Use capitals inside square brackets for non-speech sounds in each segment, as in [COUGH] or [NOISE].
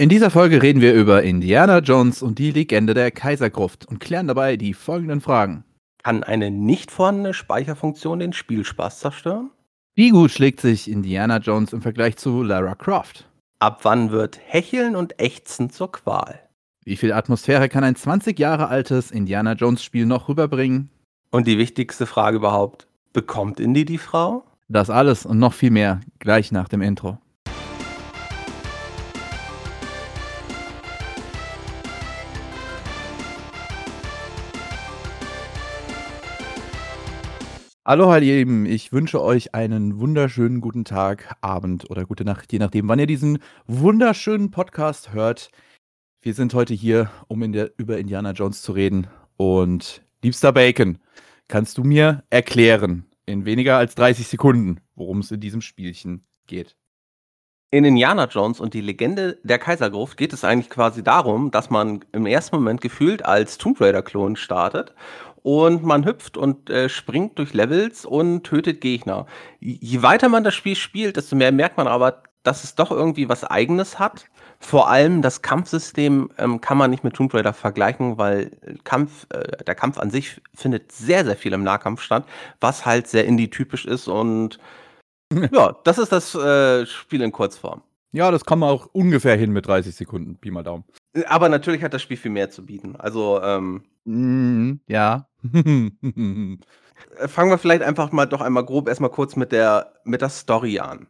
In dieser Folge reden wir über Indiana Jones und die Legende der Kaisergruft und klären dabei die folgenden Fragen. Kann eine nicht vorhandene Speicherfunktion den Spielspaß zerstören? Wie gut schlägt sich Indiana Jones im Vergleich zu Lara Croft? Ab wann wird Hecheln und Ächzen zur Qual? Wie viel Atmosphäre kann ein 20 Jahre altes Indiana Jones Spiel noch rüberbringen? Und die wichtigste Frage überhaupt, bekommt Indy die Frau? Das alles und noch viel mehr gleich nach dem Intro. Hallo, ihr Lieben. Ich wünsche euch einen wunderschönen guten Tag, Abend oder gute Nacht, je nachdem, wann ihr diesen wunderschönen Podcast hört. Wir sind heute hier, um in der, über Indiana Jones zu reden. Und liebster Bacon, kannst du mir erklären, in weniger als 30 Sekunden, worum es in diesem Spielchen geht? In Indiana Jones und die Legende der Kaisergruft geht es eigentlich quasi darum, dass man im ersten Moment gefühlt als Tomb Raider-Klon startet und man hüpft und äh, springt durch Levels und tötet Gegner. Je weiter man das Spiel spielt, desto mehr merkt man aber, dass es doch irgendwie was Eigenes hat. Vor allem das Kampfsystem ähm, kann man nicht mit Tomb Raider vergleichen, weil Kampf, äh, der Kampf an sich findet sehr, sehr viel im Nahkampf statt, was halt sehr indie-typisch ist und [LAUGHS] ja, das ist das äh, Spiel in Kurzform. Ja, das kann man auch ungefähr hin mit 30 Sekunden, Pi mal Daumen. Aber natürlich hat das Spiel viel mehr zu bieten. Also, ähm, mm, ja. Äh, fangen wir vielleicht einfach mal doch einmal grob erstmal kurz mit der, mit der Story an.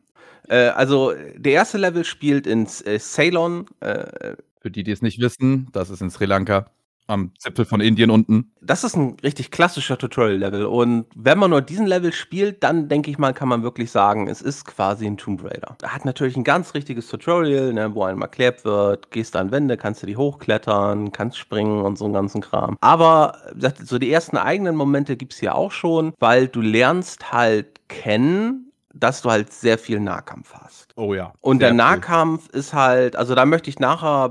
Äh, also, der erste Level spielt in äh, Ceylon. Äh, Für die, die es nicht wissen, das ist in Sri Lanka am Zipfel von Indien unten. Das ist ein richtig klassischer Tutorial-Level. Und wenn man nur diesen Level spielt, dann denke ich mal, kann man wirklich sagen, es ist quasi ein Tomb Raider. Er hat natürlich ein ganz richtiges Tutorial, ne, wo einem erklärt wird, gehst an Wände, kannst du die hochklettern, kannst springen und so einen ganzen Kram. Aber so die ersten eigenen Momente gibt es hier auch schon, weil du lernst halt kennen, dass du halt sehr viel Nahkampf hast. Oh ja. Und der Nahkampf viel. ist halt, also da möchte ich nachher,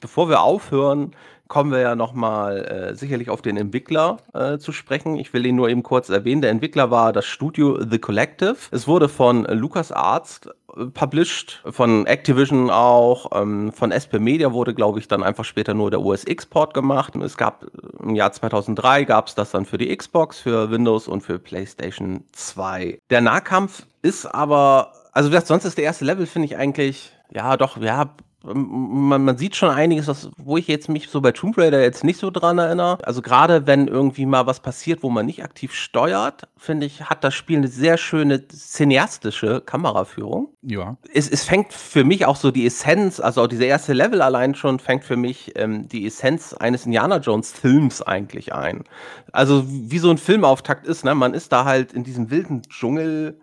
bevor wir aufhören, kommen wir ja nochmal äh, sicherlich auf den Entwickler äh, zu sprechen. Ich will ihn nur eben kurz erwähnen. Der Entwickler war das Studio The Collective. Es wurde von Lucas Arzt äh, published, von Activision auch, ähm, von SP Media wurde, glaube ich, dann einfach später nur der OS-X-Port gemacht. Es gab äh, im Jahr 2003 gab es das dann für die Xbox, für Windows und für PlayStation 2. Der Nahkampf ist aber, also wie gesagt, sonst ist der erste Level, finde ich eigentlich, ja, doch, ja, man, man sieht schon einiges, was, wo ich jetzt mich so bei Tomb Raider jetzt nicht so dran erinnere. Also gerade wenn irgendwie mal was passiert, wo man nicht aktiv steuert, finde ich, hat das Spiel eine sehr schöne cineastische Kameraführung. Ja. Es, es fängt für mich auch so die Essenz, also auch dieser erste Level allein schon fängt für mich ähm, die Essenz eines Indiana Jones Films eigentlich ein. Also wie so ein Filmauftakt ist, ne? Man ist da halt in diesem wilden Dschungel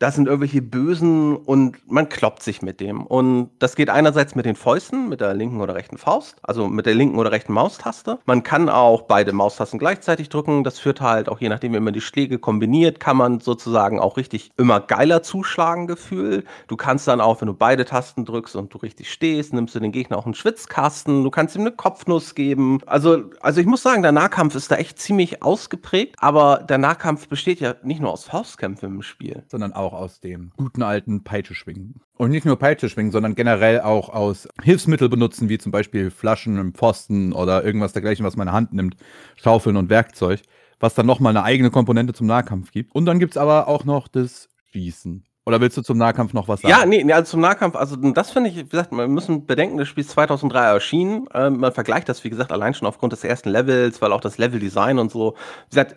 das sind irgendwelche Bösen und man kloppt sich mit dem. Und das geht einerseits mit den Fäusten, mit der linken oder rechten Faust, also mit der linken oder rechten Maustaste. Man kann auch beide Maustasten gleichzeitig drücken. Das führt halt auch je nachdem, wie man die Schläge kombiniert, kann man sozusagen auch richtig immer geiler zuschlagen Gefühl. Du kannst dann auch, wenn du beide Tasten drückst und du richtig stehst, nimmst du den Gegner auch einen Schwitzkasten. Du kannst ihm eine Kopfnuss geben. Also, also ich muss sagen, der Nahkampf ist da echt ziemlich ausgeprägt. Aber der Nahkampf besteht ja nicht nur aus Faustkämpfen im Spiel, sondern auch auch aus dem guten alten Peitscheschwingen. Und nicht nur Peitscheschwingen, sondern generell auch aus Hilfsmittel benutzen, wie zum Beispiel Flaschen, Pfosten oder irgendwas dergleichen, was man in der Hand nimmt, Schaufeln und Werkzeug, was dann nochmal eine eigene Komponente zum Nahkampf gibt. Und dann gibt es aber auch noch das Schießen. Oder willst du zum Nahkampf noch was sagen? Ja, nee, nee also zum Nahkampf, also das finde ich, wie gesagt, wir müssen bedenken, das Spiel ist 2003 erschienen. Ähm, man vergleicht das, wie gesagt, allein schon aufgrund des ersten Levels, weil auch das Leveldesign und so. Wie gesagt,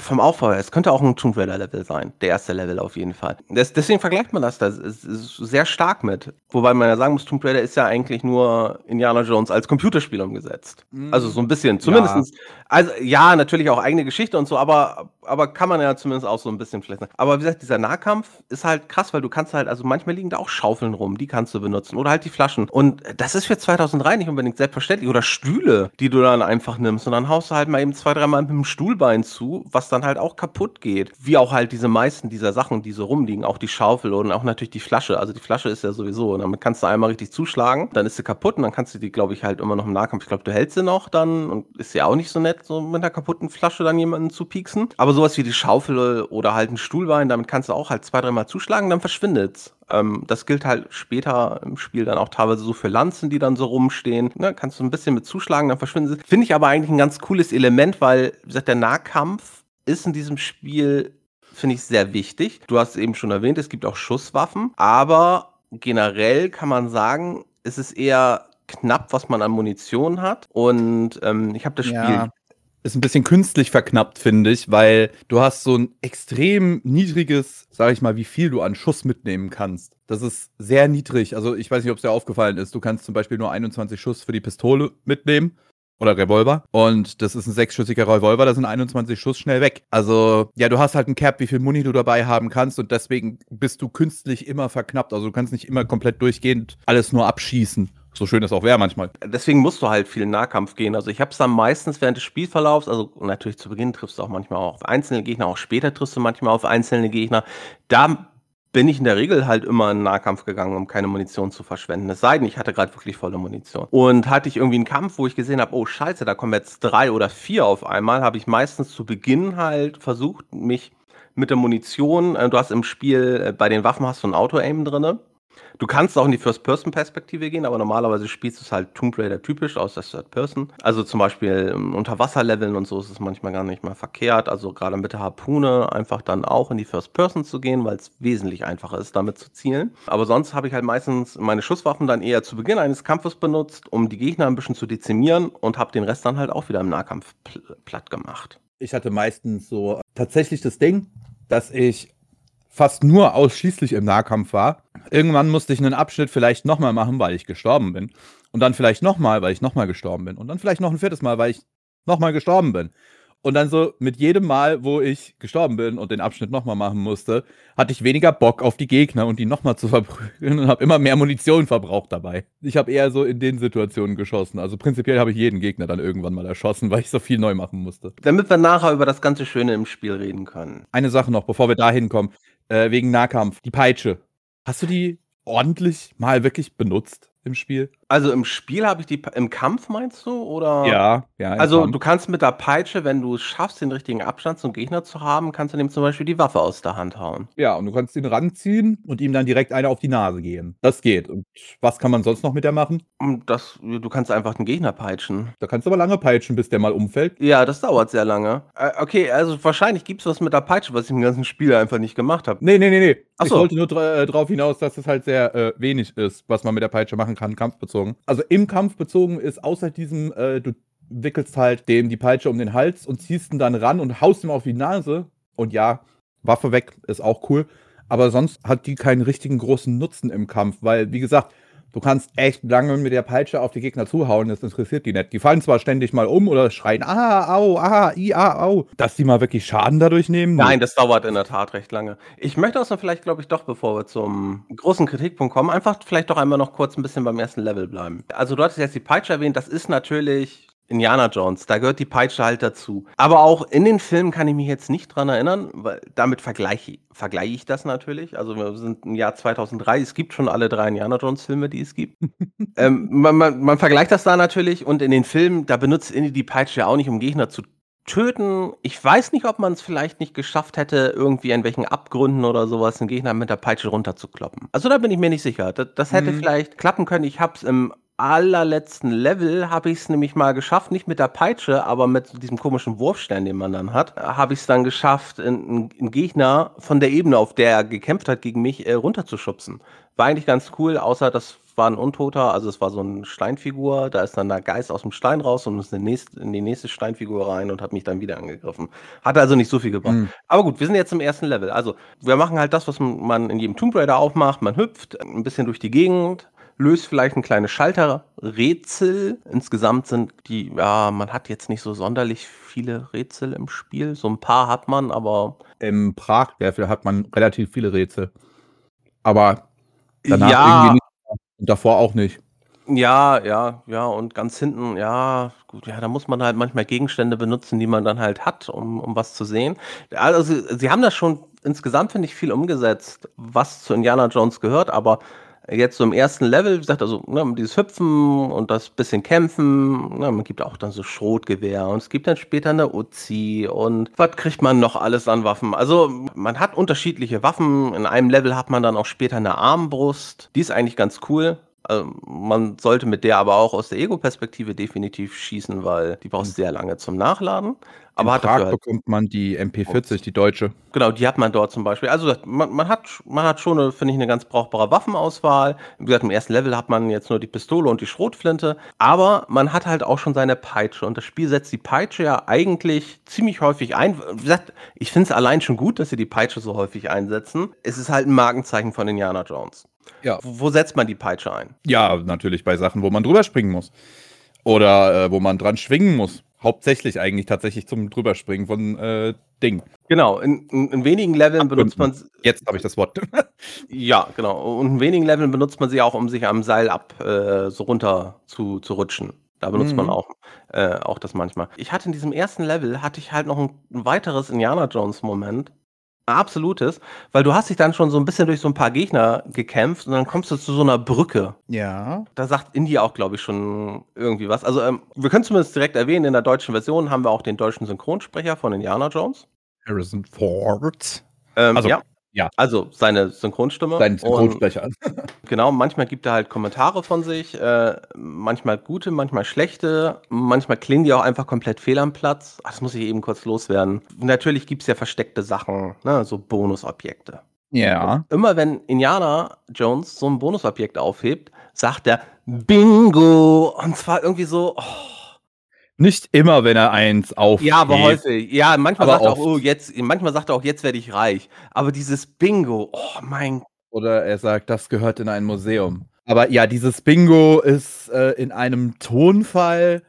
vom Aufbau her, es könnte auch ein Tomb Raider Level sein. Der erste Level auf jeden Fall. Das, deswegen vergleicht man das da sehr stark mit. Wobei man ja sagen muss, Tomb Raider ist ja eigentlich nur Indiana Jones als Computerspiel umgesetzt. Mhm. Also so ein bisschen, zumindest. Ja. Also ja, natürlich auch eigene Geschichte und so, aber, aber kann man ja zumindest auch so ein bisschen vielleicht. Aber wie gesagt, dieser Nahkampf ist halt krass, weil du kannst halt, also manchmal liegen da auch Schaufeln rum, die kannst du benutzen. Oder halt die Flaschen. Und das ist für 2003 nicht unbedingt selbstverständlich. Oder Stühle, die du dann einfach nimmst. Und dann haust du halt mal eben zwei, dreimal mit dem Stuhlbein zu was dann halt auch kaputt geht. Wie auch halt diese meisten dieser Sachen, die so rumliegen, auch die Schaufel und auch natürlich die Flasche. Also die Flasche ist ja sowieso, und damit kannst du einmal richtig zuschlagen, dann ist sie kaputt und dann kannst du die, glaube ich, halt immer noch im Nahkampf. Ich glaube, du hältst sie noch dann und ist ja auch nicht so nett, so mit einer kaputten Flasche dann jemanden zu pieksen. Aber sowas wie die Schaufel oder halt ein Stuhlbein, damit kannst du auch halt zwei, dreimal zuschlagen, dann verschwindet's. Ähm, das gilt halt später im Spiel dann auch teilweise so für Lanzen, die dann so rumstehen. Ne, kannst du ein bisschen mit zuschlagen, dann verschwinden sie. Finde ich aber eigentlich ein ganz cooles Element, weil, wie gesagt, der Nahkampf ist in diesem Spiel, finde ich, sehr wichtig. Du hast es eben schon erwähnt, es gibt auch Schusswaffen, aber generell kann man sagen, es ist eher knapp, was man an Munition hat. Und ähm, ich habe das Spiel. Ist ein bisschen künstlich verknappt, finde ich, weil du hast so ein extrem niedriges, sag ich mal, wie viel du an Schuss mitnehmen kannst. Das ist sehr niedrig. Also ich weiß nicht, ob es dir aufgefallen ist. Du kannst zum Beispiel nur 21 Schuss für die Pistole mitnehmen. Oder Revolver. Und das ist ein sechsschüssiger Revolver, da sind 21 Schuss schnell weg. Also, ja, du hast halt ein Cap, wie viel Muni du dabei haben kannst und deswegen bist du künstlich immer verknappt. Also du kannst nicht immer komplett durchgehend alles nur abschießen. So schön das auch wäre manchmal. Deswegen musst du halt viel in Nahkampf gehen. Also ich habe es dann meistens während des Spielverlaufs, also natürlich zu Beginn triffst du auch manchmal auf einzelne Gegner, auch später triffst du manchmal auf einzelne Gegner. Da bin ich in der Regel halt immer in Nahkampf gegangen, um keine Munition zu verschwenden. Es sei denn, ich hatte gerade wirklich volle Munition. Und hatte ich irgendwie einen Kampf, wo ich gesehen habe, oh scheiße, da kommen jetzt drei oder vier auf einmal, habe ich meistens zu Beginn halt versucht, mich mit der Munition, äh, du hast im Spiel, äh, bei den Waffen hast du ein Auto-Aim drinne. Du kannst auch in die First-Person-Perspektive gehen, aber normalerweise spielst du es halt Tomb Raider typisch aus der Third Person. Also zum Beispiel ähm, unter Wasserleveln und so ist es manchmal gar nicht mal verkehrt. Also gerade mit der Harpune einfach dann auch in die First Person zu gehen, weil es wesentlich einfacher ist, damit zu zielen. Aber sonst habe ich halt meistens meine Schusswaffen dann eher zu Beginn eines Kampfes benutzt, um die Gegner ein bisschen zu dezimieren und habe den Rest dann halt auch wieder im Nahkampf pl platt gemacht. Ich hatte meistens so tatsächlich das Ding, dass ich fast nur ausschließlich im Nahkampf war. Irgendwann musste ich einen Abschnitt vielleicht nochmal machen, weil ich gestorben bin. Und dann vielleicht nochmal, weil ich nochmal gestorben bin. Und dann vielleicht noch ein viertes Mal, weil ich nochmal gestorben bin. Und dann so mit jedem Mal, wo ich gestorben bin und den Abschnitt nochmal machen musste, hatte ich weniger Bock auf die Gegner und die nochmal zu [LAUGHS] verprügeln und habe immer mehr Munition verbraucht dabei. Ich habe eher so in den Situationen geschossen. Also prinzipiell habe ich jeden Gegner dann irgendwann mal erschossen, [LAUGHS] weil ich so viel neu machen musste. Damit wir nachher über das ganze Schöne im Spiel reden können. Eine Sache noch, bevor wir da hinkommen, äh, wegen Nahkampf. Die Peitsche. Hast du die ordentlich mal wirklich benutzt im Spiel? Also im Spiel habe ich die im Kampf meinst du oder? Ja, ja. Also Kampf. du kannst mit der Peitsche, wenn du es schaffst, den richtigen Abstand zum Gegner zu haben, kannst du dem zum Beispiel die Waffe aus der Hand hauen. Ja, und du kannst ihn ranziehen und ihm dann direkt eine auf die Nase gehen. Das geht. Und was kann man sonst noch mit der machen? Und das, du kannst einfach den Gegner peitschen. Da kannst du aber lange peitschen, bis der mal umfällt. Ja, das dauert sehr lange. Äh, okay, also wahrscheinlich gibt es was mit der Peitsche, was ich im ganzen Spiel einfach nicht gemacht habe. Nee, nee, nee, nee. Ach Ich so. wollte nur dra äh, drauf hinaus, dass es halt sehr äh, wenig ist, was man mit der Peitsche machen kann, kampfbezogen. Also im Kampf bezogen ist außer diesem, äh, du wickelst halt dem die Peitsche um den Hals und ziehst ihn dann ran und haust ihm auf die Nase. Und ja, Waffe weg ist auch cool. Aber sonst hat die keinen richtigen großen Nutzen im Kampf, weil, wie gesagt, du kannst echt lange mit der Peitsche auf die Gegner zuhauen, das interessiert die nicht. Die fallen zwar ständig mal um oder schreien, ah, au, ah, i, ah, au. Dass die mal wirklich Schaden dadurch nehmen? Nein, das dauert in der Tat recht lange. Ich möchte auch vielleicht, glaube ich, doch, bevor wir zum großen Kritikpunkt kommen, einfach vielleicht doch einmal noch kurz ein bisschen beim ersten Level bleiben. Also du hattest jetzt die Peitsche erwähnt, das ist natürlich Indiana Jones, da gehört die Peitsche halt dazu. Aber auch in den Filmen kann ich mich jetzt nicht dran erinnern, weil damit vergleiche vergleiche ich das natürlich. Also wir sind im Jahr 2003, es gibt schon alle drei Indiana Jones Filme, die es gibt. [LAUGHS] ähm, man, man, man vergleicht das da natürlich und in den Filmen, da benutzt Indy die Peitsche ja auch nicht, um Gegner zu töten. Ich weiß nicht, ob man es vielleicht nicht geschafft hätte, irgendwie in welchen Abgründen oder sowas einen Gegner mit der Peitsche runterzukloppen. Also da bin ich mir nicht sicher. Das, das hätte Mhm. vielleicht klappen können. Ich habe es im allerletzten Level habe ich es nämlich mal geschafft, nicht mit der Peitsche, aber mit diesem komischen Wurfstern, den man dann hat, habe ich es dann geschafft, einen, einen Gegner von der Ebene, auf der er gekämpft hat, gegen mich äh, runterzuschubsen. War eigentlich ganz cool, außer das war ein Untoter, also es war so eine Steinfigur, da ist dann der Geist aus dem Stein raus und ist in die nächste, in die nächste Steinfigur rein und hat mich dann wieder angegriffen. Hat also nicht so viel gebracht. Mhm. Aber gut, wir sind jetzt im ersten Level. Also, wir machen halt das, was man in jedem Tomb Raider auch macht. Man hüpft ein bisschen durch die Gegend, löst vielleicht ein kleines Schalterrätsel. Insgesamt sind die, ja, man hat jetzt nicht so sonderlich viele Rätsel im Spiel. So ein paar hat man, aber Im Prag-Level hat man relativ viele Rätsel. Aber danach ja, irgendwie nicht. Und davor auch nicht. ja, ja, ja. Und ganz hinten, ja, gut, ja, da muss man halt manchmal Gegenstände benutzen, die man dann halt hat, um, um was zu sehen. Also, sie, sie haben das schon insgesamt, finde ich, viel umgesetzt, was zu Indiana Jones gehört, aber Jetzt so im ersten Level, wie gesagt, also ne, dieses Hüpfen und das bisschen Kämpfen, ne, man gibt auch dann so Schrotgewehr und es gibt dann später eine Uzi und was kriegt man noch alles an Waffen? Also man hat unterschiedliche Waffen. In einem Level hat man dann auch später eine Armbrust. Die ist eigentlich ganz cool. Also man sollte mit der aber auch aus der Ego-Perspektive definitiv schießen, weil die braucht Mhm. sehr lange zum Nachladen. In Aber hat Prag halt bekommt man die MP40, die deutsche. Genau, die hat man dort zum Beispiel. Also man, man hat, man hat schon, finde ich, eine ganz brauchbare Waffenauswahl. Wie gesagt, im ersten Level hat man jetzt nur die Pistole und die Schrotflinte. Aber man hat halt auch schon seine Peitsche. Und das Spiel setzt die Peitsche ja eigentlich ziemlich häufig ein. Wie gesagt, ich finde es allein schon gut, dass sie die Peitsche so häufig einsetzen. Es ist halt ein Markenzeichen von Indiana Jones. Ja. Wo, wo setzt man die Peitsche ein? Ja, natürlich bei Sachen, wo man drüber springen muss. Oder äh, wo man dran schwingen muss. Hauptsächlich eigentlich tatsächlich zum Drüberspringen von äh, Ding. Genau, in, in, in wenigen Leveln benutzt man Jetzt habe ich das Wort. [LAUGHS] Ja, genau. Und in wenigen Leveln benutzt man sie auch, um sich am Seil ab äh, so runter zu, zu rutschen. Da benutzt man Mhm. auch, äh, auch das manchmal. Ich hatte in diesem ersten Level, hatte ich halt noch ein, ein weiteres Indiana Jones Moment. Absolutes, weil du hast dich dann schon so ein bisschen durch so ein paar Gegner gekämpft und dann kommst du zu so einer Brücke. ja. Da sagt Indie auch, glaube ich, schon irgendwie was. Also ähm, wir können zumindest direkt erwähnen, in der deutschen Version haben wir auch den deutschen Synchronsprecher von Indiana Jones. Harrison Ford. Ähm, Also, ja. Ja. Also seine Synchronstimme. Sein Und- Synchronsprecher. Genau, manchmal gibt er halt Kommentare von sich, äh, manchmal gute, manchmal schlechte, manchmal klingen die auch einfach komplett fehl am Platz. Ach, das muss ich eben kurz loswerden. Natürlich gibt es ja versteckte Sachen, ne, so Bonusobjekte. Ja. Immer wenn Indiana Jones so ein Bonusobjekt aufhebt, sagt er Bingo! Und zwar irgendwie so, oh, Nicht immer, wenn er eins auf. ja, aber häufig. Ja, manchmal sagt er auch, oh, jetzt, manchmal sagt er auch, jetzt werde ich reich. Aber dieses Bingo, oh mein Oder er sagt, das gehört in ein Museum. Aber ja, dieses Bingo ist äh, in einem Tonfall,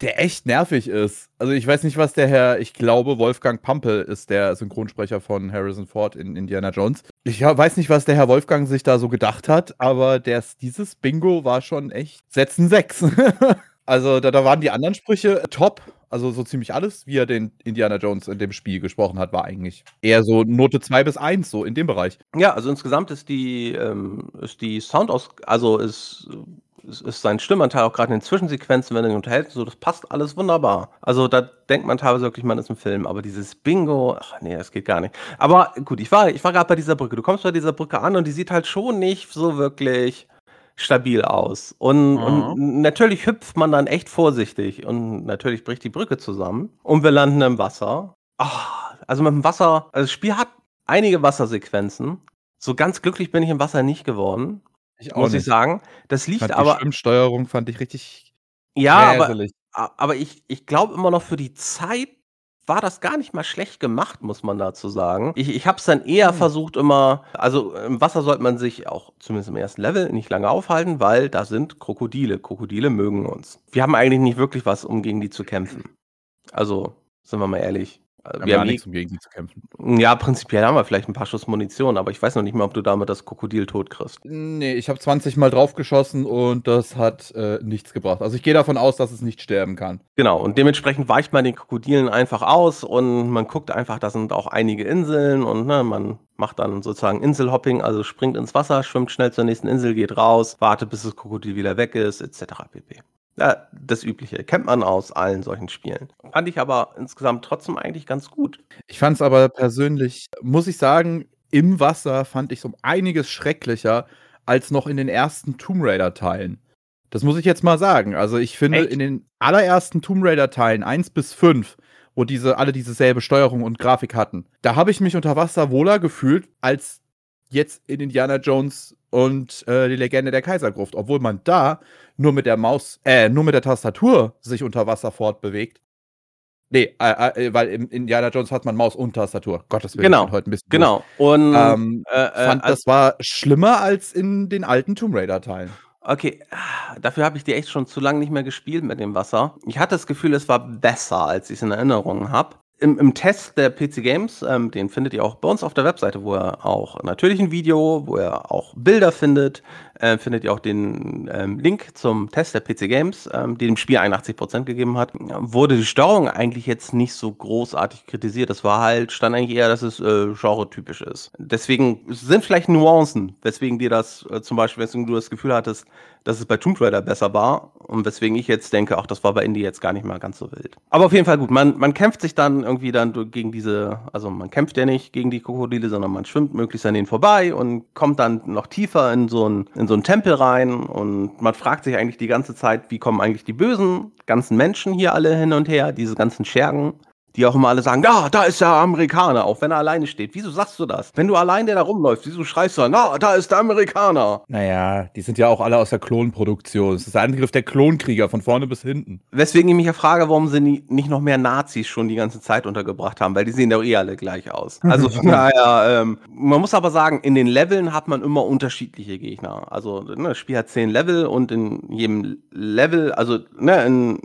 der echt nervig ist. Also ich weiß nicht, was der Herr, ich glaube, Wolfgang Pampel ist der Synchronsprecher von Harrison Ford in Indiana Jones. Ich weiß nicht, was der Herr Wolfgang sich da so gedacht hat, aber der, dieses Bingo war schon echt Setzen 6. [LAUGHS] also da, da waren die anderen Sprüche top. Also so ziemlich alles, wie er den Indiana Jones in dem Spiel gesprochen hat, war eigentlich eher so Note 2 bis 1, so in dem Bereich. Ja, also insgesamt ist die, ähm, ist die Soundaus, also ist, ist, ist sein Stimmanteil auch gerade in den Zwischensequenzen, wenn er ihn unterhält, so, das passt alles wunderbar. Also da denkt man teilweise wirklich, man ist im Film, aber dieses Bingo, ach nee, das geht gar nicht. Aber gut, ich war, ich war gerade bei dieser Brücke. Du kommst bei dieser Brücke an und die sieht halt schon nicht so wirklich stabil aus. Und, Mhm. und natürlich hüpft man dann echt vorsichtig und natürlich bricht die Brücke zusammen und wir landen im Wasser. Ah, also mit dem Wasser, also das Spiel hat einige Wassersequenzen. So ganz glücklich bin ich im Wasser nicht geworden, Ich muss ich sagen. Das liegt Fand die aber, Schwimmsteuerung fand ich richtig ja, aber, gräselig. a- aber ich, ich glaube immer noch für die Zeit war das gar nicht mal schlecht gemacht, muss man dazu sagen. Ich, ich habe es dann eher Hm. versucht immer, also im Wasser sollte man sich auch zumindest im ersten Level nicht lange aufhalten, weil da sind Krokodile. Krokodile mögen uns. Wir haben eigentlich nicht wirklich was, um gegen die zu kämpfen. Also, sind wir mal ehrlich. Wir haben Wir gar haben eh nichts, um gegen sie zu kämpfen. Ja, prinzipiell haben wir vielleicht ein paar Schuss Munition, aber ich weiß noch nicht mal, ob du damit das Krokodil tot kriegst. Nee, ich habe 20 Mal draufgeschossen und das hat äh, nichts gebracht. Also ich gehe davon aus, dass es nicht sterben kann. Genau, und dementsprechend weicht man den Krokodilen einfach aus und man guckt einfach, da sind auch einige Inseln und ne, man macht dann sozusagen Inselhopping, also springt ins Wasser, schwimmt schnell zur nächsten Insel, geht raus, wartet, bis das Krokodil wieder weg ist, etc. pp. Ja, das Übliche. Kennt man aus allen solchen Spielen. Fand ich aber insgesamt trotzdem eigentlich ganz gut. Ich fand es aber persönlich, muss ich sagen, im Wasser fand ich es um einiges schrecklicher als noch in den ersten Tomb Raider-Teilen. Das muss ich jetzt mal sagen. Also ich finde, Echt? in den allerersten Tomb Raider-Teilen, 1 bis 5, wo diese alle dieselbe Steuerung und Grafik hatten, da habe ich mich unter Wasser wohler gefühlt als jetzt in Indiana Jones und äh, die Legende der Kaisergruft, obwohl man da nur mit der Maus, äh, nur mit der Tastatur sich unter Wasser fortbewegt. Nee, äh, äh, weil im Indiana Jones hat man Maus und Tastatur. Gottes Willen, Genau, heute ein bisschen Genau. Und durch. Ähm, äh, äh, fand, das war schlimmer als in den alten Tomb Raider-Teilen. Okay, dafür habe ich die echt schon zu lange nicht mehr gespielt mit dem Wasser. Ich hatte das Gefühl, es war besser, als ich es in Erinnerung habe. Im, im Test der PC Games, ähm, den findet ihr auch bei uns auf der Webseite, wo ihr auch natürlich ein Video, wo ihr auch Bilder findet, äh, findet ihr auch den ähm, Link zum Test der PC Games, ähm, die dem Spiel 81% gegeben hat. Wurde die Steuerung eigentlich jetzt nicht so großartig kritisiert. Das war halt, stand eigentlich eher, dass es äh, genre-typisch ist. Deswegen sind vielleicht Nuancen, weswegen dir das äh, zum Beispiel, weswegen du das Gefühl hattest, dass es bei Tomb Raider besser war und weswegen ich jetzt denke, ach, das war bei Indie jetzt gar nicht mal ganz so wild. Aber auf jeden Fall gut, man, man kämpft sich dann irgendwie dann gegen diese, also man kämpft ja nicht gegen die Krokodile, sondern man schwimmt möglichst an denen vorbei und kommt dann noch tiefer in so ein, in so einen Tempel rein. Und man fragt sich eigentlich die ganze Zeit, wie kommen eigentlich die bösen ganzen Menschen hier alle hin und her, diese ganzen Schergen die auch immer alle sagen, ja, da ist der Amerikaner, auch wenn er alleine steht. Wieso sagst du das? Wenn du alleine da rumläufst, wieso schreist du dann, na, da ist der Amerikaner? Naja, die sind ja auch alle aus der Klonproduktion. Es ist der Angriff der Klonkrieger von vorne bis hinten. Weswegen ich mich ja frage, warum sie nicht noch mehr Nazis schon die ganze Zeit untergebracht haben, weil die sehen doch eh alle gleich aus. [LAUGHS] Also daher, ähm, man muss aber sagen, in den Leveln hat man immer unterschiedliche Gegner. Also ne, das Spiel hat zehn Level und in jedem Level, also ne, in,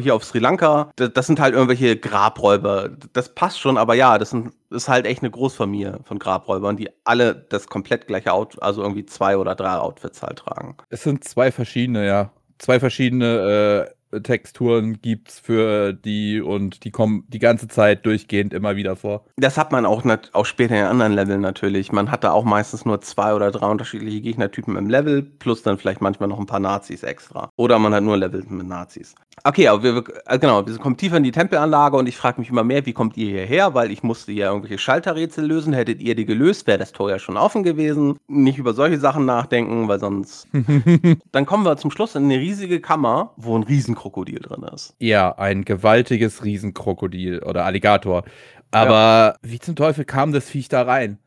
hier auf Sri Lanka, das, das sind halt irgendwelche Grab Grabräuber. Das passt schon, aber ja, das ist halt echt eine Großfamilie von Grabräubern, die alle das komplett gleiche Outfit, also irgendwie zwei oder drei Outfits halt tragen. Es sind zwei verschiedene, ja. Zwei verschiedene äh, Texturen gibt's für die und die kommen die ganze Zeit durchgehend immer wieder vor. Das hat man auch, auch später in anderen Leveln natürlich. Man hatte auch meistens nur zwei oder drei unterschiedliche Gegnertypen im Level, plus dann vielleicht manchmal noch ein paar Nazis extra. Oder man hat nur Level mit Nazis. Okay, aber wir, äh, genau, wir kommen tiefer in die Tempelanlage und ich frage mich immer mehr, wie kommt ihr hierher? Weil ich musste ja irgendwelche Schalterrätsel lösen. Hättet ihr die gelöst, wäre das Tor ja schon offen gewesen. Nicht über solche Sachen nachdenken, weil sonst. [LAUGHS] dann kommen wir zum Schluss in eine riesige Kammer, wo ein riesen Riesenkrokodil drin ist. Ja, ein gewaltiges Riesenkrokodil oder Alligator. Aber ja. wie zum Teufel kam das Viech da rein?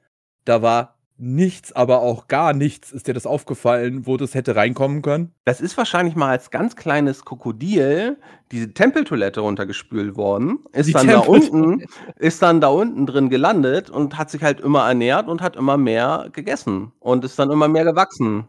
Da war nichts, aber auch gar nichts. Ist dir das aufgefallen, wo das hätte reinkommen können? Das ist wahrscheinlich mal als ganz kleines Krokodil diese Tempeltoilette runtergespült worden, ist dann da unten, ist dann da unten drin gelandet und hat sich halt immer ernährt und hat immer mehr gegessen und ist dann immer mehr gewachsen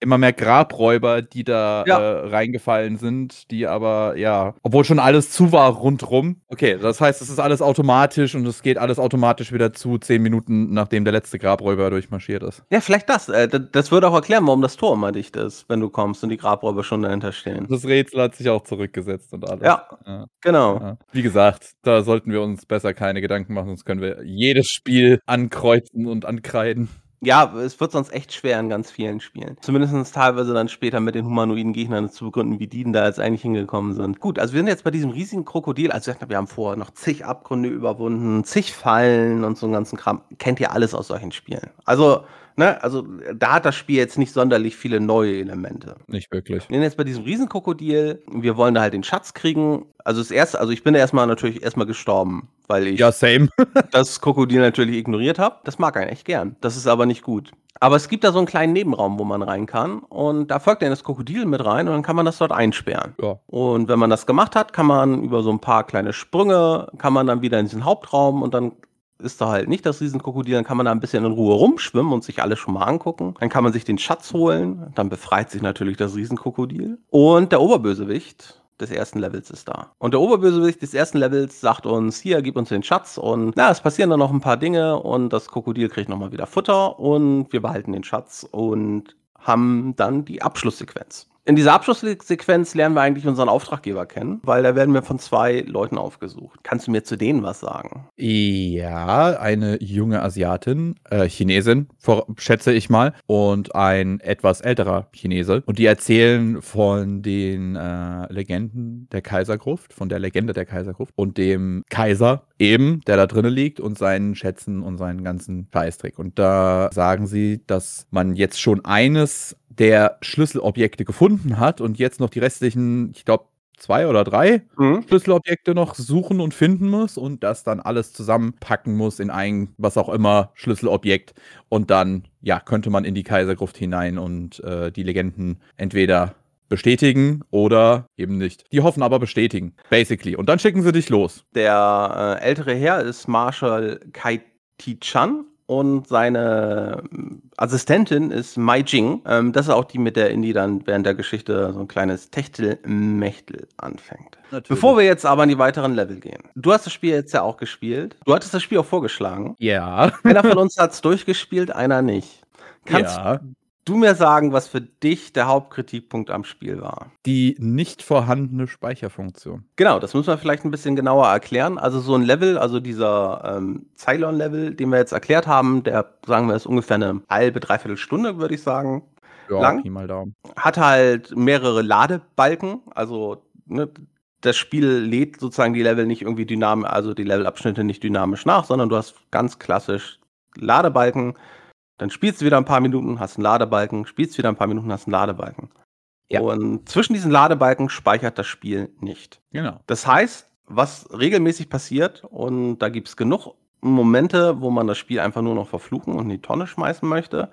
immer mehr Grabräuber, die da ja. äh, reingefallen sind, die aber, ja, obwohl schon alles zu war rundrum. Okay, das heißt, es ist alles automatisch und es geht alles automatisch wieder zu, zehn Minuten nachdem der letzte Grabräuber durchmarschiert ist. Ja, vielleicht das. Äh, das würde auch erklären, warum das Tor immer dicht ist, wenn du kommst und die Grabräuber schon dahinter stehen. Das Rätsel hat sich auch zurückgesetzt und alles. Ja, ja. genau. Ja. Wie gesagt, da sollten wir uns besser keine Gedanken machen, sonst können wir jedes Spiel ankreuzen und ankreiden. Ja, es wird sonst echt schwer in ganz vielen Spielen. Zumindest teilweise dann später mit den humanoiden Gegnern zu begründen, wie die denn da jetzt eigentlich hingekommen sind. Gut, also wir sind jetzt bei diesem riesigen Krokodil. Also wir haben vorher noch zig Abgründe überwunden, zig Fallen und so einen ganzen Kram. Kennt ihr alles aus solchen Spielen. Also Ne? Also da hat das Spiel jetzt nicht sonderlich viele neue Elemente. Nicht wirklich. Wir sind jetzt bei diesem Riesenkrokodil. Wir wollen da halt den Schatz kriegen. Also das erste, also ich bin da erstmal natürlich erstmal gestorben, weil ich ja, same. [LAUGHS] das Krokodil natürlich ignoriert habe. Das mag einen echt gern. Das ist aber nicht gut. Aber es gibt da so einen kleinen Nebenraum, wo man rein kann. Und da folgt dann das Krokodil mit rein und dann kann man das dort einsperren. Ja. Und wenn man das gemacht hat, kann man über so ein paar kleine Sprünge, kann man dann wieder in diesen Hauptraum und dann ist da halt nicht das Riesenkrokodil, dann kann man da ein bisschen in Ruhe rumschwimmen und sich alles schon mal angucken. Dann kann man sich den Schatz holen, dann befreit sich natürlich das Riesenkrokodil. Und der Oberbösewicht des ersten Levels ist da. Und der Oberbösewicht des ersten Levels sagt uns, hier, gib uns den Schatz und na, es passieren dann noch ein paar Dinge und das Krokodil kriegt nochmal wieder Futter und wir behalten den Schatz und haben dann die Abschlusssequenz. In dieser Abschlusssequenz lernen wir eigentlich unseren Auftraggeber kennen, weil da werden wir von zwei Leuten aufgesucht. Kannst du mir zu denen was sagen? Ja, eine junge Asiatin, äh, Chinesin, vor, schätze ich mal, und ein etwas älterer Chinese. Und die erzählen von den äh, Legenden der Kaisergruft, von der Legende der Kaisergruft und dem Kaiser eben, der da drinnen liegt und seinen Schätzen und seinen ganzen Scheißtrick. Und da sagen sie, dass man jetzt schon eines der Schlüsselobjekte gefunden hat und jetzt noch die restlichen, ich glaube, zwei oder drei mhm. Schlüsselobjekte noch suchen und finden muss und das dann alles zusammenpacken muss in ein, was auch immer, Schlüsselobjekt. Und dann, ja, könnte man in die Kaisergruft hinein und äh, die Legenden entweder bestätigen oder eben nicht. Die hoffen aber bestätigen, basically. Und dann schicken sie dich los. Der äh, ältere Herr ist Marshal Kai Ti-chan und seine ähm, Assistentin ist Mai Jing. Ähm, das ist auch die, mit der Indy dann während der Geschichte so ein kleines Techtelmechtel anfängt. Natürlich. Bevor wir jetzt aber in die weiteren Level gehen. Du hast das Spiel jetzt ja auch gespielt. Du hattest das Spiel auch vorgeschlagen. Ja. Einer von uns hat es durchgespielt, einer nicht. Kannst ja du mir sagen, was für dich der Hauptkritikpunkt am Spiel war? Die nicht vorhandene Speicherfunktion. Genau, das muss man vielleicht ein bisschen genauer erklären. Also so ein Level, also dieser ähm, Cylon-Level, den wir jetzt erklärt haben, der, sagen wir, ist ungefähr eine halbe, dreiviertel Stunde, würde ich sagen. Ja, lang. Pi mal Daumen. Hat halt mehrere Ladebalken, also ne, das Spiel lädt sozusagen die Level nicht irgendwie dynamisch, also die Levelabschnitte nicht dynamisch nach, sondern du hast ganz klassisch Ladebalken dann spielst du wieder ein paar Minuten, hast einen Ladebalken, spielst wieder ein paar Minuten, hast einen Ladebalken. Ja. Und zwischen diesen Ladebalken speichert das Spiel nicht. Genau. Das heißt, was regelmäßig passiert, und da gibt es genug Momente, wo man das Spiel einfach nur noch verfluchen und in die Tonne schmeißen möchte,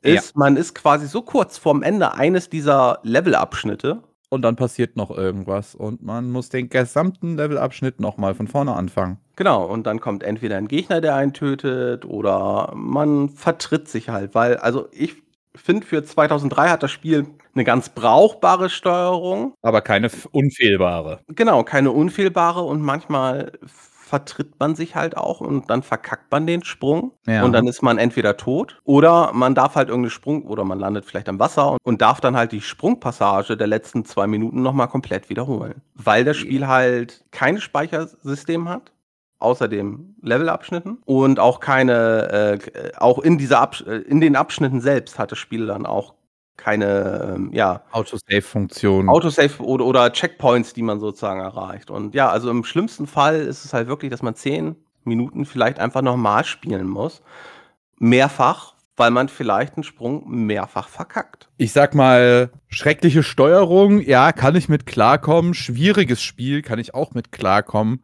ist, ja. man ist quasi so kurz vorm Ende eines dieser Levelabschnitte. Und dann passiert noch irgendwas und man muss den gesamten Levelabschnitt nochmal von vorne anfangen. Genau, und dann kommt entweder ein Gegner, der einen tötet, oder man vertritt sich halt, weil, also ich finde, für 2003 hat das Spiel eine ganz brauchbare Steuerung. Aber keine unfehlbare. Genau, keine unfehlbare und manchmal vertritt man sich halt auch und dann verkackt man den Sprung ja. und dann ist man entweder tot oder man darf halt irgendeinen Sprung oder man landet vielleicht am Wasser und, und darf dann halt die Sprungpassage der letzten zwei Minuten nochmal komplett wiederholen. Weil das Spiel halt kein Speichersystem hat außer dem Levelabschnitten und auch keine, äh, auch in dieser Absch äh, in den Abschnitten selbst hat das Spiel dann auch keine, ähm, ja. Autosave-Funktion. Autosave oder, oder Checkpoints, die man sozusagen erreicht. Und ja, also im schlimmsten Fall ist es halt wirklich, dass man zehn Minuten vielleicht einfach nochmal spielen muss. Mehrfach, weil man vielleicht einen Sprung mehrfach verkackt. Ich sag mal, schreckliche Steuerung, ja, kann ich mit klarkommen. Schwieriges Spiel kann ich auch mit klarkommen.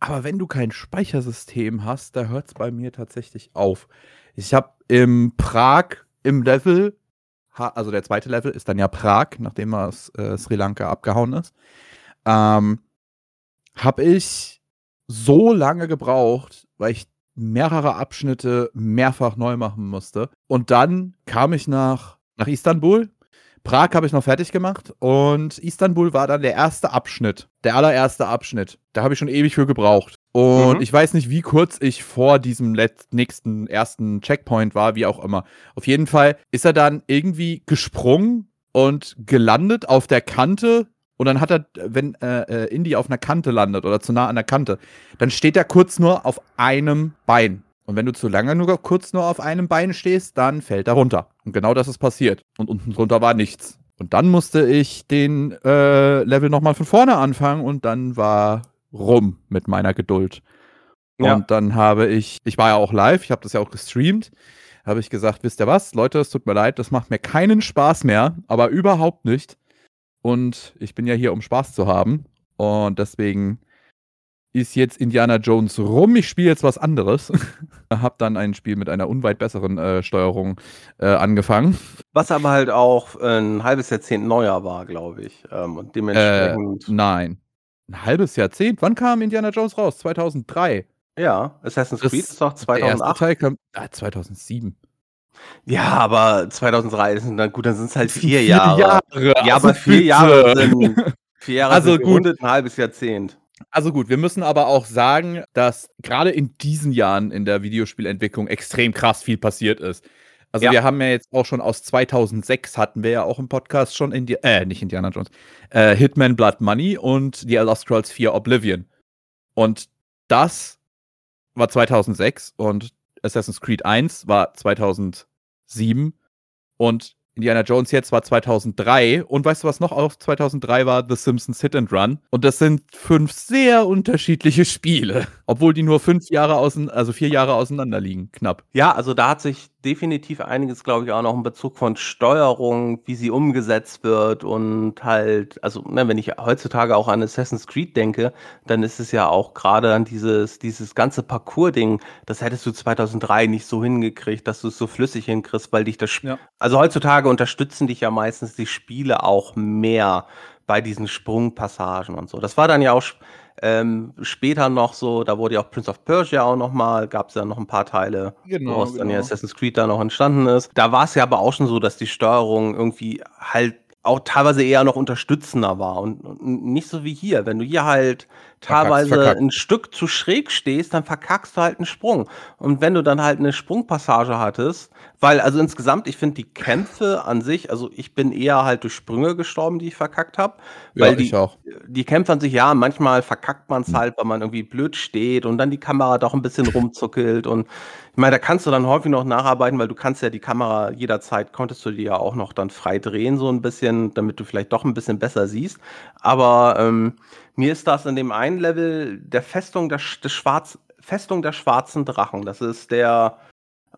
Aber wenn du kein Speichersystem hast, da hört es bei mir tatsächlich auf. Ich habe im Prag im Level, also der zweite Level ist dann ja Prag, nachdem er aus äh, Sri Lanka abgehauen ist, ähm, habe ich so lange gebraucht, weil ich mehrere Abschnitte mehrfach neu machen musste. Und dann kam ich nach, nach Istanbul Prag habe ich noch fertig gemacht und Istanbul war dann der erste Abschnitt, der allererste Abschnitt. Da habe ich schon ewig für gebraucht. Und mhm. ich weiß nicht, wie kurz ich vor diesem nächsten ersten Checkpoint war, wie auch immer. Auf jeden Fall ist er dann irgendwie gesprungen und gelandet auf der Kante. Und dann hat er, wenn äh, äh Indy auf einer Kante landet oder zu nah an der Kante, dann steht er kurz nur auf einem Bein. Und wenn du zu lange nur kurz nur auf einem Bein stehst, dann fällt er runter. Und genau das ist passiert. Und unten drunter war nichts. Und dann musste ich den äh, Level nochmal von vorne anfangen und dann war rum mit meiner Geduld. Ja. Und dann habe ich, ich war ja auch live, ich habe das ja auch gestreamt, habe ich gesagt, wisst ihr was, Leute, es tut mir leid, das macht mir keinen Spaß mehr, aber überhaupt nicht. Und ich bin ja hier, um Spaß zu haben. Und deswegen ist jetzt Indiana Jones rum. Ich spiele jetzt was anderes. [LAUGHS] hab dann ein Spiel mit einer unweit besseren äh, Steuerung äh, angefangen. Was aber halt auch ein halbes Jahrzehnt neuer war, glaube ich. Ähm, und dementsprechend. Äh, nein. Ein halbes Jahrzehnt? Wann kam Indiana Jones raus? 2003. Ja, Assassin's Creed ist doch 2008. Der erste Teil kam, ah, 2007. Ja, aber 2003 ist dann gut, dann sind es halt vier, vier Jahre. Jahre. Ja, aber vier bitte. Jahre sind vier Jahre also sind gut. ein halbes Jahrzehnt. Also gut, wir müssen aber auch sagen, dass gerade in diesen Jahren in der Videospielentwicklung extrem krass viel passiert ist. Also ja. wir haben ja jetzt auch schon aus 2006 hatten wir ja auch im Podcast schon in die, äh, nicht Indiana Jones, äh, Hitman Blood Money und The Elder Scrolls 4 Oblivion. Und das war 2006 und Assassin's Creed 1 war 2007 und Indiana Jones jetzt war 2003 und weißt du, was noch auch 2003 war? The Simpsons Hit and Run. Und das sind fünf sehr unterschiedliche Spiele, obwohl die nur fünf Jahre außen, also vier Jahre auseinander liegen, knapp. Ja, also da hat sich definitiv einiges, glaube ich, auch noch in Bezug von Steuerung, wie sie umgesetzt wird und halt, also ne, wenn ich heutzutage auch an Assassin's Creed denke, dann ist es ja auch gerade an dieses, dieses ganze Parcours-Ding, das hättest du 2003 nicht so hingekriegt, dass du es so flüssig hinkriegst, weil dich das, ja. also heutzutage unterstützen dich ja meistens die Spiele auch mehr bei diesen Sprungpassagen und so. Das war dann ja auch Ähm, später noch so, da wurde ja auch Prince of Persia auch noch mal, gab es ja noch ein paar Teile, Genau, woraus dann ja genau. Assassin's Creed da noch entstanden ist. Da war es ja aber auch schon so, dass die Steuerung irgendwie halt auch teilweise eher noch unterstützender war und, und nicht so wie hier. Wenn du hier halt Verkackst, teilweise verkackt. ein Stück zu schräg stehst, dann verkackst du halt einen Sprung. Und wenn du dann halt eine Sprungpassage hattest, weil also insgesamt, ich finde die Kämpfe an sich, also ich bin eher halt durch Sprünge gestorben, die ich verkackt habe, Ja, weil die, ich auch. die Kämpfe an sich, ja, manchmal verkackt man es Hm. halt, weil man irgendwie blöd steht und dann die Kamera doch ein bisschen rumzuckelt und ich meine, da kannst du dann häufig noch nacharbeiten, weil du kannst ja die Kamera jederzeit, konntest du die ja auch noch dann frei drehen, so ein bisschen, damit du vielleicht doch ein bisschen besser siehst. Aber ähm, mir ist das in dem einen Level der Festung der, Sch- des Schwarz, Festung der schwarzen Drachen. Das ist der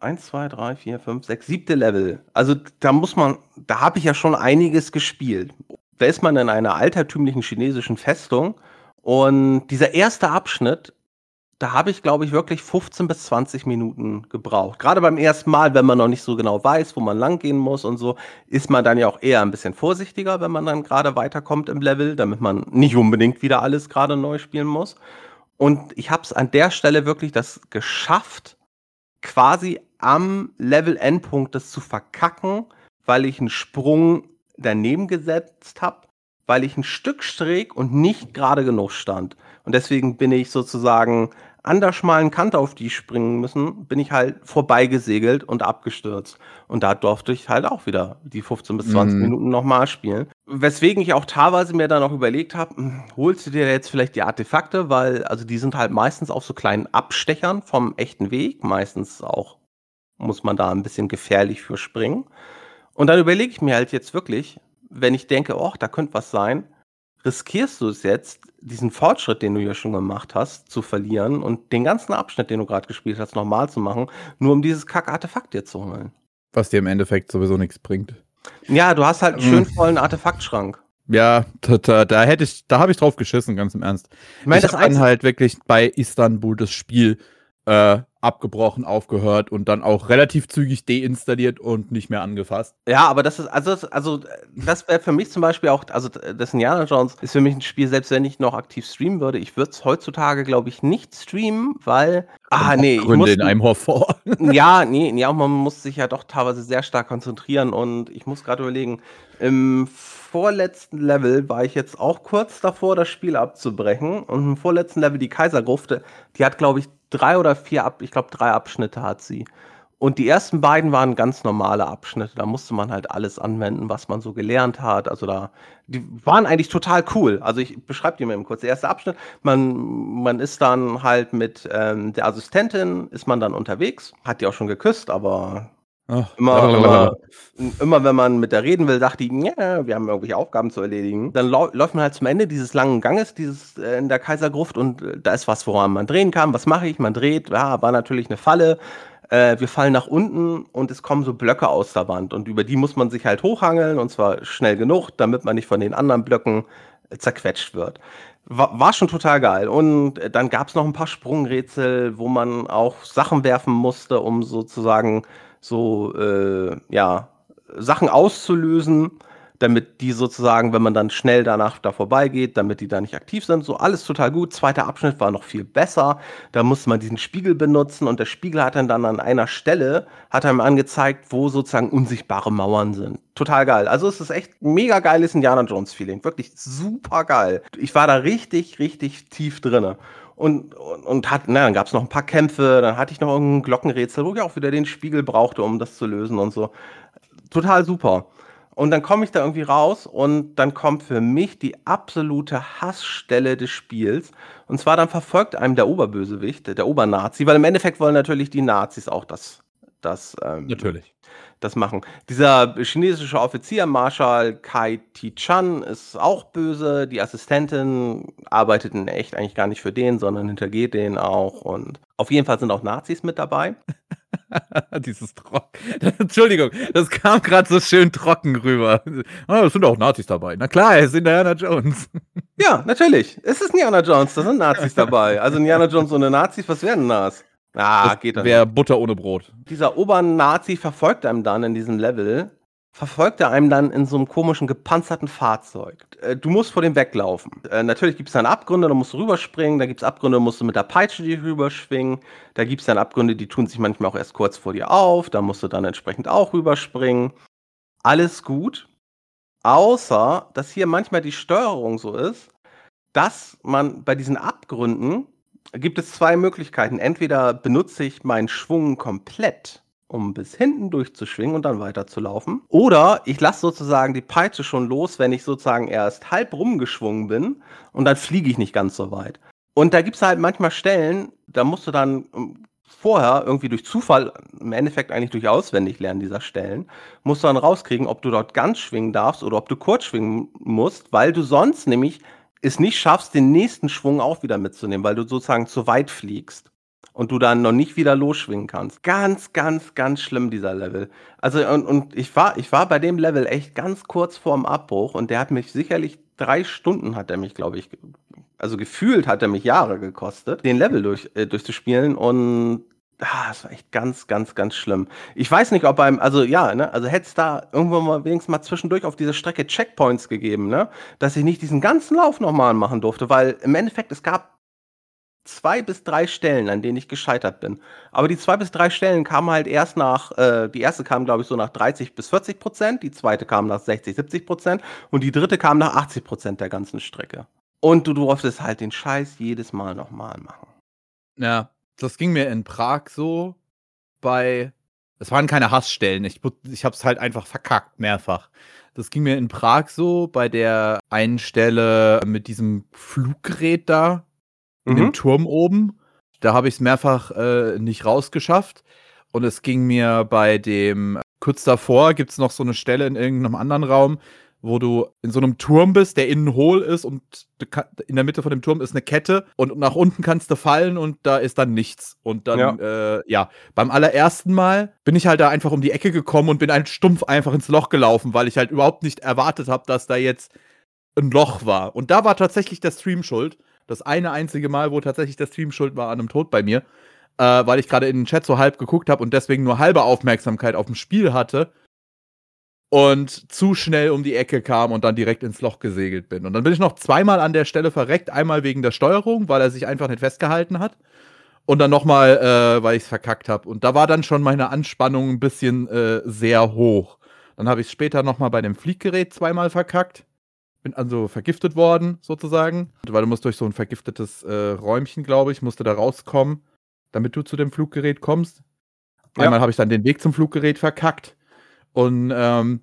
1, 2, 3, 4, 5, 6, siebte Level. Also da muss man, da habe ich ja schon einiges gespielt. Da ist man in einer altertümlichen chinesischen Festung und dieser erste Abschnitt, da habe ich, glaube ich, wirklich 15 bis 20 Minuten gebraucht. Gerade beim ersten Mal, wenn man noch nicht so genau weiß, wo man lang gehen muss und so, ist man dann ja auch eher ein bisschen vorsichtiger, wenn man dann gerade weiterkommt im Level, damit man nicht unbedingt wieder alles gerade neu spielen muss. Und ich habe es an der Stelle wirklich das geschafft, quasi am Level-Endpunkt das zu verkacken, weil ich einen Sprung daneben gesetzt habe, weil ich ein Stück schräg und nicht gerade genug stand. Und deswegen bin ich sozusagen an der schmalen Kante, auf die ich springen müssen, bin ich halt vorbeigesegelt und abgestürzt. Und da durfte ich halt auch wieder die 15 bis 20 Mhm. Minuten nochmal spielen. Weswegen ich auch teilweise mir dann auch überlegt habe, hm, holst du dir jetzt vielleicht die Artefakte, weil also die sind halt meistens auf so kleinen Abstechern vom echten Weg, meistens auch muss man da ein bisschen gefährlich für springen. Und dann überlege ich mir halt jetzt wirklich, wenn ich denke, oh, da könnte was sein, riskierst du es jetzt, diesen Fortschritt, den du ja schon gemacht hast, zu verlieren und den ganzen Abschnitt, den du gerade gespielt hast, nochmal zu machen, nur um dieses Kack-Artefakt dir zu holen. Was dir im Endeffekt sowieso nichts bringt. Ja, du hast halt einen Mm. schön vollen Artefaktschrank. Ja, da, da, da hätte ich, da habe ich drauf geschissen, ganz im Ernst. Ich meine, das dann halt wirklich bei Istanbul das Spiel äh, abgebrochen, aufgehört und dann auch relativ zügig deinstalliert und nicht mehr angefasst. Ja, aber das ist, also, das- also das wäre für mich zum Beispiel auch, also das Indiana Jones ist für mich ein Spiel, selbst wenn ich noch aktiv streamen würde, ich würde es heutzutage, glaube ich, nicht streamen, weil, ah, nee, ich Gründe muss, in einem vor. ja, nee, ja, man muss sich ja doch teilweise sehr stark konzentrieren und ich muss gerade überlegen, im vorletzten Level war ich jetzt auch kurz davor, das Spiel abzubrechen und im vorletzten Level die Kaisergruft, die hat, glaube ich, drei oder vier, Ab ich glaube, drei Abschnitte hat sie. Und die ersten beiden waren ganz normale Abschnitte. Da musste man halt alles anwenden, was man so gelernt hat. Also da, die waren eigentlich total cool. Also ich beschreibe die mal eben kurz. Der erste Abschnitt, man, man ist dann halt mit ähm, der Assistentin, ist man dann unterwegs, hat die auch schon geküsst, aber Ach, Immer, immer, immer wenn man mit der reden will, sagt die, ja, wir haben irgendwelche Aufgaben zu erledigen. Dann läuft man halt zum Ende dieses langen Ganges, dieses äh, in der Kaisergruft und äh, da ist was, woran man drehen kann. Was mache ich? Man dreht, ja, war natürlich eine Falle. Äh, wir fallen nach unten und es kommen so Blöcke aus der Wand und über die muss man sich halt hochhangeln und zwar schnell genug, damit man nicht von den anderen Blöcken äh, zerquetscht wird. War, war schon total geil. Und äh, dann gab es noch ein paar Sprungrätsel, wo man auch Sachen werfen musste, um sozusagen so, äh, ja, Sachen auszulösen, damit die sozusagen, wenn man dann schnell danach da vorbeigeht, damit die da nicht aktiv sind. So alles total gut. Zweiter Abschnitt war noch viel besser. Da musste man diesen Spiegel benutzen und der Spiegel hat dann, dann an einer Stelle, hat einem angezeigt, wo sozusagen unsichtbare Mauern sind. Total geil. Also es ist echt mega geiles Indiana Jones Feeling. Wirklich super geil. Ich war da richtig, richtig tief drinne. Und, und, und hat, na, dann gab es noch ein paar Kämpfe, dann hatte ich noch irgendein Glockenrätsel, wo ich auch wieder den Spiegel brauchte, um das zu lösen und so. Total super. Und dann komme ich da irgendwie raus und dann kommt für mich die absolute Hassstelle des Spiels. Und zwar dann verfolgt einem der Oberbösewicht, der Obernazi, weil im Endeffekt wollen natürlich die Nazis auch das, das, ähm, Natürlich. Das machen. Dieser chinesische Offizier, Marschall Kai Ti-chan, ist auch böse. Die Assistentin arbeitet in echt eigentlich gar nicht für den, sondern hintergeht den auch. Und auf jeden Fall sind auch Nazis mit dabei. [LAUGHS] Dieses Trocken. [LAUGHS] Entschuldigung, das kam gerade so schön trocken rüber. Ah, es sind auch Nazis dabei. Na klar, er ist Indiana Jones. Ja, natürlich. Es ist Indiana Jones, da sind Nazis dabei. Also Indiana Jones ohne Nazis, was wären das? Ah, das geht doch Wäre Butter ohne Brot. Dieser Obernazi verfolgt einem dann in diesem Level verfolgt er einem dann in so einem komischen gepanzerten Fahrzeug. Äh, du musst vor dem weglaufen. Äh, natürlich gibt es dann Abgründe, da musst du rüberspringen. Da gibt es Abgründe, da musst du mit der Peitsche die rüberschwingen. Da gibt es dann Abgründe, die tun sich manchmal auch erst kurz vor dir auf. Da musst du dann entsprechend auch rüberspringen. Alles gut. Außer, dass hier manchmal die Steuerung so ist, dass man bei diesen Abgründen gibt es zwei Möglichkeiten. Entweder benutze ich meinen Schwung komplett um bis hinten durchzuschwingen und dann weiterzulaufen. Oder ich lasse sozusagen die Peitsche schon los, wenn ich sozusagen erst halb rumgeschwungen bin und dann fliege ich nicht ganz so weit. Und da gibt es halt manchmal Stellen, da musst du dann ähm, vorher irgendwie durch Zufall, im Endeffekt eigentlich durch Auswendiglernen dieser Stellen, musst du dann rauskriegen, ob du dort ganz schwingen darfst oder ob du kurz schwingen musst, weil du sonst nämlich es nicht schaffst, den nächsten Schwung auch wieder mitzunehmen, weil du sozusagen zu weit fliegst und du dann noch nicht wieder losschwingen kannst. Ganz, ganz, ganz schlimm, dieser Level. Also, und, und ich war, ich war bei dem Level echt ganz kurz vorm Abbruch und der hat mich sicherlich drei Stunden hat er mich, glaube ich, also gefühlt hat er mich Jahre gekostet, den Level durch, äh, durchzuspielen und ah, das war echt ganz, ganz, ganz schlimm. Ich weiß nicht, ob beim, also ja, ne, also hätte es da irgendwann mal wenigstens mal zwischendurch auf dieser Strecke Checkpoints gegeben, ne, dass ich nicht diesen ganzen Lauf nochmal machen durfte, weil im Endeffekt es gab zwei bis drei Stellen, an denen ich gescheitert bin. Aber die zwei bis drei Stellen kamen halt erst nach, äh, die erste kam, glaube ich, so nach 30 bis 40 Prozent, die zweite kam nach 60, 70 Prozent und die dritte kam nach 80 Prozent der ganzen Strecke. Und du durftest halt den Scheiß jedes Mal nochmal machen. Ja, das ging mir in Prag so bei. Es waren keine Hassstellen. Ich, ich habe es halt einfach verkackt, mehrfach. Das ging mir in Prag so bei der einen Stelle mit diesem Fluggerät da, in mhm. dem Turm oben. Da habe ich es mehrfach äh, nicht rausgeschafft. Und es ging mir bei dem, kurz davor gibt es noch so eine Stelle in irgendeinem anderen Raum, wo du in so einem Turm bist, der innen hohl ist und in der Mitte von dem Turm ist eine Kette und nach unten kannst du fallen und da ist dann nichts. Und dann, ja, äh, ja. beim allerersten Mal bin ich halt da einfach um die Ecke gekommen und bin ein stumpf einfach ins Loch gelaufen, weil ich halt überhaupt nicht erwartet habe, dass da jetzt ein Loch war. Und da war tatsächlich der Stream schuld. Das eine einzige Mal, wo tatsächlich der Stream schuld war an einem Tod bei mir, äh, weil ich gerade in den Chat so halb geguckt habe und deswegen nur halbe Aufmerksamkeit auf dem Spiel hatte und zu schnell um die Ecke kam und dann direkt ins Loch gesegelt bin. Und dann bin ich noch zweimal an der Stelle verreckt, einmal wegen der Steuerung, weil er sich einfach nicht festgehalten hat. Und dann nochmal, äh, weil ich es verkackt habe. Und da war dann schon meine Anspannung ein bisschen äh, sehr hoch. Dann habe ich es später nochmal bei dem Flieggerät zweimal verkackt bin also vergiftet worden, sozusagen. Weil du musst durch so ein vergiftetes äh, Räumchen, glaube ich, musste da rauskommen, damit du zu dem Fluggerät kommst. Ja. Einmal habe ich dann den Weg zum Fluggerät verkackt. Und ähm,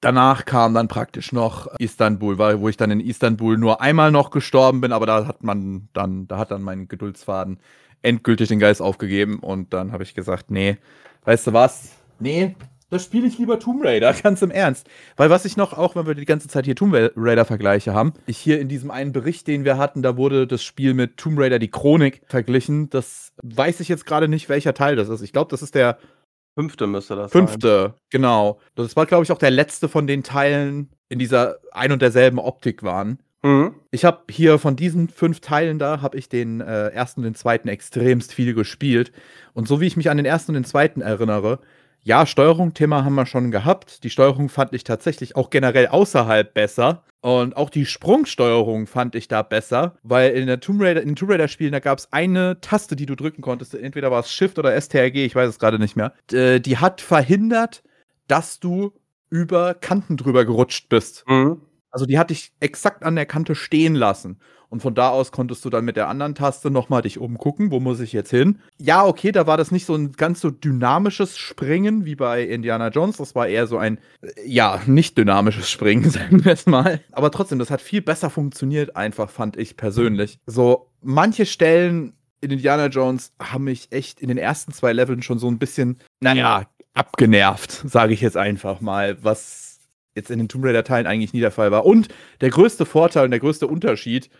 danach kam dann praktisch noch Istanbul, wo ich dann in Istanbul nur einmal noch gestorben bin, aber da hat man dann, da hat dann mein Geduldsfaden endgültig den Geist aufgegeben und dann habe ich gesagt, nee, weißt du was? Nee, da spiele ich lieber Tomb Raider, [LAUGHS] ganz im Ernst. Weil was ich noch, auch wenn wir die ganze Zeit hier Tomb Raider-Vergleiche haben, ich hier in diesem einen Bericht, den wir hatten, da wurde das Spiel mit Tomb Raider die Chronik verglichen. Das weiß ich jetzt gerade nicht, welcher Teil das ist. Ich glaube, das ist der fünfte müsste das fünfte, sein. Fünfte, genau. Das war, glaube ich, auch der letzte von den Teilen in dieser ein und derselben Optik waren. Mhm. Ich habe hier von diesen fünf Teilen da, habe ich den äh, ersten und den zweiten extremst viel gespielt. Und so wie ich mich an den ersten und den zweiten erinnere, ja, Steuerung, Thema haben wir schon gehabt. Die Steuerung fand ich tatsächlich auch generell außerhalb besser. Und auch die Sprungsteuerung fand ich da besser, weil in der Tomb Raider, in den Tomb Raider-Spielen, da gab es eine Taste, die du drücken konntest. Entweder war es Shift oder STRG, ich weiß es gerade nicht mehr. Die hat verhindert, dass du über Kanten drüber gerutscht bist. Mhm. Also die hat dich exakt an der Kante stehen lassen. Und von da aus konntest du dann mit der anderen Taste nochmal dich umgucken, wo muss ich jetzt hin. Ja, okay, da war das nicht so ein ganz so dynamisches Springen wie bei Indiana Jones. Das war eher so ein, ja, nicht dynamisches Springen, [LAUGHS] sagen wir es mal. Aber trotzdem, das hat viel besser funktioniert, einfach, fand ich persönlich. So, manche Stellen in Indiana Jones haben mich echt in den ersten zwei Leveln schon so ein bisschen, naja, abgenervt, sage ich jetzt einfach mal, was jetzt in den Tomb Raider-Teilen eigentlich nie der Fall war. Und der größte Vorteil und der größte Unterschied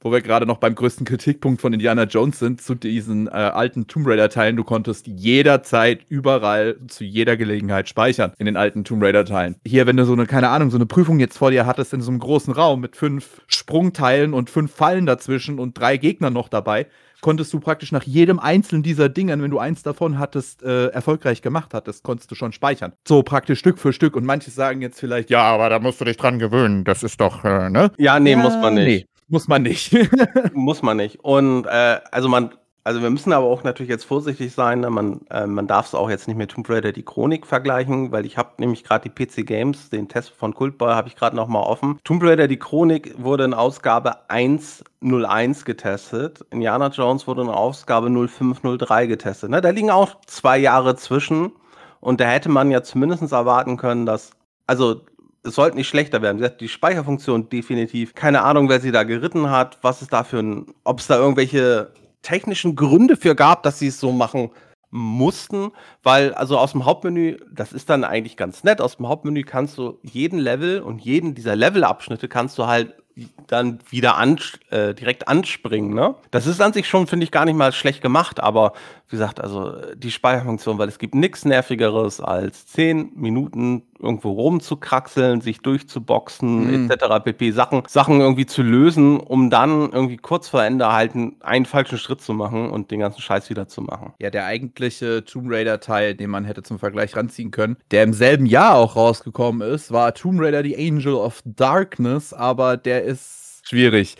wo wir gerade noch beim größten Kritikpunkt von Indiana Jones sind, zu diesen äh, alten Tomb Raider-Teilen. Du konntest jederzeit, überall, zu jeder Gelegenheit speichern in den alten Tomb Raider-Teilen. Hier, wenn du so eine, keine Ahnung, so eine Prüfung jetzt vor dir hattest in so einem großen Raum mit fünf Sprungteilen und fünf Fallen dazwischen und drei Gegnern noch dabei, konntest du praktisch nach jedem einzelnen dieser Dingen, wenn du eins davon hattest, äh, erfolgreich gemacht hattest, konntest du schon speichern. So praktisch Stück für Stück. Und manche sagen jetzt vielleicht, ja, aber da musst du dich dran gewöhnen. Das ist doch, äh, ne? Ja, nee, ja, muss man nicht. Nee, muss man nicht. [LAUGHS] muss man nicht. Und äh, also man also wir müssen aber auch natürlich jetzt vorsichtig sein. Ne? Man, äh, man darf es auch jetzt nicht mit Tomb Raider die Chronik vergleichen, weil ich habe nämlich gerade die PC Games, den Test von Cultboy habe ich gerade noch mal offen. Tomb Raider die Chronik wurde in Ausgabe 1.01 getestet. Indiana Jones wurde in Ausgabe 0503 getestet. Ne? Da liegen auch zwei Jahre zwischen. Und da hätte man ja zumindest erwarten können, dass, also es sollte nicht schlechter werden. Die Speicherfunktion definitiv. Keine Ahnung, wer sie da geritten hat, was ist da für ein, ob es da irgendwelche technischen Gründe für gab, dass sie es so machen mussten, weil also aus dem Hauptmenü, das ist dann eigentlich ganz nett, aus dem Hauptmenü kannst du jeden Level und jeden dieser Levelabschnitte kannst du halt dann wieder an, äh, direkt anspringen. Ne? Das ist an sich schon, finde ich, gar nicht mal schlecht gemacht, aber wie gesagt, also die Speicherfunktion, weil es gibt nichts Nervigeres als zehn Minuten irgendwo rumzukraxeln, sich durchzuboxen, mhm. etc. pp. Sachen, Sachen irgendwie zu lösen, um dann irgendwie kurz vor Ende halt einen falschen Schritt zu machen und den ganzen Scheiß wieder zu machen. Ja, der eigentliche Tomb Raider-Teil, den man hätte zum Vergleich ranziehen können, der im selben Jahr auch rausgekommen ist, war Tomb Raider The Angel of Darkness, aber der ist schwierig.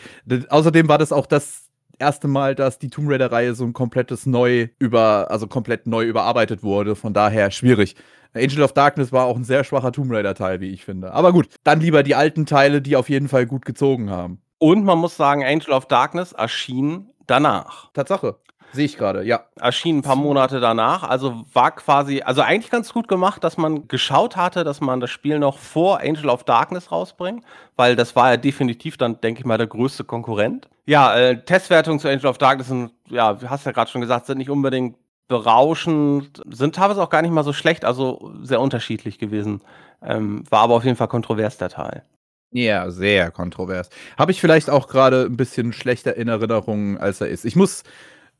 Außerdem war das auch das erste Mal, dass die Tomb Raider-Reihe so ein komplettes neu über, also komplett neu überarbeitet wurde. Von daher schwierig. Angel of Darkness war auch ein sehr schwacher Tomb Raider-Teil, wie ich finde. Aber gut, dann lieber die alten Teile, die auf jeden Fall gut gezogen haben. Und man muss sagen, Angel of Darkness erschien danach. Tatsache. Sehe ich gerade, ja. Erschien ein paar Monate danach. Also war quasi, also eigentlich ganz gut gemacht, dass man geschaut hatte, dass man das Spiel noch vor Angel of Darkness rausbringt, weil das war ja definitiv dann, denke ich mal, der größte Konkurrent. Ja, äh, Testwertungen zu Angel of Darkness sind, ja, hast ja gerade schon gesagt, sind nicht unbedingt berauschend, sind teilweise auch gar nicht mal so schlecht, also sehr unterschiedlich gewesen. Ähm, war aber auf jeden Fall kontrovers der Teil. Ja, sehr kontrovers. Habe ich vielleicht auch gerade ein bisschen schlechter in Erinnerung, als er ist. Ich muss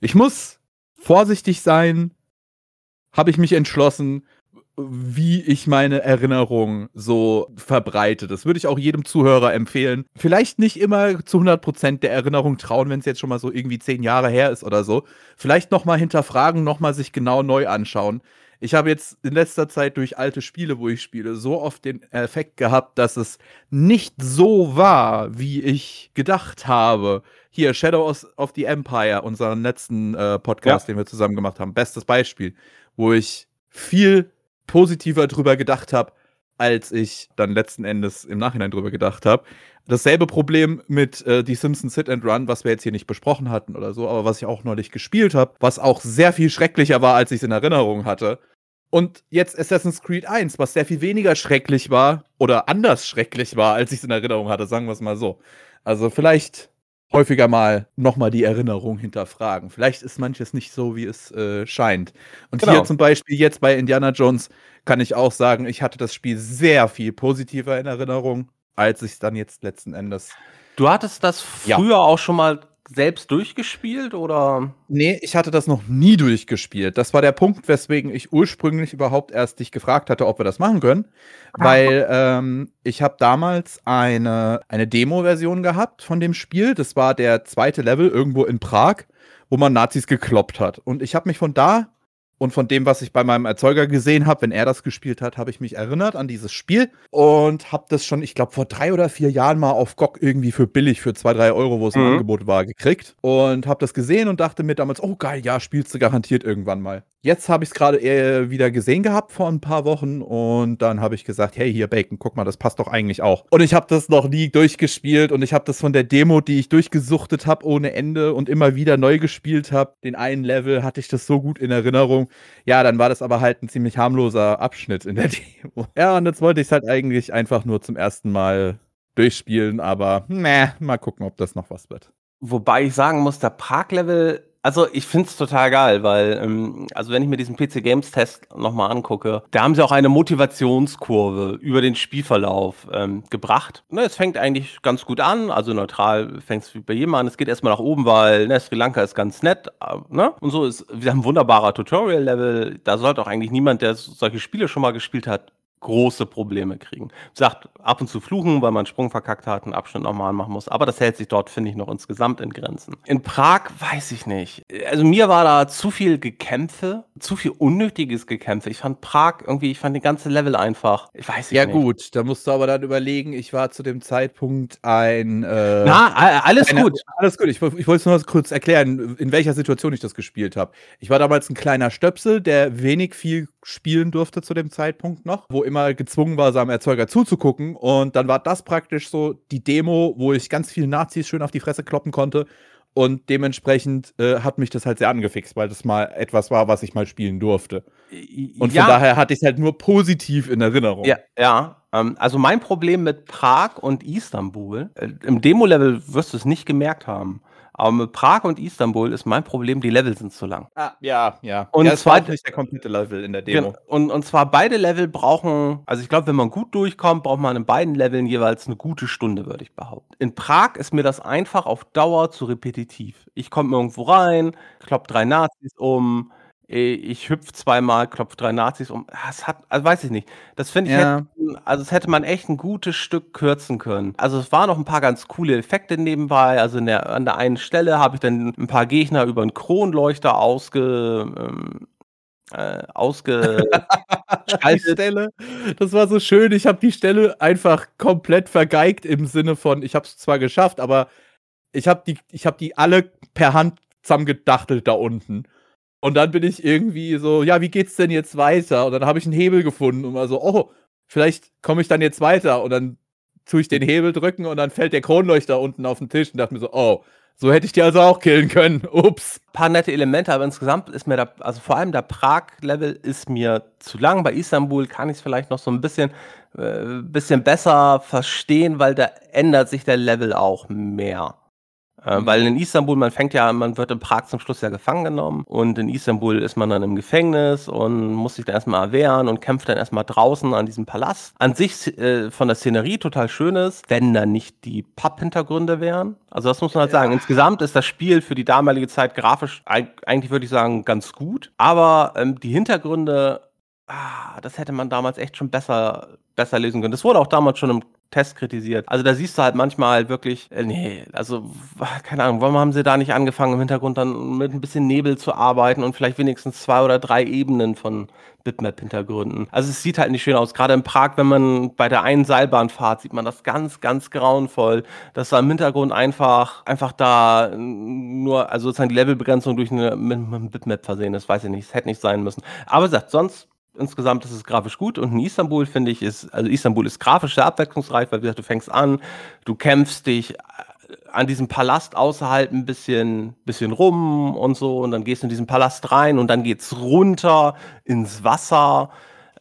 ich muss vorsichtig sein, habe ich mich entschlossen, wie ich meine Erinnerung so verbreite. Das würde ich auch jedem Zuhörer empfehlen. Vielleicht nicht immer zu 100% der Erinnerung trauen, wenn es jetzt schon mal so irgendwie zehn Jahre her ist oder so. Vielleicht nochmal hinterfragen, nochmal sich genau neu anschauen. Ich habe jetzt in letzter Zeit durch alte Spiele, wo ich spiele, so oft den Effekt gehabt, dass es nicht so war, wie ich gedacht habe. Hier, Shadow of the Empire, unseren letzten äh, Podcast, ja. den wir zusammen gemacht haben. Bestes Beispiel, wo ich viel positiver drüber gedacht habe, als ich dann letzten Endes im Nachhinein drüber gedacht habe. Dasselbe Problem mit äh, Die Simpsons Hit and Run, was wir jetzt hier nicht besprochen hatten oder so, aber was ich auch neulich gespielt habe, was auch sehr viel schrecklicher war, als ich es in Erinnerung hatte. Und jetzt Assassin's Creed 1, was sehr viel weniger schrecklich war oder anders schrecklich war, als ich es in Erinnerung hatte, sagen wir es mal so. Also vielleicht häufiger mal nochmal die Erinnerung hinterfragen. Vielleicht ist manches nicht so, wie es äh, scheint. Und genau. hier zum Beispiel jetzt bei Indiana Jones kann ich auch sagen, ich hatte das Spiel sehr viel positiver in Erinnerung als ich es dann jetzt letzten Endes. Du hattest das früher ja. auch schon mal selbst durchgespielt oder? Nee, ich hatte das noch nie durchgespielt. Das war der Punkt, weswegen ich ursprünglich überhaupt erst dich gefragt hatte, ob wir das machen können. Ah. Weil ähm, ich habe damals eine, eine Demo-Version gehabt von dem Spiel. Das war der zweite Level irgendwo in Prag, wo man Nazis gekloppt hat. Und ich habe mich von da und von dem, was ich bei meinem Erzeuger gesehen habe, wenn er das gespielt hat, habe ich mich erinnert an dieses Spiel und habe das schon, ich glaube, vor drei oder vier Jahren mal auf GOG irgendwie für billig, für zwei, drei Euro, wo es mhm. Angebot war, gekriegt. Und habe das gesehen und dachte mir damals, oh geil, ja, spielst du garantiert irgendwann mal. Jetzt habe ich es gerade wieder gesehen gehabt vor ein paar Wochen und dann habe ich gesagt, hey, hier Bacon, guck mal, das passt doch eigentlich auch. Und ich habe das noch nie durchgespielt und ich habe das von der Demo, die ich durchgesuchtet habe ohne Ende und immer wieder neu gespielt habe, den einen Level hatte ich das so gut in Erinnerung. Ja, dann war das aber halt ein ziemlich harmloser Abschnitt in der [LAUGHS] Demo. Ja, und jetzt wollte ich es halt eigentlich einfach nur zum ersten Mal durchspielen, aber meh, mal gucken, ob das noch was wird. Wobei ich sagen muss, der Park-Level Also, ich finde es total geil, weil, ähm, also, wenn ich mir diesen PC Games Test noch mal angucke, da haben sie auch eine Motivationskurve über den Spielverlauf, ähm, gebracht. Ne, es fängt eigentlich ganz gut an, also neutral fängt's wie bei jedem an. Es geht erst mal nach oben, weil, ne, Sri Lanka ist ganz nett, äh, ne? Und so ist wir haben 'n wunderbarer Tutorial-Level. Da sollte auch eigentlich niemand, der solche Spiele schon mal gespielt hat, große Probleme kriegen. Sagt ab und zu fluchen, weil man einen Sprung verkackt hat, einen Abschnitt nochmal machen muss. Aber das hält sich dort, finde ich, noch insgesamt in Grenzen. In Prag weiß ich nicht. Also mir war da zu viel Gekämpfe, zu viel unnötiges Gekämpfe. Ich fand Prag irgendwie, ich fand die ganze Level einfach, ich weiß Ja nicht. gut, da musst du aber dann überlegen, ich war zu dem Zeitpunkt ein, äh Na, alles Einer gut. alles gut. Ich ich wollte es nur kurz erklären, in welcher Situation ich das gespielt habe. Ich war damals 'n kleiner Stöpsel, der wenig viel spielen durfte zu dem Zeitpunkt noch, wo immer gezwungen war, seinem Erzeuger zuzugucken. Und dann war das praktisch so die Demo, wo ich ganz vielen Nazis schön auf die Fresse kloppen konnte. Und dementsprechend, äh, hat mich das halt sehr angefixt, weil das mal etwas war, was ich mal spielen durfte. Und von Ja. daher hatte ich's halt nur positiv in Erinnerung. Ja, ja. Ähm, also mein Problem mit Prag und Istanbul, äh, im Demo-Level wirst du es nicht gemerkt haben. Aber mit Prag und Istanbul ist mein Problem, die Level sind zu lang. Ah, ja, ja. Und ja, war zwar auch nicht der komplette Level in der Demo. und und zwar beide Level brauchen also, ich glaube, wenn man gut durchkommt, braucht man in beiden Leveln jeweils 'ne gute Stunde, würde ich behaupten. In Prag ist mir das einfach auf Dauer zu repetitiv. Ich komme irgendwo rein, kloppe 3 Nazis um, äh, ich hüpfe zweimal, klopfe 3 Nazis um. Ah, es hat also, weiß ich nicht. Das finde ich Ja. hätten also, das hätte man echt 'n gutes Stück kürzen können. Also, es waren noch 'n paar ganz coole Effekte nebenbei. Also, in der an der einen Stelle habe ich dann 'n paar Gegner über 'n Kronleuchter ausge ähm, äh, [LAUGHS] Die ausgeschaltet. Stelle, das war so schön. Ich habe die Stelle einfach komplett vergeigt im Sinne von, ich habe es zwar geschafft, aber ich habe die ich habe die alle per Hand zusammengedachtelt da unten. Und dann bin ich irgendwie so: „Ja, wie geht's denn jetzt weiter?“ Und dann habe ich 'n Hebel gefunden und war so: „Oh, vielleicht komme ich dann jetzt weiter.“ Und dann tue ich den Hebel drücken und dann fällt der Kronleuchter unten auf 'n Tisch und dachte mir so: „Oh, so hätte ich die also auch killen können. [LAUGHS] Ups.“ Paar nette Elemente, aber insgesamt ist mir da also, vor allem der Prag-Level ist mir zu lang. Bei Istanbul kann ich's vielleicht noch so 'n bisschen äh, bisschen besser verstehen, weil da ändert sich der Level auch mehr. Äh, Mhm. weil in Istanbul man fängt ja man wird in Prag zum Schluss ja gefangen genommen und in Istanbul ist man dann im Gefängnis und muss sich dann erst mal erwehren und kämpft dann erst mal draußen an diesem Palast. An sich äh, von der Szenerie total schön ist, wenn da nicht die Papphintergründe wären. Also, das muss man halt sagen. Ja. Insgesamt ist das Spiel für die damalige Zeit grafisch eig eigentlich würde ich sagen, ganz gut. Aber, ähm, die Hintergründe, ah, das hätte man damals echt schon besser besser lösen können. Das wurde auch damals schon im Test kritisiert. Also, da siehst du halt manchmal wirklich äh, ne, also, keine Ahnung, warum haben sie da nicht angefangen, im Hintergrund dann mit 'n bisschen Nebel zu arbeiten und vielleicht wenigstens 2 oder 3 Ebenen von Bitmap-Hintergründen. Also, es sieht halt nicht schön aus. Grade in Prag, wenn man bei der einen Seilbahn fahrt, sieht man das ganz, ganz grauenvoll, dass da im Hintergrund einfach einfach da nur also, sozusagen die Levelbegrenzung durch 'ne mit 'nem Bitmap versehen ist. Weiß ich nicht, es hätte nicht sein müssen. Aber wie gesagt, sonst insgesamt ist es grafisch gut und in Istanbul finde ich ist also, Istanbul ist grafisch sehr abwechslungsreich, weil wie gesagt, du fängst an, du kämpfst dich a an diesem Palast außerhalb 'n bisschen bisschen rum und so und dann gehst du in diesen Palast rein und dann geht's runter ins Wasser,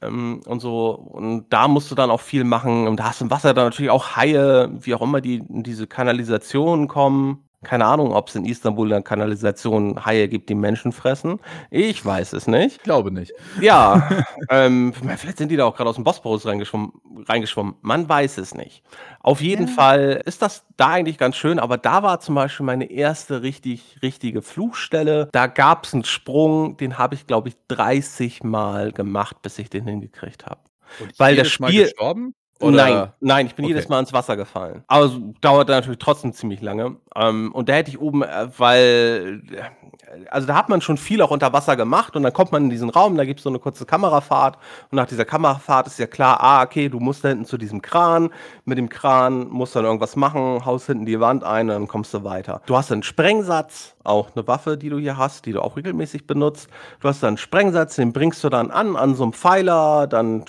ähm, und so. Und da musst du dann auch viel machen und da hast du im Wasser dann natürlich auch Haie, wie auch immer die in diese Kanalisation kommen. Keine Ahnung, ob's in Istanbul in der Kanalisation Haie gibt, die Menschen fressen. Ich weiß es nicht. Ich glaube nicht. Ja, [LAUGHS] ähm, vielleicht sind die da auch grad aus'm Bosporus reingeschwommen reingeschwommen. Man weiß es nicht. Auf jeden Ja. Fall ist das da eigentlich ganz schön, aber da war zum Beispiel meine erste richtig richtige Fluchstelle. Da gab's 'n Sprung, den habe ich, glaube ich, 30 Mal gemacht, bis ich den hingekriegt habe. Und Weil das jedes Mal Spiel gestorben? Nein, Oder nein, ich bin jedes okay. Mal ins Wasser gefallen. Aber es dauerte natürlich trotzdem ziemlich lange. Ähm, und da hätte ich oben äh, weil äh, also, da hat man schon viel auch unter Wasser gemacht und dann kommt man in diesen Raum, da gibt's so 'ne kurze Kamerafahrt und nach dieser Kamerafahrt ist ja klar, ah, okay, du musst da hinten zu diesem Kran. Mit dem Kran musst du dann irgendwas machen, haust hinten die Wand ein und dann kommst du weiter. Du hast 'n Sprengsatz, auch 'ne Waffe, die du hier hast, die du auch regelmäßig benutzt. Du hast da 'n Sprengsatz, den bringst du dann an, an so 'nem Pfeiler, dann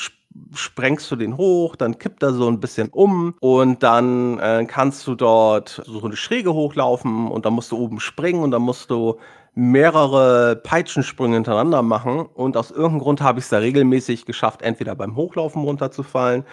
sprengst du den hoch, dann kippt er so 'n bisschen um und dann, äh, kannst du dort so 'ne Schräge hochlaufen und dann musst du oben springen und dann musst du mehrere Peitschensprünge hintereinander machen und aus irgend 'nem Grund habe ich's da regelmäßig geschafft, entweder beim Hochlaufen runterzufallen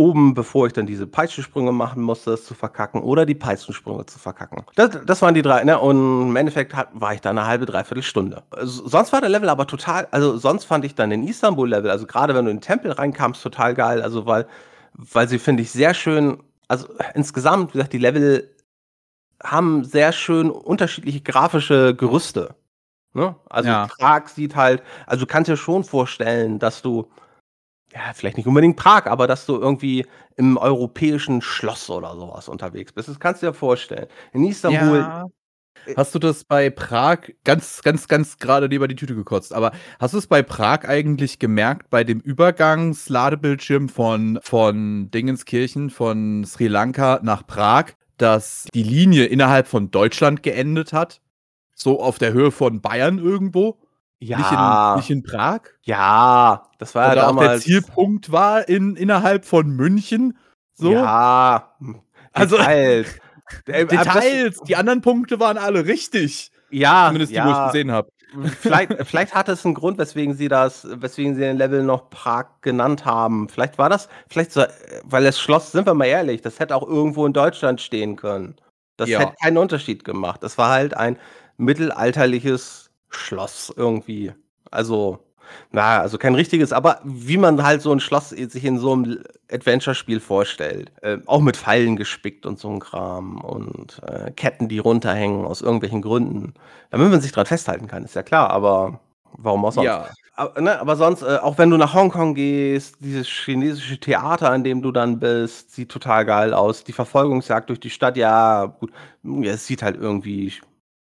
oben, bevor ich dann diese Peitschensprünge machen musste, das zu verkacken oder die Peitschensprünge zu verkacken. Das, das waren die drei, ne? Und im Endeffekt hat, war ich da eine halbe, dreiviertel Stunde. Sonst war der Level aber total, also sonst fand ich dann den Istanbul-Level, also gerade wenn du in den Tempel reinkamst, total geil. Also weil, weil sie, finde ich, sehr schön, also insgesamt, wie gesagt, die Level haben sehr schön unterschiedliche grafische Gerüste. Ne? Also Ja. Prag sieht halt, also du kannst dir schon vorstellen, dass du, ja, vielleicht nicht unbedingt Prag, aber dass du irgendwie im europäischen Schloss oder sowas unterwegs bist. Das kannst du dir vorstellen. In Istanbul, Ja. Hast du das bei Prag ganz, ganz, ganz gerade lieber die Tüte gekotzt? Aber hast du es bei Prag eigentlich gemerkt, bei dem Übergangsladebildschirm von, von Dingenskirchen, von Sri Lanka nach Prag, dass die Linie innerhalb von Deutschland geendet hat? So auf der Höhe von Bayern irgendwo? Nicht, ja, in, nicht in Prag? ja, das war ja Oder auch der damals. Zielpunkt war in, innerhalb von München? So? Ja, Also- Details. [LAUGHS] Äh, Details, die anderen Punkte waren alle richtig. ja, Zumindest die, wo ich ja. gesehen habe. vielleicht, vielleicht hat es einen Grund, weswegen sie das, weswegen sie den Level noch Prag genannt haben. Vielleicht war das, vielleicht so, weil das Schloss, sind wir mal ehrlich, das hätte auch irgendwo in Deutschland stehen können. Das Ja. hätte keinen Unterschied gemacht. Das war halt ein mittelalterliches Schloss irgendwie. Also, na, also kein richtiges, aber wie man halt so ein Schloss sich in so einem Adventure-Spiel vorstellt. Äh, auch mit Pfeilen gespickt und so ein Kram und äh, Ketten, die runterhängen aus irgendwelchen Gründen. Damit man sich dran festhalten kann, ist ja klar, aber warum auch sonst? Ja. Aber, ne, aber sonst, äh, auch wenn du nach Hongkong gehst, dieses chinesische Theater, an dem du dann bist, sieht total geil aus. Die Verfolgungsjagd durch die Stadt, ja, gut, ja, es sieht halt irgendwie,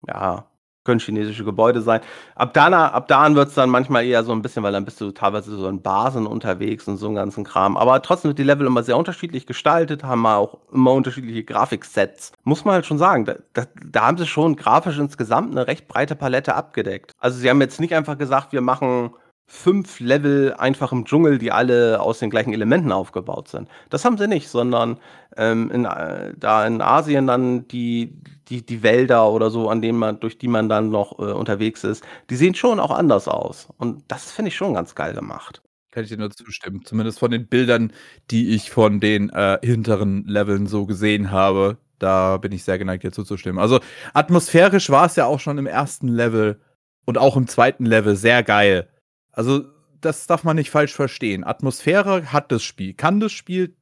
ja, können chinesische Gebäude sein. Ab da, ab da an wird es dann manchmal eher so ein bisschen, weil dann bist du teilweise so in Basen unterwegs und so einen ganzen Kram. Aber trotzdem sind die Level immer sehr unterschiedlich gestaltet, haben auch immer unterschiedliche Grafiksets. Muss man halt schon sagen, da, da, da haben sie schon grafisch insgesamt eine recht breite Palette abgedeckt. Also sie haben jetzt nicht einfach gesagt, wir machen fünf Level einfach im Dschungel, die alle aus den gleichen Elementen aufgebaut sind. Das haben sie nicht, sondern ähm, in, äh, da in Asien dann die, die, die Wälder oder so, an denen man, durch die man dann noch äh, unterwegs ist, die sehen schon auch anders aus. Und das finde ich schon ganz geil gemacht. Kann ich dir nur zustimmen. Zumindest von den Bildern, die ich von den äh, hinteren Leveln so gesehen habe. Da bin ich sehr geneigt, dir zuzustimmen. Also atmosphärisch war es ja auch schon im ersten Level und auch im zweiten Level sehr geil. Also das darf man nicht falsch verstehen. Atmosphäre hat das Spiel, kann das Spiel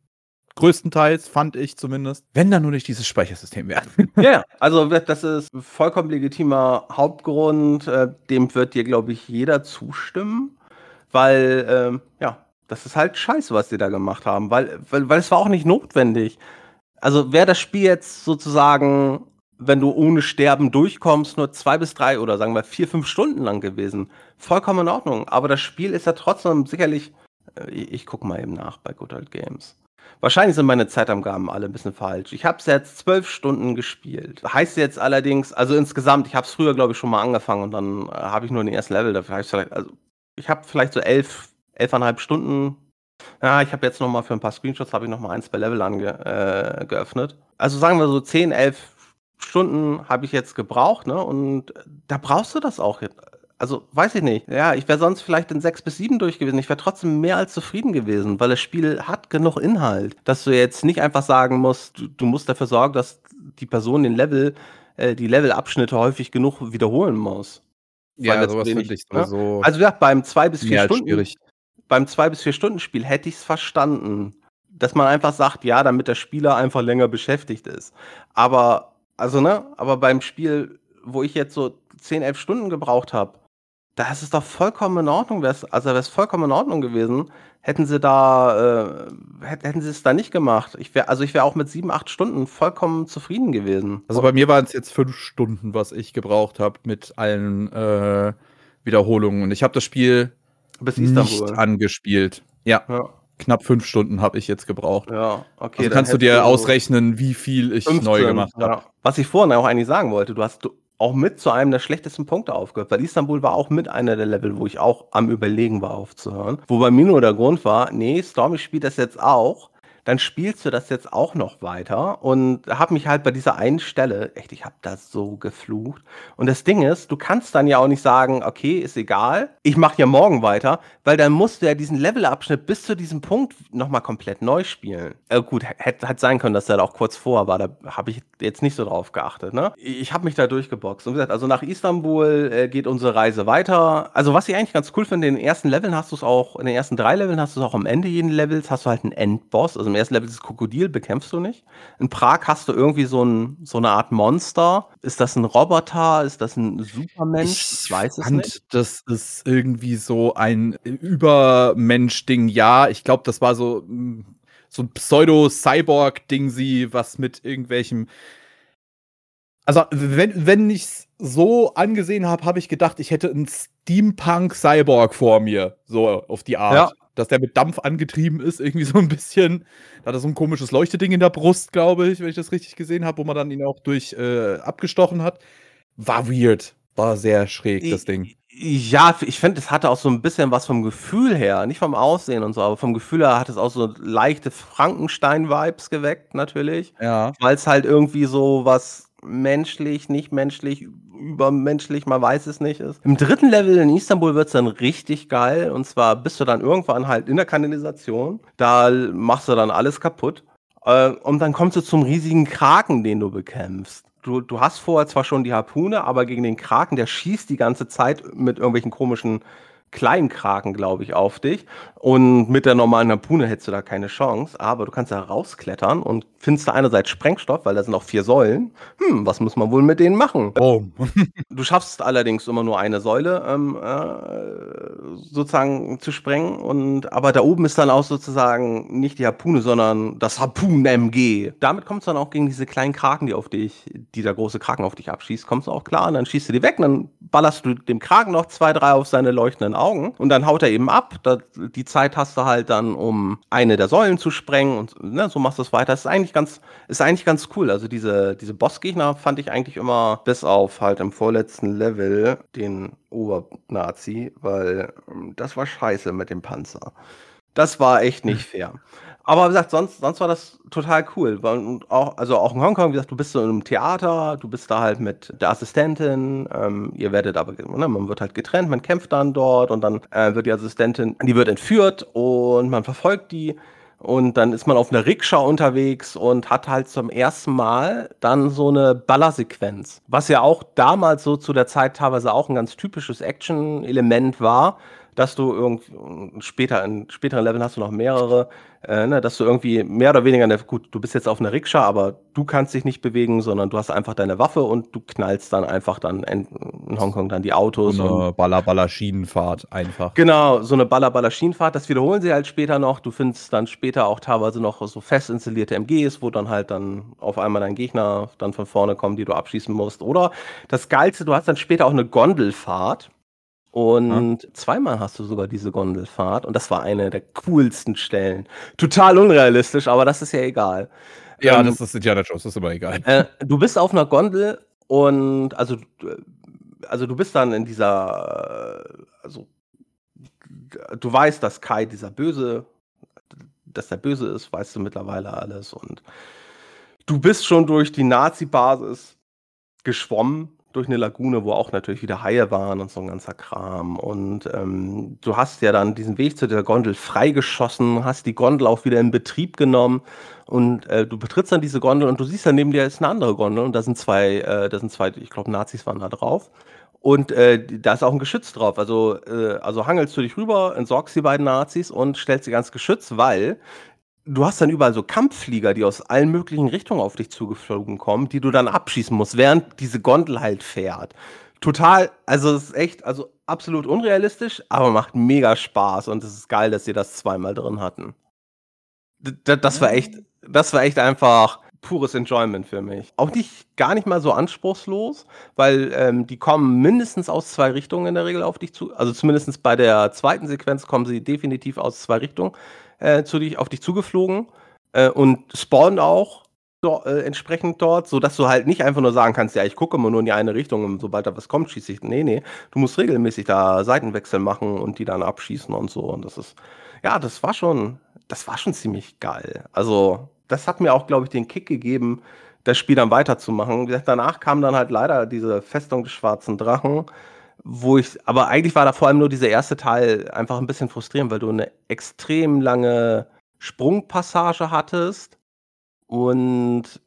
größtenteils, fand ich zumindest. Wenn da nur nicht dieses Speichersystem wäre. Ja, ja, also das ist vollkommen legitimer Hauptgrund, äh, dem wird dir, glaube ich, jeder zustimmen, weil, ähm, ja, das ist halt scheiße, was sie da gemacht haben, weil, weil, weil es war auch nicht notwendig. Also wäre das Spiel jetzt sozusagen, wenn du ohne Sterben durchkommst, nur zwei bis drei oder sagen wir vier, fünf Stunden lang gewesen, vollkommen in Ordnung. Aber das Spiel ist ja trotzdem sicherlich, äh, ich, ich gucke mal eben nach bei Good Old Games. Wahrscheinlich sind meine Zeitangaben alle ein bisschen falsch. Ich habe es jetzt zwölf Stunden gespielt. Heißt jetzt allerdings, also insgesamt, ich habe es früher, glaube ich, schon mal angefangen und dann äh, habe ich nur den ersten Level. Dafür also ich habe vielleicht so elf, elfeinhalb Stunden. Ja, ich habe jetzt noch mal für ein paar Screenshots habe ich noch mal eins per Level ange, äh, geöffnet. Also sagen wir so zehn, elf Stunden habe ich jetzt gebraucht, ne? Und da brauchst du das auch jetzt. Also, weiß ich nicht. Ja, ich wäre sonst vielleicht in sechs bis sieben durch gewesen. Ich wäre trotzdem mehr als zufrieden gewesen, weil das Spiel hat genug Inhalt, dass du jetzt nicht einfach sagen musst, du, du musst dafür sorgen, dass die Person den Level, äh, die Levelabschnitte häufig genug wiederholen muss. Weil das sowas finde ich ne? sowieso Also ja, beim zwei bis vier Stunden, schwierig. beim zwei bis vier Stunden Spiel hätte ich es verstanden, dass man einfach sagt, ja, damit der Spieler einfach länger beschäftigt ist. Aber also ne, aber beim Spiel, wo ich jetzt so 10, 11 Stunden gebraucht habe, da ist es doch vollkommen in Ordnung, wär's, also wäre es vollkommen in Ordnung gewesen, hätten sie da, äh, hätt- hätten sie es da nicht gemacht. Ich wäre, also ich wäre auch mit sieben, acht Stunden vollkommen zufrieden gewesen. Also bei mir waren es jetzt fünf Stunden, was ich gebraucht habe mit allen äh, Wiederholungen. Und ich habe das Spiel bis nicht angespielt. Ja, Ja, knapp fünf Stunden habe ich jetzt gebraucht. ja, okay. also kannst du dir ausrechnen, wie viel ich 15, neu gemacht habe. ja. Was ich vorhin auch eigentlich sagen wollte, du hast auch mit zu einem der schlechtesten Punkte aufgehört, weil Istanbul war auch mit einer der Level, wo ich auch am Überlegen war aufzuhören. Wo bei mir nur der Grund war, nee, Stormy spielt das jetzt auch. Dann spielst du das jetzt auch noch weiter und habe mich halt bei dieser einen Stelle, echt, ich habe da so geflucht. Und das Ding ist, du kannst dann ja auch nicht sagen, okay, ist egal, ich mache ja morgen weiter, weil dann musst du ja diesen Levelabschnitt bis zu diesem Punkt nochmal komplett neu spielen. Äh, gut, hätte hat sein können, dass der da auch kurz vor war, da habe ich jetzt nicht so drauf geachtet. Ne? Ich habe mich da durchgeboxt. Und gesagt, also nach Istanbul äh, geht unsere Reise weiter. Also was ich eigentlich ganz cool finde, in den ersten Leveln hast du es auch, in den ersten drei Leveln hast du es auch am Ende jeden Levels, hast du halt einen Endboss. Also im ersten Level ist Krokodil, bekämpfst du nicht. In Prag hast du irgendwie so, ein, so eine Art Monster. Ist das ein Roboter? Ist das ein Supermensch? Ich, ich weiß es nicht. Das ist irgendwie so ein Übermensch-Ding. Ja, ich glaube, das war so, hm, so ein Pseudo-Cyborg-Ding, sie, was mit irgendwelchem. Also, wenn, wenn ich es so angesehen habe, habe ich gedacht, ich hätte einen Steampunk-Cyborg vor mir. So auf die Art. Ja dass der mit Dampf angetrieben ist, irgendwie so ein bisschen. Da hat er so ein komisches Leuchteding in der Brust, glaube ich, wenn ich das richtig gesehen habe, wo man dann ihn auch durch äh, abgestochen hat. War weird. War sehr schräg, das Ding. Ja, ich finde, es hatte auch so ein bisschen was vom Gefühl her, nicht vom Aussehen und so, aber vom Gefühl her hat es auch so leichte Frankenstein-Vibes geweckt, natürlich. Ja. Weil es halt irgendwie so was menschlich, nicht menschlich, übermenschlich, man weiß es nicht ist. Im dritten Level in Istanbul wird es dann richtig geil. Und zwar bist du dann irgendwann halt in der Kanalisation. Da machst du dann alles kaputt. Äh, und dann kommst du zum riesigen Kraken, den du bekämpfst. Du, du hast vorher zwar schon die Harpune, aber gegen den Kraken, der schießt die ganze Zeit mit irgendwelchen komischen Kleinkraken, glaube ich, auf dich. Und mit der normalen Harpune hättest du da keine Chance. Aber du kannst da rausklettern und findest da einerseits Sprengstoff, weil da sind auch vier Säulen. Hm, was muss man wohl mit denen machen? Oh. [LAUGHS] du schaffst allerdings immer nur eine Säule ähm, äh, sozusagen zu sprengen. Und, aber da oben ist dann auch sozusagen nicht die Harpune, sondern das Harpun-MG. Damit kommst du dann auch gegen diese kleinen Kraken, die auf dich, die der große Kraken auf dich abschießt, kommst du auch klar. Und dann schießt du die weg und dann ballerst du dem Kraken noch zwei, drei auf seine leuchtenden Augen und dann haut er eben ab. Da, die Zeit hast du halt dann, um eine der Säulen zu sprengen und ne, so machst du es weiter. Das ist eigentlich ganz, ist eigentlich ganz cool. Also diese, diese Bossgegner fand ich eigentlich immer, bis auf halt im vorletzten Level, den Obernazi, weil ähm, das war scheiße mit dem Panzer. Das war echt nicht fair. Aber wie gesagt, sonst, sonst war das total cool. Und auch, also auch in Hongkong, wie gesagt, du bist so in einem Theater, du bist da halt mit der Assistentin, ähm, ihr werdet aber, ne, man wird halt getrennt, man kämpft dann dort und dann äh, wird die Assistentin, die wird entführt und man verfolgt die. Und dann ist man auf einer Rikscha unterwegs und hat halt zum ersten Mal dann so eine Ballersequenz. Was ja auch damals so zu der Zeit teilweise auch ein ganz typisches Action-Element war dass du irgendwie später in späteren Leveln hast du noch mehrere, äh, ne, dass du irgendwie mehr oder weniger, ne, gut, du bist jetzt auf einer Rikscha, aber du kannst dich nicht bewegen, sondern du hast einfach deine Waffe und du knallst dann einfach dann in, in Hongkong dann die Autos. So eine Baller-Baller-Schienenfahrt einfach. Genau, so eine Baller-Baller-Schienenfahrt. Das wiederholen sie halt später noch. Du findest dann später auch teilweise noch so fest installierte MGs, wo dann halt dann auf einmal dein Gegner dann von vorne kommt, die du abschießen musst. Oder das Geilste, du hast dann später auch eine Gondelfahrt und ja. zweimal hast du sogar diese Gondelfahrt und das war eine der coolsten Stellen. Total unrealistisch, aber das ist ja egal. Ja, ähm, das ist Indiana Jones, das ist aber egal. Äh, du bist auf einer Gondel und also, also du bist dann in dieser, also du weißt, dass Kai dieser Böse, dass der Böse ist, weißt du mittlerweile alles und du bist schon durch die Nazi-Basis geschwommen durch eine Lagune, wo auch natürlich wieder Haie waren und so ein ganzer Kram. Und ähm, du hast ja dann diesen Weg zu der Gondel freigeschossen, hast die Gondel auch wieder in Betrieb genommen und äh, du betrittst dann diese Gondel und du siehst dann neben dir ist eine andere Gondel und da sind zwei, äh, da sind zwei, ich glaube Nazis waren da drauf. Und äh, da ist auch ein Geschütz drauf. Also, äh, also hangelst du dich rüber, entsorgst die beiden Nazis und stellst sie ganz Geschütz, weil du hast dann überall so Kampfflieger, die aus allen möglichen Richtungen auf dich zugeflogen kommen, die du dann abschießen musst, während diese Gondel halt fährt. Total, also es ist echt, also absolut unrealistisch, aber macht mega Spaß und es ist geil, dass sie das zweimal drin hatten. D das war echt, das war echt einfach pures Enjoyment für mich. Auch nicht gar nicht mal so anspruchslos, weil ähm, die kommen mindestens aus zwei Richtungen in der Regel auf dich zu. Also zumindest bei der zweiten Sequenz kommen sie definitiv aus zwei Richtungen äh, zu dich, auf dich zugeflogen äh, und spawnen auch do, äh, entsprechend dort, sodass du halt nicht einfach nur sagen kannst, ja, ich gucke immer nur in die eine Richtung und sobald da was kommt, schieße ich. Nee, nee, du musst regelmäßig da Seitenwechsel machen und die dann abschießen und so. Und das ist, ja, das war schon, das war schon ziemlich geil. Also, das hat mir auch, glaube ich, den Kick gegeben, das Spiel dann weiterzumachen. Danach kam dann halt leider diese Festung des schwarzen Drachen, wo ich, aber eigentlich war da vor allem nur dieser erste Teil einfach ein bisschen frustrierend, weil du eine extrem lange Sprungpassage hattest und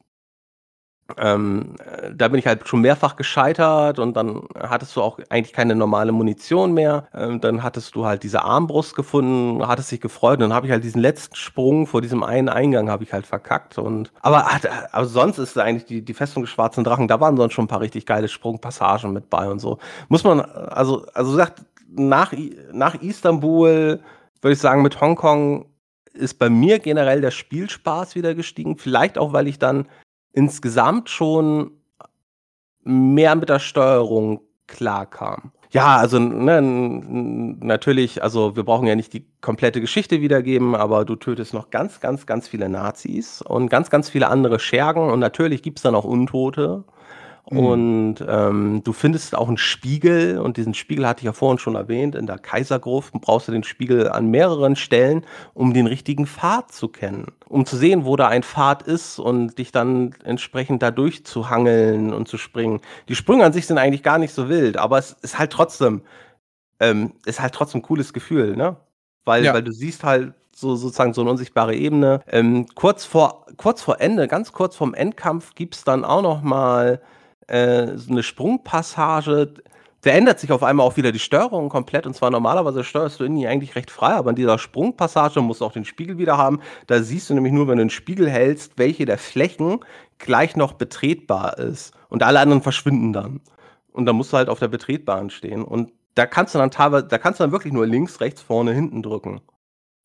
ähm, äh, da bin ich halt schon mehrfach gescheitert und dann hattest du auch eigentlich keine normale Munition mehr. Ähm, dann hattest du halt diese Armbrust gefunden, hattest dich gefreut und dann habe ich halt diesen letzten Sprung vor diesem einen Eingang habe ich halt verkackt und aber, aber sonst ist eigentlich die, die Festung des schwarzen Drachen, da waren sonst schon ein paar richtig geile Sprungpassagen mit bei und so. Muss man, also, also sagt, nach, nach Istanbul würde ich sagen, mit Hongkong ist bei mir generell der Spielspaß wieder gestiegen. Vielleicht auch, weil ich dann insgesamt schon mehr mit der Steuerung klarkam. Ja, also ne, natürlich, also wir brauchen ja nicht die komplette Geschichte wiedergeben, aber du tötest noch ganz, ganz, ganz viele Nazis und ganz, ganz viele andere Schergen und natürlich gibt es dann auch Untote. Mhm. Und ähm, du findest auch einen Spiegel und diesen Spiegel hatte ich ja vorhin schon erwähnt, in der Kaisergruft brauchst du den Spiegel an mehreren Stellen, um den richtigen Pfad zu kennen, um zu sehen, wo da ein Pfad ist und dich dann entsprechend da durchzuhangeln und zu springen. Die Sprünge an sich sind eigentlich gar nicht so wild, aber es ist halt trotzdem, ähm, ist halt trotzdem ein cooles Gefühl, ne? Weil, ja. weil du siehst halt so sozusagen so eine unsichtbare Ebene. Ähm, kurz vor kurz vor Ende, ganz kurz vorm Endkampf gibt's dann auch noch mal äh, so eine Sprungpassage. Da ändert sich auf einmal auch wieder die Steuerung komplett. Und zwar normalerweise steuerst du irgendwie eigentlich recht frei, aber in dieser Sprungpassage musst du auch den Spiegel wieder haben. Da siehst du nämlich nur, wenn du den Spiegel hältst, welche der Flächen gleich noch betretbar ist. Und alle anderen verschwinden dann. Und dann musst du halt auf der Betretbaren stehen. Und da kannst du dann teilweise, da kannst du dann wirklich nur links, rechts, vorne, hinten drücken.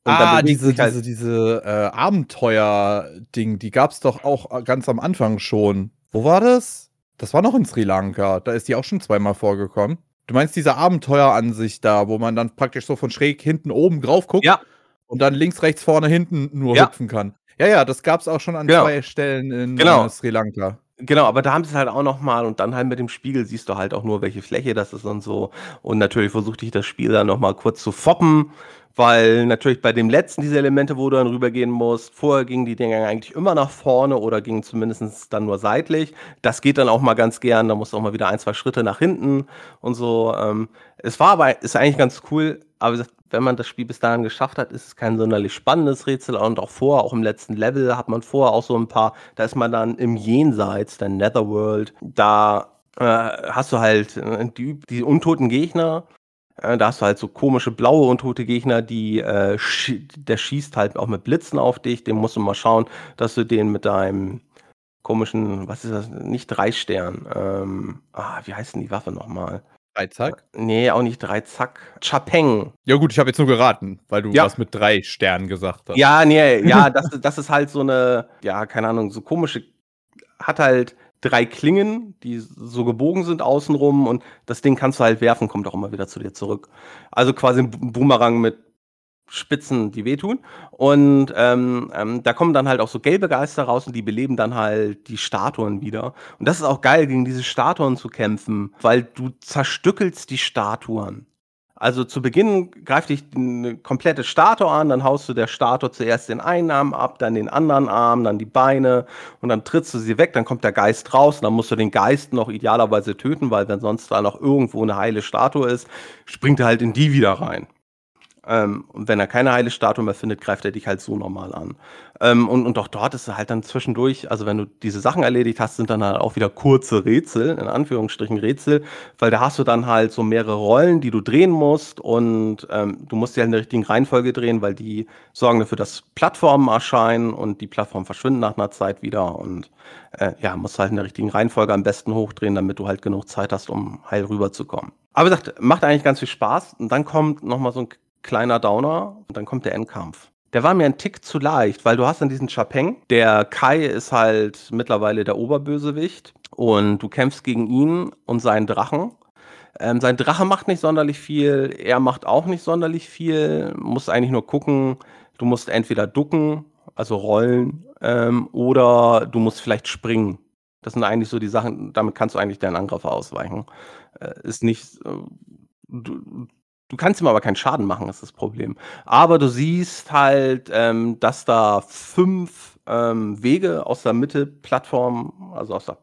Und ah, diese, halt diese, diese äh, Abenteuer-Ding, die gab's doch auch ganz am Anfang schon. Wo war das? Das war noch in Sri Lanka. Da ist die auch schon zweimal vorgekommen. Du meinst diese Abenteueransicht da, wo man dann praktisch so von schräg hinten oben drauf guckt ja. und dann links, rechts, vorne, hinten nur ja. hüpfen kann. Ja, ja, das gab es auch schon an genau. zwei Stellen in genau. äh, Sri Lanka. Genau, aber da haben sie es halt auch noch mal und dann halt mit dem Spiegel siehst du halt auch nur, welche Fläche das ist und so. Und natürlich versuchte ich das Spiel dann noch mal kurz zu foppen weil natürlich bei dem letzten dieser Elemente, wo du dann rübergehen musst, vorher gingen die Dinger eigentlich immer nach vorne oder gingen zumindest dann nur seitlich. Das geht dann auch mal ganz gern, da musst du auch mal wieder ein, zwei Schritte nach hinten und so. Ähm, es war aber, ist eigentlich ganz cool, aber wenn man das Spiel bis dahin geschafft hat, ist es kein sonderlich spannendes Rätsel und auch vorher, auch im letzten Level hat man vorher auch so ein paar, da ist man dann im Jenseits, der Netherworld, da äh, hast du halt äh, die, die untoten Gegner äh, da hast du halt so komische blaue untote Gegner, die äh, sch der schießt halt auch mit Blitzen auf dich. Den musst du mal schauen, dass du den mit deinem komischen, was ist das? Nicht drei Stern. Ähm, ah, wie heißt denn die Waffe nochmal? Dreizack? Nee, auch nicht Dreizack. Chapeng. Ja, gut, ich habe jetzt nur geraten, weil du ja. was mit drei Sternen gesagt hast. Ja, nee, ja, [LAUGHS] das, das ist halt so eine, ja, keine Ahnung, so komische, hat halt drei Klingen, die so gebogen sind außenrum und das Ding kannst du halt werfen, kommt auch immer wieder zu dir zurück. Also quasi ein Boomerang mit Spitzen, die wehtun. Und ähm, ähm, da kommen dann halt auch so gelbe Geister raus und die beleben dann halt die Statuen wieder. Und das ist auch geil, gegen diese Statuen zu kämpfen, weil du zerstückelst die Statuen. Also zu Beginn greift dich eine komplette Statue an, dann haust du der Statue zuerst den einen Arm ab, dann den anderen Arm, dann die Beine und dann trittst du sie weg, dann kommt der Geist raus und dann musst du den Geist noch idealerweise töten, weil wenn sonst da noch irgendwo eine heile Statue ist, springt er halt in die wieder rein. Ähm, und wenn er keine heile Statue mehr findet, greift er dich halt so normal an. Ähm, und, und auch dort ist er halt dann zwischendurch, also wenn du diese Sachen erledigt hast, sind dann halt auch wieder kurze Rätsel, in Anführungsstrichen Rätsel, weil da hast du dann halt so mehrere Rollen, die du drehen musst und ähm, du musst die halt in der richtigen Reihenfolge drehen, weil die sorgen dafür, dass Plattformen erscheinen und die Plattformen verschwinden nach einer Zeit wieder und äh, ja, musst halt in der richtigen Reihenfolge am besten hochdrehen, damit du halt genug Zeit hast, um heil rüberzukommen. Aber wie gesagt, macht eigentlich ganz viel Spaß und dann kommt nochmal so ein kleiner Downer und dann kommt der Endkampf. Der war mir ein Tick zu leicht, weil du hast dann diesen Chapeng. Der Kai ist halt mittlerweile der Oberbösewicht und du kämpfst gegen ihn und seinen Drachen. Ähm, sein Drache macht nicht sonderlich viel, er macht auch nicht sonderlich viel. Musst eigentlich nur gucken, du musst entweder ducken, also rollen, ähm, oder du musst vielleicht springen. Das sind eigentlich so die Sachen, damit kannst du eigentlich deinen Angriff ausweichen. Äh, ist nicht, äh, du, Du kannst ihm aber keinen Schaden machen, ist das Problem. Aber du siehst halt, ähm, dass da fünf ähm, Wege aus der Mitte-Plattform, also aus der,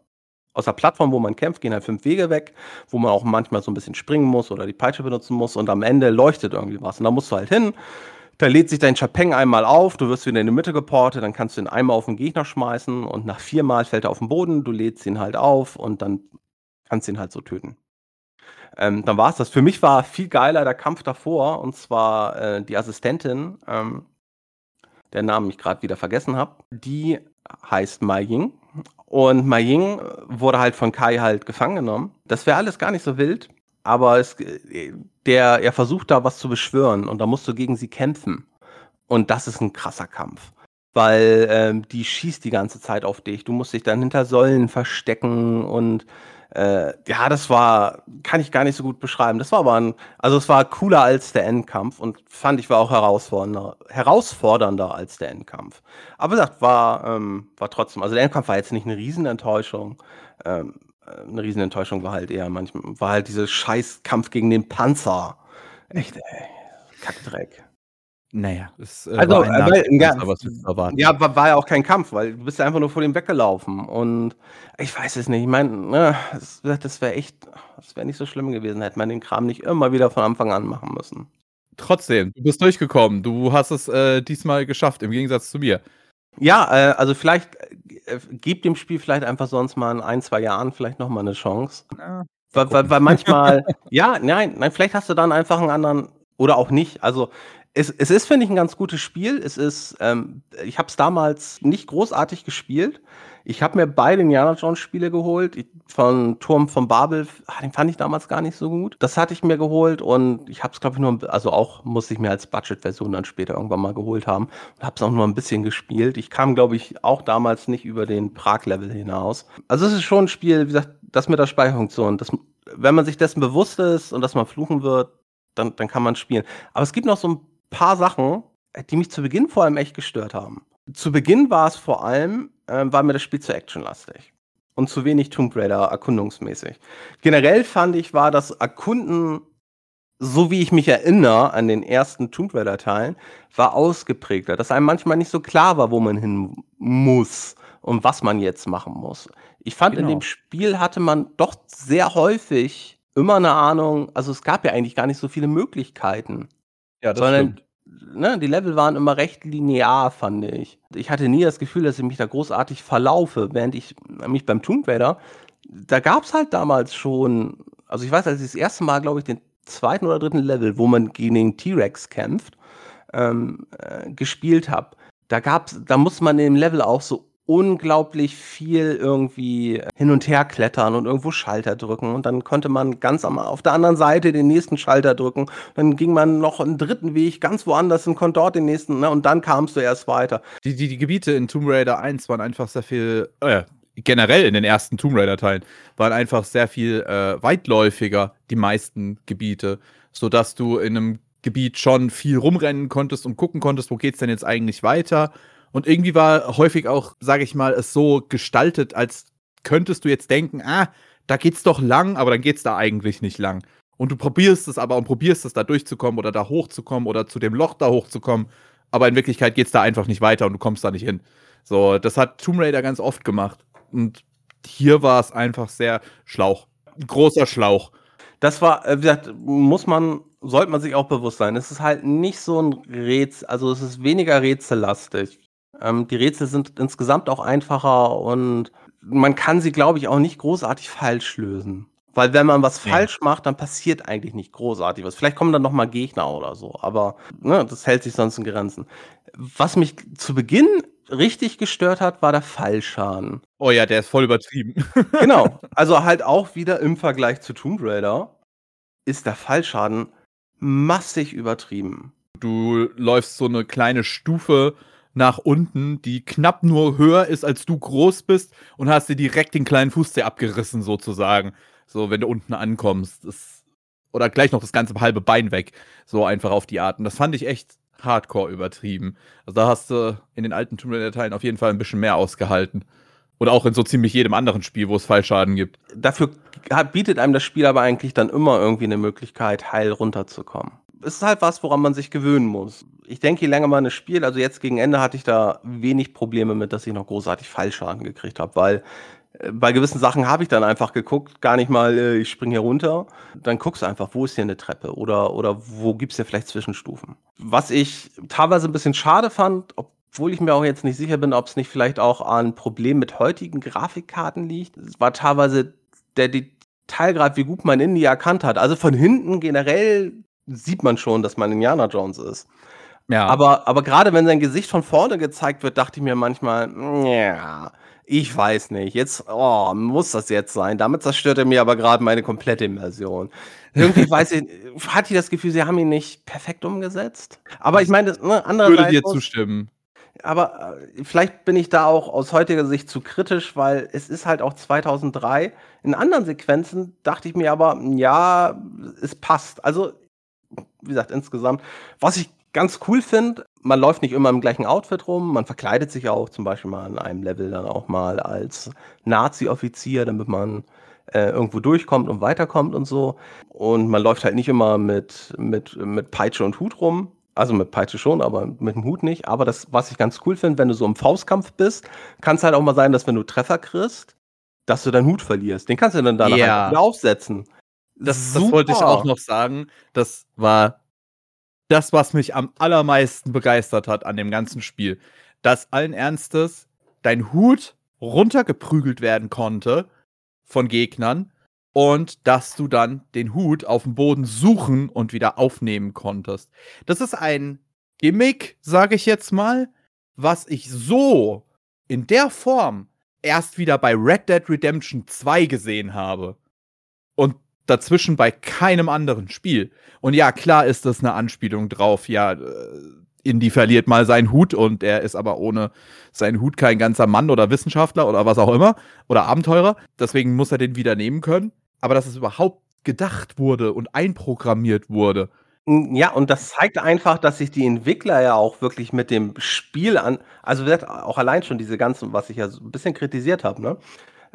aus der Plattform, wo man kämpft, gehen halt fünf Wege weg, wo man auch manchmal so ein bisschen springen muss oder die Peitsche benutzen muss und am Ende leuchtet irgendwie was. Und da musst du halt hin. Da lädt sich dein Chapeng einmal auf, du wirst wieder in die Mitte geportet, dann kannst du ihn einmal auf den Gegner schmeißen und nach viermal fällt er auf den Boden, du lädst ihn halt auf und dann kannst du ihn halt so töten. Ähm, dann war es das. Für mich war viel geiler der Kampf davor, und zwar äh, die Assistentin, ähm, der Namen ich gerade wieder vergessen habe, die heißt Mai Ying. Und Mai Ying wurde halt von Kai halt gefangen genommen. Das wäre alles gar nicht so wild, aber es, äh, der, er versucht da was zu beschwören und da musst du gegen sie kämpfen. Und das ist ein krasser Kampf. Weil ähm, die schießt die ganze Zeit auf dich. Du musst dich dann hinter Säulen verstecken und äh, ja, das war, kann ich gar nicht so gut beschreiben. Das war aber ein, also es war cooler als der Endkampf und fand ich war auch herausfordernder, herausfordernder als der Endkampf. Aber wie gesagt, war, ähm, war trotzdem, also der Endkampf war jetzt nicht eine Riesenenttäuschung. Ähm, äh, eine Riesenenttäuschung war halt eher manchmal, war halt dieser Scheißkampf gegen den Panzer. Echt, ey. Kackdreck. Naja, es äh, also, war ein äh, weil, ja, was erwarten. Ja, war, war, ja auch kein Kampf, weil du bist ja einfach nur vor dem weggelaufen. Und ich weiß es nicht. Ich meine, ne, das, das wäre echt, das wäre nicht so schlimm gewesen, hätte man den Kram nicht immer wieder von Anfang an machen müssen. Trotzdem, du bist durchgekommen. Du hast es äh, diesmal geschafft, im Gegensatz zu mir. Ja, äh, also vielleicht äh, gib dem Spiel vielleicht einfach sonst mal in ein, zwei Jahren vielleicht nochmal eine Chance. Ja, weil, weil, weil manchmal, [LAUGHS] ja, nein, nein, vielleicht hast du dann einfach einen anderen oder auch nicht. Also es, es ist, finde ich, ein ganz gutes Spiel. Es ist, ähm, ich habe es damals nicht großartig gespielt. Ich habe mir beide Indiana Jones Spiele geholt. Ich, von Turm von Babel, ach, den fand ich damals gar nicht so gut. Das hatte ich mir geholt und ich habe es, glaube ich, nur, also auch musste ich mir als Budget-Version dann später irgendwann mal geholt haben und habe es auch nur ein bisschen gespielt. Ich kam, glaube ich, auch damals nicht über den Prag-Level hinaus. Also es ist schon ein Spiel, wie gesagt, das mit der Speicherfunktion. Das, wenn man sich dessen bewusst ist und dass man fluchen wird, dann, dann kann man spielen. Aber es gibt noch so ein paar Sachen, die mich zu Beginn vor allem echt gestört haben. Zu Beginn war es vor allem, äh, war mir das Spiel zu actionlastig und zu wenig Tomb Raider erkundungsmäßig. Generell fand ich, war das Erkunden, so wie ich mich erinnere an den ersten Tomb Raider Teilen, war ausgeprägter, dass einem manchmal nicht so klar war, wo man hin muss und was man jetzt machen muss. Ich fand, genau. in dem Spiel hatte man doch sehr häufig immer eine Ahnung, also es gab ja eigentlich gar nicht so viele Möglichkeiten. Ja, das Sondern, stimmt. Ne, die Level waren immer recht linear, fand ich. Ich hatte nie das Gefühl, dass ich mich da großartig verlaufe, während ich mich beim Tomb Raider, da gab es halt damals schon, also ich weiß, als ich das erste Mal, glaube ich, den zweiten oder dritten Level, wo man gegen den T-Rex kämpft, ähm, äh, gespielt habe, da gab's, da muss man im Level auch so unglaublich viel irgendwie hin und her klettern und irgendwo Schalter drücken. Und dann konnte man ganz am, auf der anderen Seite den nächsten Schalter drücken. Dann ging man noch einen dritten Weg ganz woanders und konnte dort den nächsten, ne? und dann kamst du erst weiter. Die, die, die Gebiete in Tomb Raider 1 waren einfach sehr viel, äh, generell in den ersten Tomb Raider-Teilen, waren einfach sehr viel äh, weitläufiger, die meisten Gebiete, sodass du in einem Gebiet schon viel rumrennen konntest und gucken konntest, wo geht's denn jetzt eigentlich weiter und irgendwie war häufig auch, sage ich mal, es so gestaltet, als könntest du jetzt denken, ah, da geht's doch lang, aber dann geht's da eigentlich nicht lang. Und du probierst es aber und probierst es da durchzukommen oder da hochzukommen oder zu dem Loch da hochzukommen, aber in Wirklichkeit geht's da einfach nicht weiter und du kommst da nicht hin. So, das hat Tomb Raider ganz oft gemacht. Und hier war es einfach sehr Schlauch. Großer Schlauch. Das war, äh, wie gesagt, muss man, sollte man sich auch bewusst sein. Es ist halt nicht so ein Rätsel, also es ist weniger rätsellastig. Ähm, die Rätsel sind insgesamt auch einfacher und man kann sie, glaube ich, auch nicht großartig falsch lösen. Weil wenn man was ja. falsch macht, dann passiert eigentlich nicht großartig was. Vielleicht kommen dann noch mal Gegner oder so, aber ne, das hält sich sonst in Grenzen. Was mich zu Beginn richtig gestört hat, war der Fallschaden. Oh ja, der ist voll übertrieben. [LAUGHS] genau. Also halt auch wieder im Vergleich zu Tomb Raider ist der Fallschaden massig übertrieben. Du läufst so eine kleine Stufe nach unten, die knapp nur höher ist, als du groß bist und hast dir direkt den kleinen Fußzeh abgerissen, sozusagen. So, wenn du unten ankommst. Das, oder gleich noch das ganze halbe Bein weg. So einfach auf die Art. Und das fand ich echt hardcore übertrieben. Also da hast du in den alten Tomb Raider-Teilen auf jeden Fall ein bisschen mehr ausgehalten. Oder auch in so ziemlich jedem anderen Spiel, wo es Fallschaden gibt. Dafür bietet einem das Spiel aber eigentlich dann immer irgendwie eine Möglichkeit, heil runterzukommen. Es ist halt was, woran man sich gewöhnen muss. Ich denke, je länger man es spielt, also jetzt gegen Ende hatte ich da wenig Probleme mit, dass ich noch großartig Fallschaden gekriegt habe, weil äh, bei gewissen Sachen habe ich dann einfach geguckt, gar nicht mal, äh, ich springe hier runter. Dann guckst du einfach, wo ist hier eine Treppe oder, oder wo gibt es hier vielleicht Zwischenstufen. Was ich teilweise ein bisschen schade fand, obwohl ich mir auch jetzt nicht sicher bin, ob es nicht vielleicht auch an Problem mit heutigen Grafikkarten liegt, war teilweise der Detailgrad, wie gut man Indie erkannt hat. Also von hinten generell sieht man schon, dass man Indiana Jones ist. Ja. Aber, aber gerade wenn sein Gesicht von vorne gezeigt wird, dachte ich mir manchmal, ja, ich weiß nicht. Jetzt, oh, muss das jetzt sein? Damit zerstört er mir aber gerade meine komplette Immersion. Irgendwie [LAUGHS] weiß ich, hatte ich das Gefühl, sie haben ihn nicht perfekt umgesetzt. Aber ich meine, ne, andererseits. Würde dir zustimmen. Aber äh, vielleicht bin ich da auch aus heutiger Sicht zu kritisch, weil es ist halt auch 2003. In anderen Sequenzen dachte ich mir aber, ja, es passt. Also, wie gesagt, insgesamt, was ich ganz cool finde, man läuft nicht immer im gleichen Outfit rum, man verkleidet sich auch zum Beispiel mal an einem Level dann auch mal als Nazi-Offizier, damit man äh, irgendwo durchkommt und weiterkommt und so. Und man läuft halt nicht immer mit, mit, mit Peitsche und Hut rum. Also mit Peitsche schon, aber mit dem Hut nicht. Aber das, was ich ganz cool finde, wenn du so im Faustkampf bist, kann es halt auch mal sein, dass wenn du Treffer kriegst, dass du deinen Hut verlierst. Den kannst du dann danach ja. wieder aufsetzen. Das, das wollte ich auch noch sagen. Das war das, was mich am allermeisten begeistert hat an dem ganzen Spiel. Dass allen Ernstes dein Hut runtergeprügelt werden konnte von Gegnern und dass du dann den Hut auf dem Boden suchen und wieder aufnehmen konntest. Das ist ein Gimmick, sage ich jetzt mal, was ich so in der Form erst wieder bei Red Dead Redemption 2 gesehen habe. Dazwischen bei keinem anderen Spiel. Und ja, klar ist das eine Anspielung drauf. Ja, äh, Indy verliert mal seinen Hut und er ist aber ohne seinen Hut kein ganzer Mann oder Wissenschaftler oder was auch immer oder Abenteurer. Deswegen muss er den wieder nehmen können. Aber dass es überhaupt gedacht wurde und einprogrammiert wurde. Ja, und das zeigt einfach, dass sich die Entwickler ja auch wirklich mit dem Spiel an, also auch allein schon diese ganzen, was ich ja so ein bisschen kritisiert habe, ne?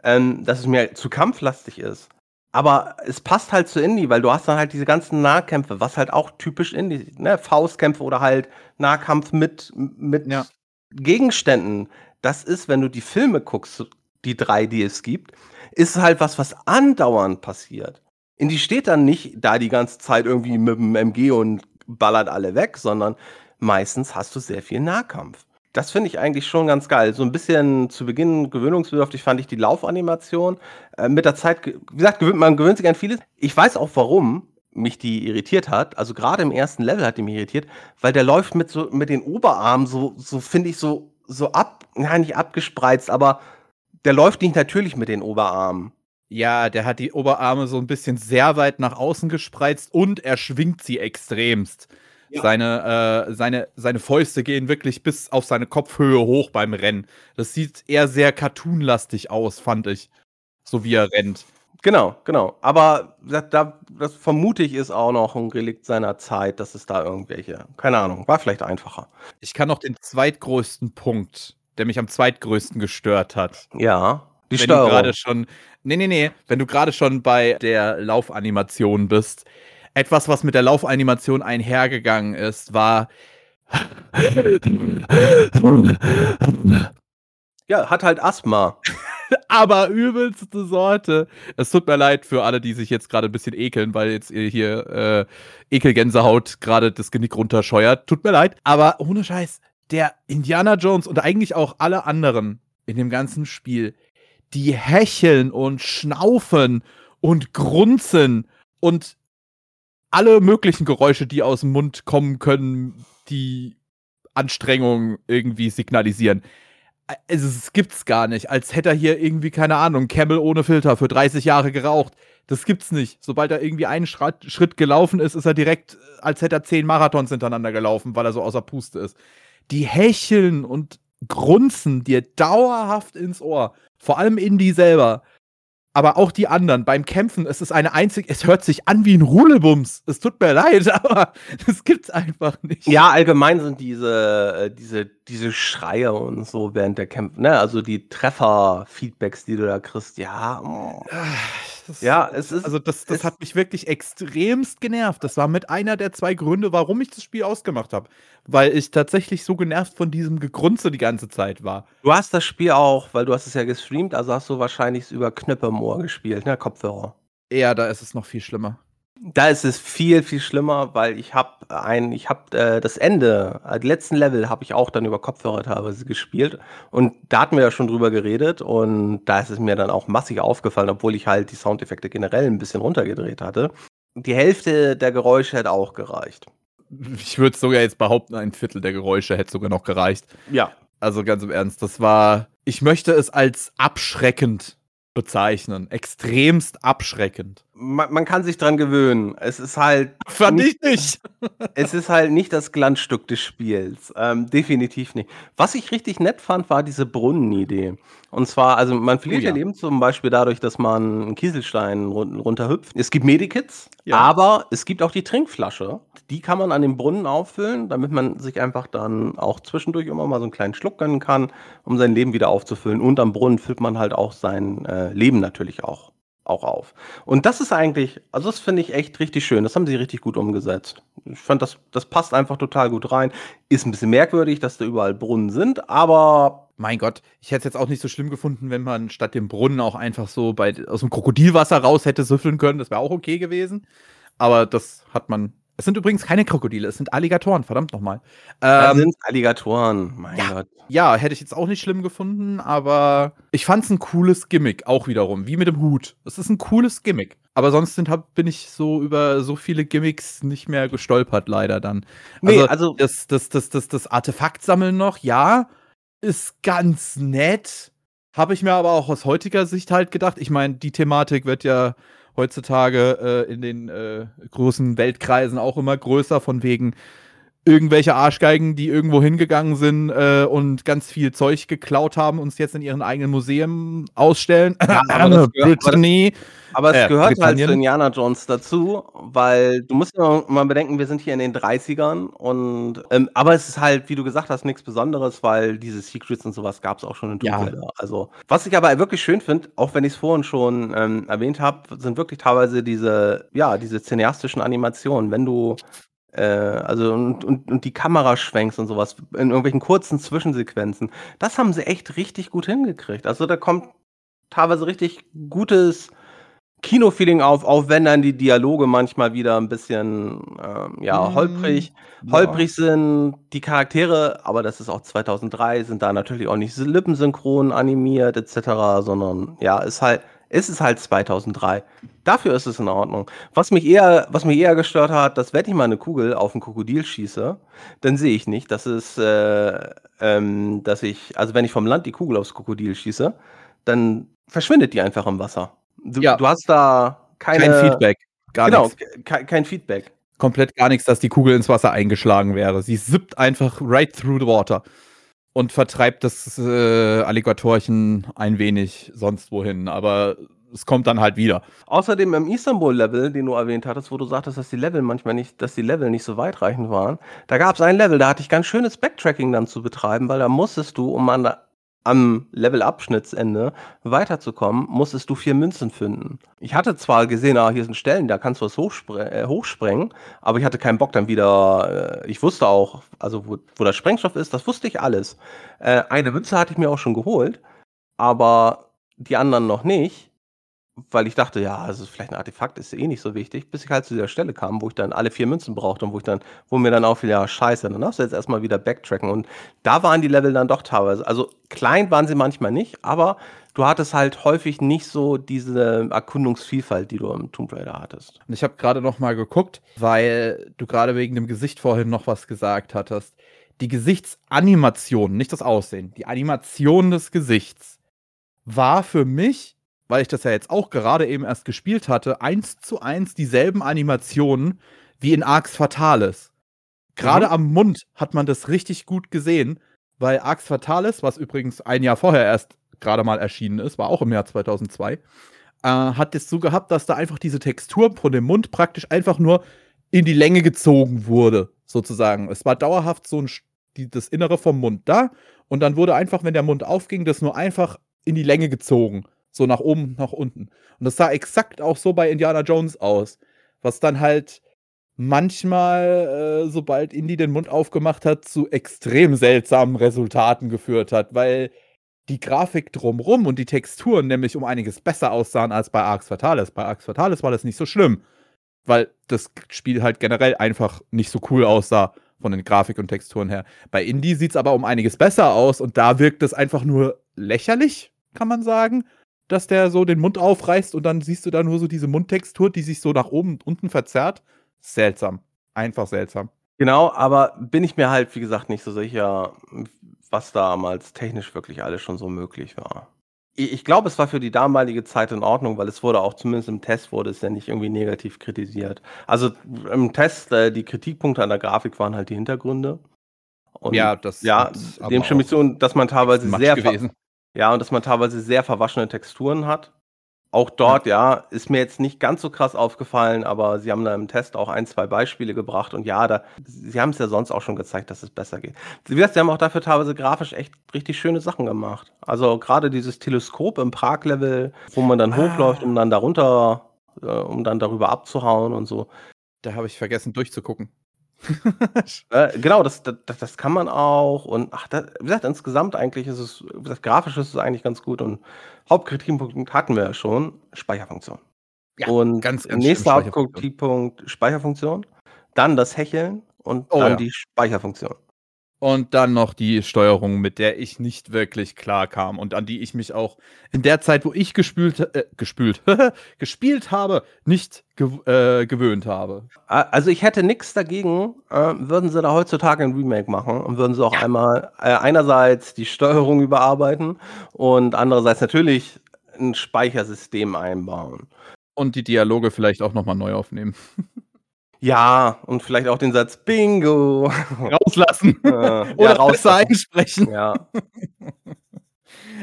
Ähm, dass es mir zu kampflastig ist. Aber es passt halt zu Indie, weil du hast dann halt diese ganzen Nahkämpfe, was halt auch typisch Indie, ne? Faustkämpfe oder halt Nahkampf mit, mit ja. Gegenständen. Das ist, wenn du die Filme guckst, die drei, die es gibt, ist halt was, was andauernd passiert. Indie steht dann nicht da die ganze Zeit irgendwie mit dem MG und ballert alle weg, sondern meistens hast du sehr viel Nahkampf. Das finde ich eigentlich schon ganz geil. So ein bisschen zu Beginn gewöhnungsbedürftig fand ich die Laufanimation. Äh, mit der Zeit, wie gesagt, gewöhnt, man gewöhnt sich an vieles. Ich weiß auch, warum mich die irritiert hat. Also gerade im ersten Level hat die mich irritiert, weil der läuft mit so mit den Oberarmen so, so finde ich so so ab, ja nicht abgespreizt, aber der läuft nicht natürlich mit den Oberarmen. Ja, der hat die Oberarme so ein bisschen sehr weit nach außen gespreizt und er schwingt sie extremst. Ja. Seine, äh, seine, seine Fäuste gehen wirklich bis auf seine Kopfhöhe hoch beim Rennen. Das sieht eher sehr cartoonlastig aus, fand ich. So wie er rennt. Genau, genau. Aber das, das vermute ich ist auch noch ein Relikt seiner Zeit, dass es da irgendwelche, keine Ahnung, war vielleicht einfacher. Ich kann noch den zweitgrößten Punkt, der mich am zweitgrößten gestört hat. Ja, die wenn Steuerung. du gerade schon, nee, nee, nee, wenn du gerade schon bei der Laufanimation bist, etwas, was mit der Laufanimation einhergegangen ist, war. Ja, hat halt Asthma. [LAUGHS] Aber übelste Sorte. Es tut mir leid für alle, die sich jetzt gerade ein bisschen ekeln, weil jetzt hier äh, Ekelgänsehaut gerade das Genick runterscheuert. Tut mir leid. Aber ohne Scheiß, der Indiana Jones und eigentlich auch alle anderen in dem ganzen Spiel, die hecheln und schnaufen und grunzen und alle möglichen Geräusche, die aus dem Mund kommen können, die Anstrengung irgendwie signalisieren. Also, es gibt's gar nicht. Als hätte er hier irgendwie, keine Ahnung, Camel ohne Filter für 30 Jahre geraucht. Das gibt's nicht. Sobald er irgendwie einen Schritt gelaufen ist, ist er direkt, als hätte er zehn Marathons hintereinander gelaufen, weil er so außer Puste ist. Die hecheln und grunzen dir dauerhaft ins Ohr. Vor allem Indy selber. Aber auch die anderen beim Kämpfen, es ist eine einzige, es hört sich an wie ein Rudelbums. Es tut mir leid, [LAUGHS] aber das gibt's einfach nicht. Ja, allgemein sind diese, äh, diese, diese Schreie und so während der Kämpfe, ne? Also die Treffer-Feedbacks, die du da kriegst, ja. Oh. Das, ja, es ist. Also, das, das hat mich wirklich extremst genervt. Das war mit einer der zwei Gründe, warum ich das Spiel ausgemacht habe. Weil ich tatsächlich so genervt von diesem Gegrunze die ganze Zeit war. Du hast das Spiel auch, weil du hast es ja gestreamt, also hast du wahrscheinlich über Knöpfe im Ohr gespielt, ne? Kopfhörer. Ja, da ist es noch viel schlimmer. Da ist es viel, viel schlimmer, weil ich habe ein, ich habe äh, das Ende, äh, die letzten Level habe ich auch dann über Kopfhörer teilweise gespielt und da hatten wir ja schon drüber geredet und da ist es mir dann auch massig aufgefallen, obwohl ich halt die Soundeffekte generell ein bisschen runtergedreht hatte. Die Hälfte der Geräusche hätte auch gereicht. Ich würde sogar jetzt behaupten, ein Viertel der Geräusche hätte sogar noch gereicht. Ja. Also ganz im Ernst, das war, ich möchte es als abschreckend bezeichnen. Extremst abschreckend. Man, man, kann sich dran gewöhnen. Es ist halt. Fand nicht, ich nicht. [LAUGHS] es ist halt nicht das Glanzstück des Spiels. Ähm, definitiv nicht. Was ich richtig nett fand, war diese Brunnenidee. Und zwar, also man verliert oh, ja. Leben zum Beispiel dadurch, dass man einen Kieselstein run runterhüpft. Es gibt Medikits, ja. aber es gibt auch die Trinkflasche. Die kann man an den Brunnen auffüllen, damit man sich einfach dann auch zwischendurch immer mal so einen kleinen Schluck gönnen kann, um sein Leben wieder aufzufüllen. Und am Brunnen füllt man halt auch sein äh, Leben natürlich auch auch auf. Und das ist eigentlich, also das finde ich echt richtig schön. Das haben sie richtig gut umgesetzt. Ich fand, das, das passt einfach total gut rein. Ist ein bisschen merkwürdig, dass da überall Brunnen sind, aber. Mein Gott, ich hätte es jetzt auch nicht so schlimm gefunden, wenn man statt dem Brunnen auch einfach so bei, aus dem Krokodilwasser raus hätte süffeln können. Das wäre auch okay gewesen. Aber das hat man es sind übrigens keine Krokodile, es sind Alligatoren, verdammt nochmal. Ähm, sind Alligatoren, mein ja, Gott. Ja, hätte ich jetzt auch nicht schlimm gefunden, aber ich fand es ein cooles Gimmick, auch wiederum, wie mit dem Hut. Es ist ein cooles Gimmick. Aber sonst sind, hab, bin ich so über so viele Gimmicks nicht mehr gestolpert, leider dann. Also, nee, also das, das, das, das, das Artefaktsammeln noch, ja, ist ganz nett. Habe ich mir aber auch aus heutiger Sicht halt gedacht. Ich meine, die Thematik wird ja heutzutage äh, in den äh, großen Weltkreisen auch immer größer, von wegen irgendwelche Arschgeigen, die irgendwo hingegangen sind äh, und ganz viel Zeug geklaut haben, uns jetzt in ihren eigenen Museen ausstellen. Ja, aber das gehört, Brittany. Aber, das, aber es äh, gehört halt zu Indiana Jones dazu, weil du musst ja mal bedenken, wir sind hier in den 30ern und ähm, aber es ist halt, wie du gesagt hast, nichts Besonderes, weil diese Secrets und sowas gab es auch schon in Raider. Ja. Also, was ich aber wirklich schön finde, auch wenn ich es vorhin schon ähm, erwähnt habe, sind wirklich teilweise diese, ja, diese cineastischen Animationen. Wenn du äh, also und, und, und die Kameraschwenks und sowas in irgendwelchen kurzen Zwischensequenzen. Das haben sie echt richtig gut hingekriegt. Also da kommt teilweise richtig gutes Kinofeeling auf, auch wenn dann die Dialoge manchmal wieder ein bisschen ähm, ja, mhm. holprig, holprig sind. Die Charaktere, aber das ist auch 2003, sind da natürlich auch nicht lippensynchron animiert etc., sondern ja, ist halt ist es halt 2003. Dafür ist es in Ordnung. Was mich eher, was mich eher gestört hat, dass wenn ich mal eine Kugel auf ein Krokodil schieße, dann sehe ich nicht, dass es, äh, ähm, dass ich, also wenn ich vom Land die Kugel aufs Krokodil schieße, dann verschwindet die einfach im Wasser. Du, ja. du hast da keine, kein Feedback. Gar genau, kein, kein Feedback. Komplett gar nichts, dass die Kugel ins Wasser eingeschlagen wäre. Sie sippt einfach right through the water und vertreibt das äh, Alligatorchen ein wenig sonst wohin. Aber es kommt dann halt wieder. Außerdem im Istanbul-Level, den du erwähnt hattest, wo du sagtest, dass die Level manchmal nicht, dass die Level nicht so weitreichend waren, da gab es ein Level, da hatte ich ganz schönes Backtracking dann zu betreiben, weil da musstest du, um an der am Level-Abschnittsende weiterzukommen, musstest du vier Münzen finden. Ich hatte zwar gesehen, ah, hier sind Stellen, da kannst du was hochspre äh, hochsprengen, aber ich hatte keinen Bock dann wieder, äh, ich wusste auch, also wo, wo der Sprengstoff ist, das wusste ich alles. Äh, eine Münze hatte ich mir auch schon geholt, aber die anderen noch nicht weil ich dachte, ja, also vielleicht ein Artefakt ist eh nicht so wichtig, bis ich halt zu dieser Stelle kam, wo ich dann alle vier Münzen brauchte und wo ich dann, wo mir dann auffiel, ja, scheiße, dann darfst du jetzt erstmal wieder backtracken. Und da waren die Level dann doch teilweise, also klein waren sie manchmal nicht, aber du hattest halt häufig nicht so diese Erkundungsvielfalt, die du im Tomb Raider hattest. Ich habe gerade noch mal geguckt, weil du gerade wegen dem Gesicht vorhin noch was gesagt hattest. Die Gesichtsanimation, nicht das Aussehen, die Animation des Gesichts war für mich weil ich das ja jetzt auch gerade eben erst gespielt hatte, eins zu eins dieselben Animationen wie in Arx Fatalis. Gerade mhm. am Mund hat man das richtig gut gesehen, weil Arx Fatalis, was übrigens ein Jahr vorher erst gerade mal erschienen ist, war auch im Jahr 2002, äh, hat es so gehabt, dass da einfach diese Textur von dem Mund praktisch einfach nur in die Länge gezogen wurde, sozusagen. Es war dauerhaft so ein, die, das Innere vom Mund da und dann wurde einfach, wenn der Mund aufging, das nur einfach in die Länge gezogen. So nach oben, nach unten. Und das sah exakt auch so bei Indiana Jones aus. Was dann halt manchmal, äh, sobald Indy den Mund aufgemacht hat, zu extrem seltsamen Resultaten geführt hat, weil die Grafik drumrum und die Texturen nämlich um einiges besser aussahen als bei Arx Fatalis. Bei Arx Fatalis war das nicht so schlimm, weil das Spiel halt generell einfach nicht so cool aussah von den Grafik und Texturen her. Bei Indie sieht es aber um einiges besser aus und da wirkt es einfach nur lächerlich, kann man sagen, dass der so den Mund aufreißt und dann siehst du da nur so diese Mundtextur, die sich so nach oben und unten verzerrt. Seltsam. Einfach seltsam. Genau, aber bin ich mir halt, wie gesagt, nicht so sicher, was damals technisch wirklich alles schon so möglich war. Ich glaube, es war für die damalige Zeit in Ordnung, weil es wurde auch zumindest im Test wurde es ja nicht irgendwie negativ kritisiert. Also im Test, äh, die Kritikpunkte an der Grafik waren halt die Hintergründe. Und ja, das ja, dem stimme ich so, dass man teilweise sehr gewesen. Ja, und dass man teilweise sehr verwaschene Texturen hat. Auch dort, ja. ja. ist mir jetzt nicht ganz so krass aufgefallen, aber sie haben da im Test auch ein, zwei Beispiele gebracht und ja, da, sie haben es ja sonst auch schon gezeigt, dass es besser geht. Wie gesagt, sie haben auch dafür teilweise grafisch echt richtig schöne Sachen gemacht. Also gerade dieses Teleskop im Prag-Level, wo man dann ah. hochläuft, um dann darunter, äh, um dann darüber abzuhauen und so. Da habe ich vergessen durchzugucken. Äh, [LAUGHS] genau, das, das, das kann man auch. Und ach, das, wie gesagt, insgesamt eigentlich ist es, wie gesagt, grafisch ist es eigentlich ganz gut. Und Hauptkritikpunkt hatten wir ja schon, Speicherfunktion. Ja, und ganz, ganz nächster Hauptkritikpunkt Speicherfunktion, dann das Hecheln und Oh dann ja. die Speicherfunktion. Und dann noch die Steuerung, mit der ich nicht wirklich klar kam und an die ich mich auch in der Zeit, wo ich gespült, äh, gespült, [LAUGHS] gespielt habe, nicht gew äh, gewöhnt habe. Also, ich hätte nichts dagegen, äh, würden sie da heutzutage ein Remake machen und würden sie auch Ja. einmal äh, einerseits die Steuerung überarbeiten und andererseits natürlich ein Speichersystem einbauen. Und die Dialoge vielleicht auch noch mal neu aufnehmen. [LAUGHS] Ja, und vielleicht auch den Satz Bingo. [LAUGHS] Rauslassen Äh, oder ja, rauslassen. einsprechen. Ja. [LAUGHS]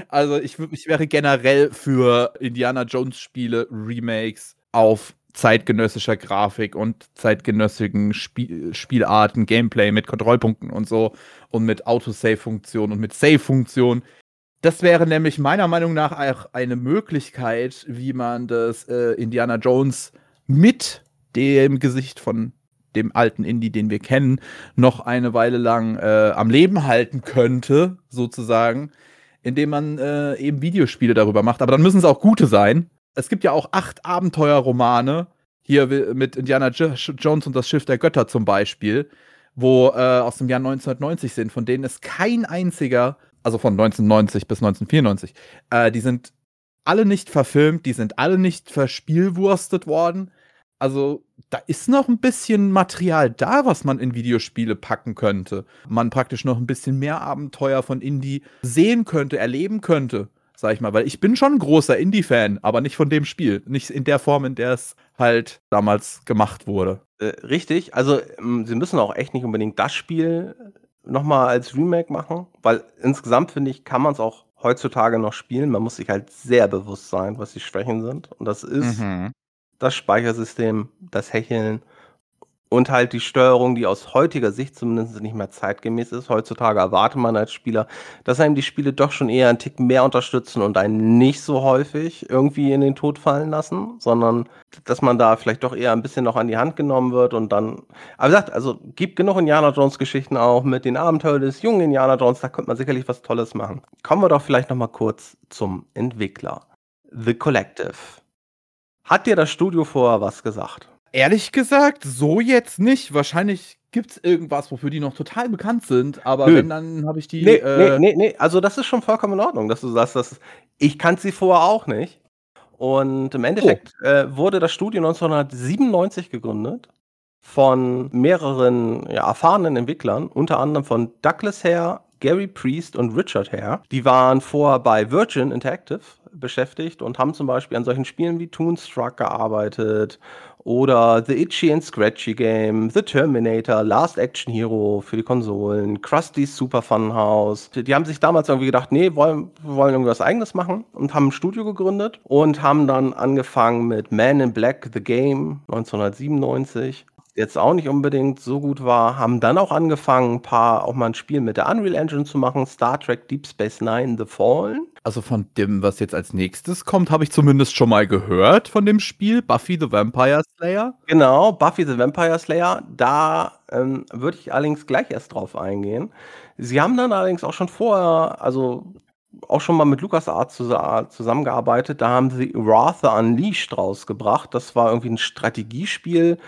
Also, ich ich wäre generell für Indiana Jones Spiele Remakes auf zeitgenössischer Grafik und zeitgenössigen Spie Spielarten, Gameplay mit Kontrollpunkten und so und mit Autosave-Funktion und mit Save-Funktion. Das wäre nämlich meiner Meinung nach auch eine Möglichkeit, wie man das, äh, Indiana Jones mit dem Gesicht von dem alten Indie, den wir kennen, noch eine Weile lang, äh, am Leben halten könnte, sozusagen, indem man, äh, eben Videospiele darüber macht. Aber dann müssen es auch gute sein. Es gibt ja auch 8 Abenteuerromane, hier mit Indiana Jo Jones und das Schiff der Götter zum Beispiel, wo, äh, aus dem Jahr 1990 sind, von denen ist kein einziger also von 1990 bis 1994, äh, die sind alle nicht verfilmt, die sind alle nicht verspielwurstet worden. Also, da ist noch ein bisschen Material da, was man in Videospiele packen könnte. Man praktisch noch ein bisschen mehr Abenteuer von Indie sehen könnte, erleben könnte, sage ich mal. Weil ich bin schon 'n großer Indie-Fan, aber nicht von dem Spiel. Nicht in der Form, in der es halt damals gemacht wurde. Äh, richtig. Also, hm, sie müssen auch echt nicht unbedingt das Spiel noch mal als Remake machen, weil insgesamt, finde ich, kann man's auch heutzutage noch spielen. Man muss sich halt sehr bewusst sein, was die Schwächen sind. Und das ist Mhm. Das Speichersystem, das Hecheln und halt die Steuerung, die aus heutiger Sicht zumindest nicht mehr zeitgemäß ist. Heutzutage erwartet man als Spieler, dass einem die Spiele doch schon eher 'n Tick mehr unterstützen und einen nicht so häufig irgendwie in den Tod fallen lassen, sondern dass man da vielleicht doch eher ein bisschen noch an die Hand genommen wird und dann aber wie gesagt, also, gibt genug Indiana Jones Geschichten auch mit den Abenteuern des jungen Indiana Jones, da könnte man sicherlich was Tolles machen. Kommen wir doch vielleicht noch mal kurz zum Entwickler. The Collective. Hat dir das Studio vorher was gesagt? Ehrlich gesagt, so jetzt nicht. Wahrscheinlich gibt's irgendwas, wofür die noch total bekannt sind, aber Nö. wenn, dann habe ich die, Ne, ne, äh ne, ne, also, das ist schon vollkommen in Ordnung, dass du sagst, dass ich kannte sie vorher auch nicht. Und im Oh. Endeffekt, äh, wurde das Studio 1997 gegründet von mehreren, ja, erfahrenen Entwicklern, unter anderem von Douglas Hare, Gary Priest und Richard Hare. Die waren vorher bei Virgin Interactive beschäftigt und haben zum Beispiel an solchen Spielen wie Toonstruck gearbeitet oder The Itchy and Scratchy Game, The Terminator, Last Action Hero für die Konsolen, Krusty's Super Fun House. Die haben sich damals irgendwie gedacht, nee, wollen, wollen irgendwas eigenes machen und haben ein Studio gegründet und haben dann angefangen mit Man in Black The Game 1997 jetzt auch nicht unbedingt so gut war, haben dann auch angefangen, ein paar auch mal ein Spiel mit der Unreal Engine zu machen, Star Trek Deep Space Nine The Fallen. Also von dem, was jetzt als nächstes kommt, habe ich zumindest schon mal gehört von dem Spiel, Buffy the Vampire Slayer. Genau, Buffy the Vampire Slayer. Da ähm, würde ich allerdings gleich erst drauf eingehen. Sie haben dann allerdings auch schon vorher, also auch schon mal mit LucasArts zusammengearbeitet. Da haben sie Wrath Unleashed rausgebracht. Das war irgendwie ein Strategiespiel,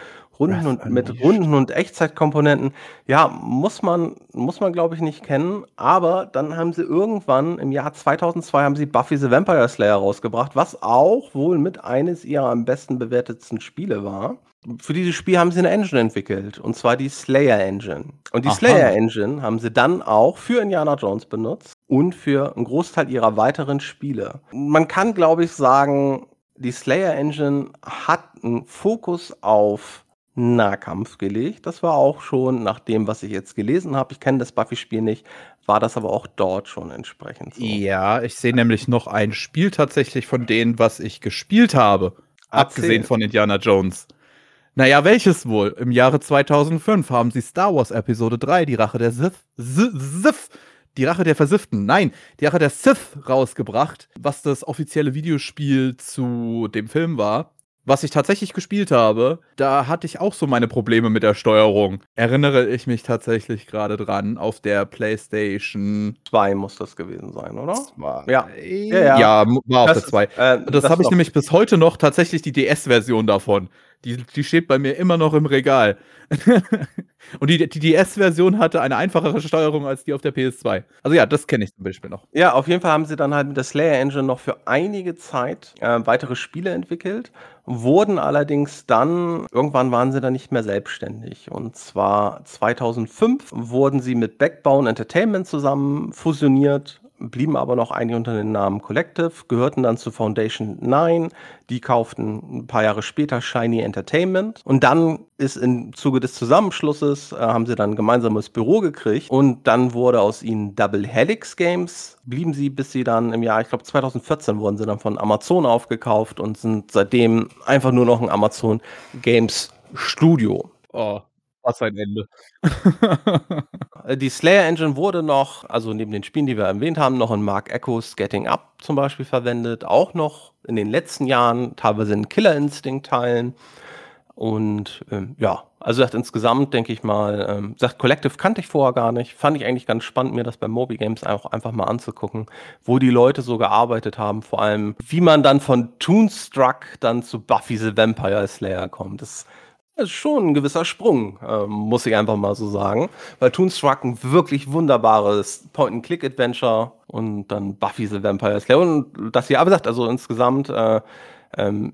Runden und mit Runden und Echtzeitkomponenten. Ja, muss man, muss man glaube ich nicht kennen. Aber dann haben sie irgendwann im Jahr 2002 haben sie Buffy the Vampire Slayer rausgebracht, was auch wohl mit eines ihrer am besten bewertetsten Spiele war. Für dieses Spiel haben sie eine Engine entwickelt, und zwar die Slayer Engine. Und die Aha. Slayer Engine haben sie dann auch für Indiana Jones benutzt und für einen Großteil ihrer weiteren Spiele. Man kann, glaube ich, sagen, die Slayer Engine hat einen Fokus auf Nahkampf gelegt. Das war auch schon nach dem, was ich jetzt gelesen habe. Ich kenne das Buffy-Spiel nicht, war das aber auch dort schon entsprechend so. Ja, ich sehe nämlich noch ein Spiel tatsächlich von denen, was ich gespielt habe. Erzähl. Abgesehen von Indiana Jones. Naja, welches wohl? Im Jahre 2005 haben sie Star Wars Episode 3, die Rache der Sith, Sith, die Rache der Versifften, nein, die Rache der Sith rausgebracht, was das offizielle Videospiel zu dem Film war was ich tatsächlich gespielt habe, da hatte ich auch so meine Probleme mit der Steuerung. Erinnere ich mich tatsächlich gerade dran, auf der PlayStation 2 muss das gewesen sein, oder? Zwei. Ja. Ja, ja. ja war auf das, der 2. Äh, das, das habe ich nämlich bis heute noch tatsächlich die DS-Version davon. Die, die steht bei mir immer noch im Regal. [LAUGHS] Und die, die DS-Version hatte eine einfachere Steuerung als die auf der PS2. Also ja, das kenne ich zum Beispiel noch. Ja, auf jeden Fall haben sie dann halt mit der Slayer Engine noch für einige Zeit äh, weitere Spiele entwickelt, wurden allerdings dann, irgendwann waren sie dann nicht mehr selbstständig. Und zwar 2005 wurden sie mit Backbone Entertainment zusammen fusioniert blieben aber noch einige unter dem Namen Collective, gehörten dann zu Foundation 9, die kauften ein paar Jahre später Shiny Entertainment. Und dann ist im Zuge des Zusammenschlusses, äh, haben sie dann ein gemeinsames Büro gekriegt. Und dann wurde aus ihnen Double Helix Games, blieben sie, bis sie dann im Jahr, ich glaube 2014 wurden sie dann von Amazon aufgekauft und sind seitdem einfach nur noch ein Amazon Games Studio. Oh, was ein Ende. [LAUGHS] Äh, die Slayer Engine wurde noch, also neben den Spielen, die wir erwähnt haben, noch in Mark Echoes Getting Up zum Beispiel verwendet. Auch noch in den letzten Jahren, teilweise in Killer Instinct Teilen. Und ähm, ja, also sagt insgesamt, denke ich mal, ähm, sagt Collective kannte ich vorher gar nicht. Fand ich eigentlich ganz spannend, mir das bei Moby Games auch einfach mal anzugucken, wo die Leute so gearbeitet haben. Vor allem, wie man dann von Toonstruck dann zu Buffy the Vampire Slayer kommt. Das das ist schon ein gewisser Sprung, ähm, muss ich einfach mal so sagen. Weil Toonstruck ein wirklich wunderbares Point-and-Click-Adventure und dann Buffy the Vampire Slayer. Und das hier, aber gesagt, also insgesamt äh, ähm,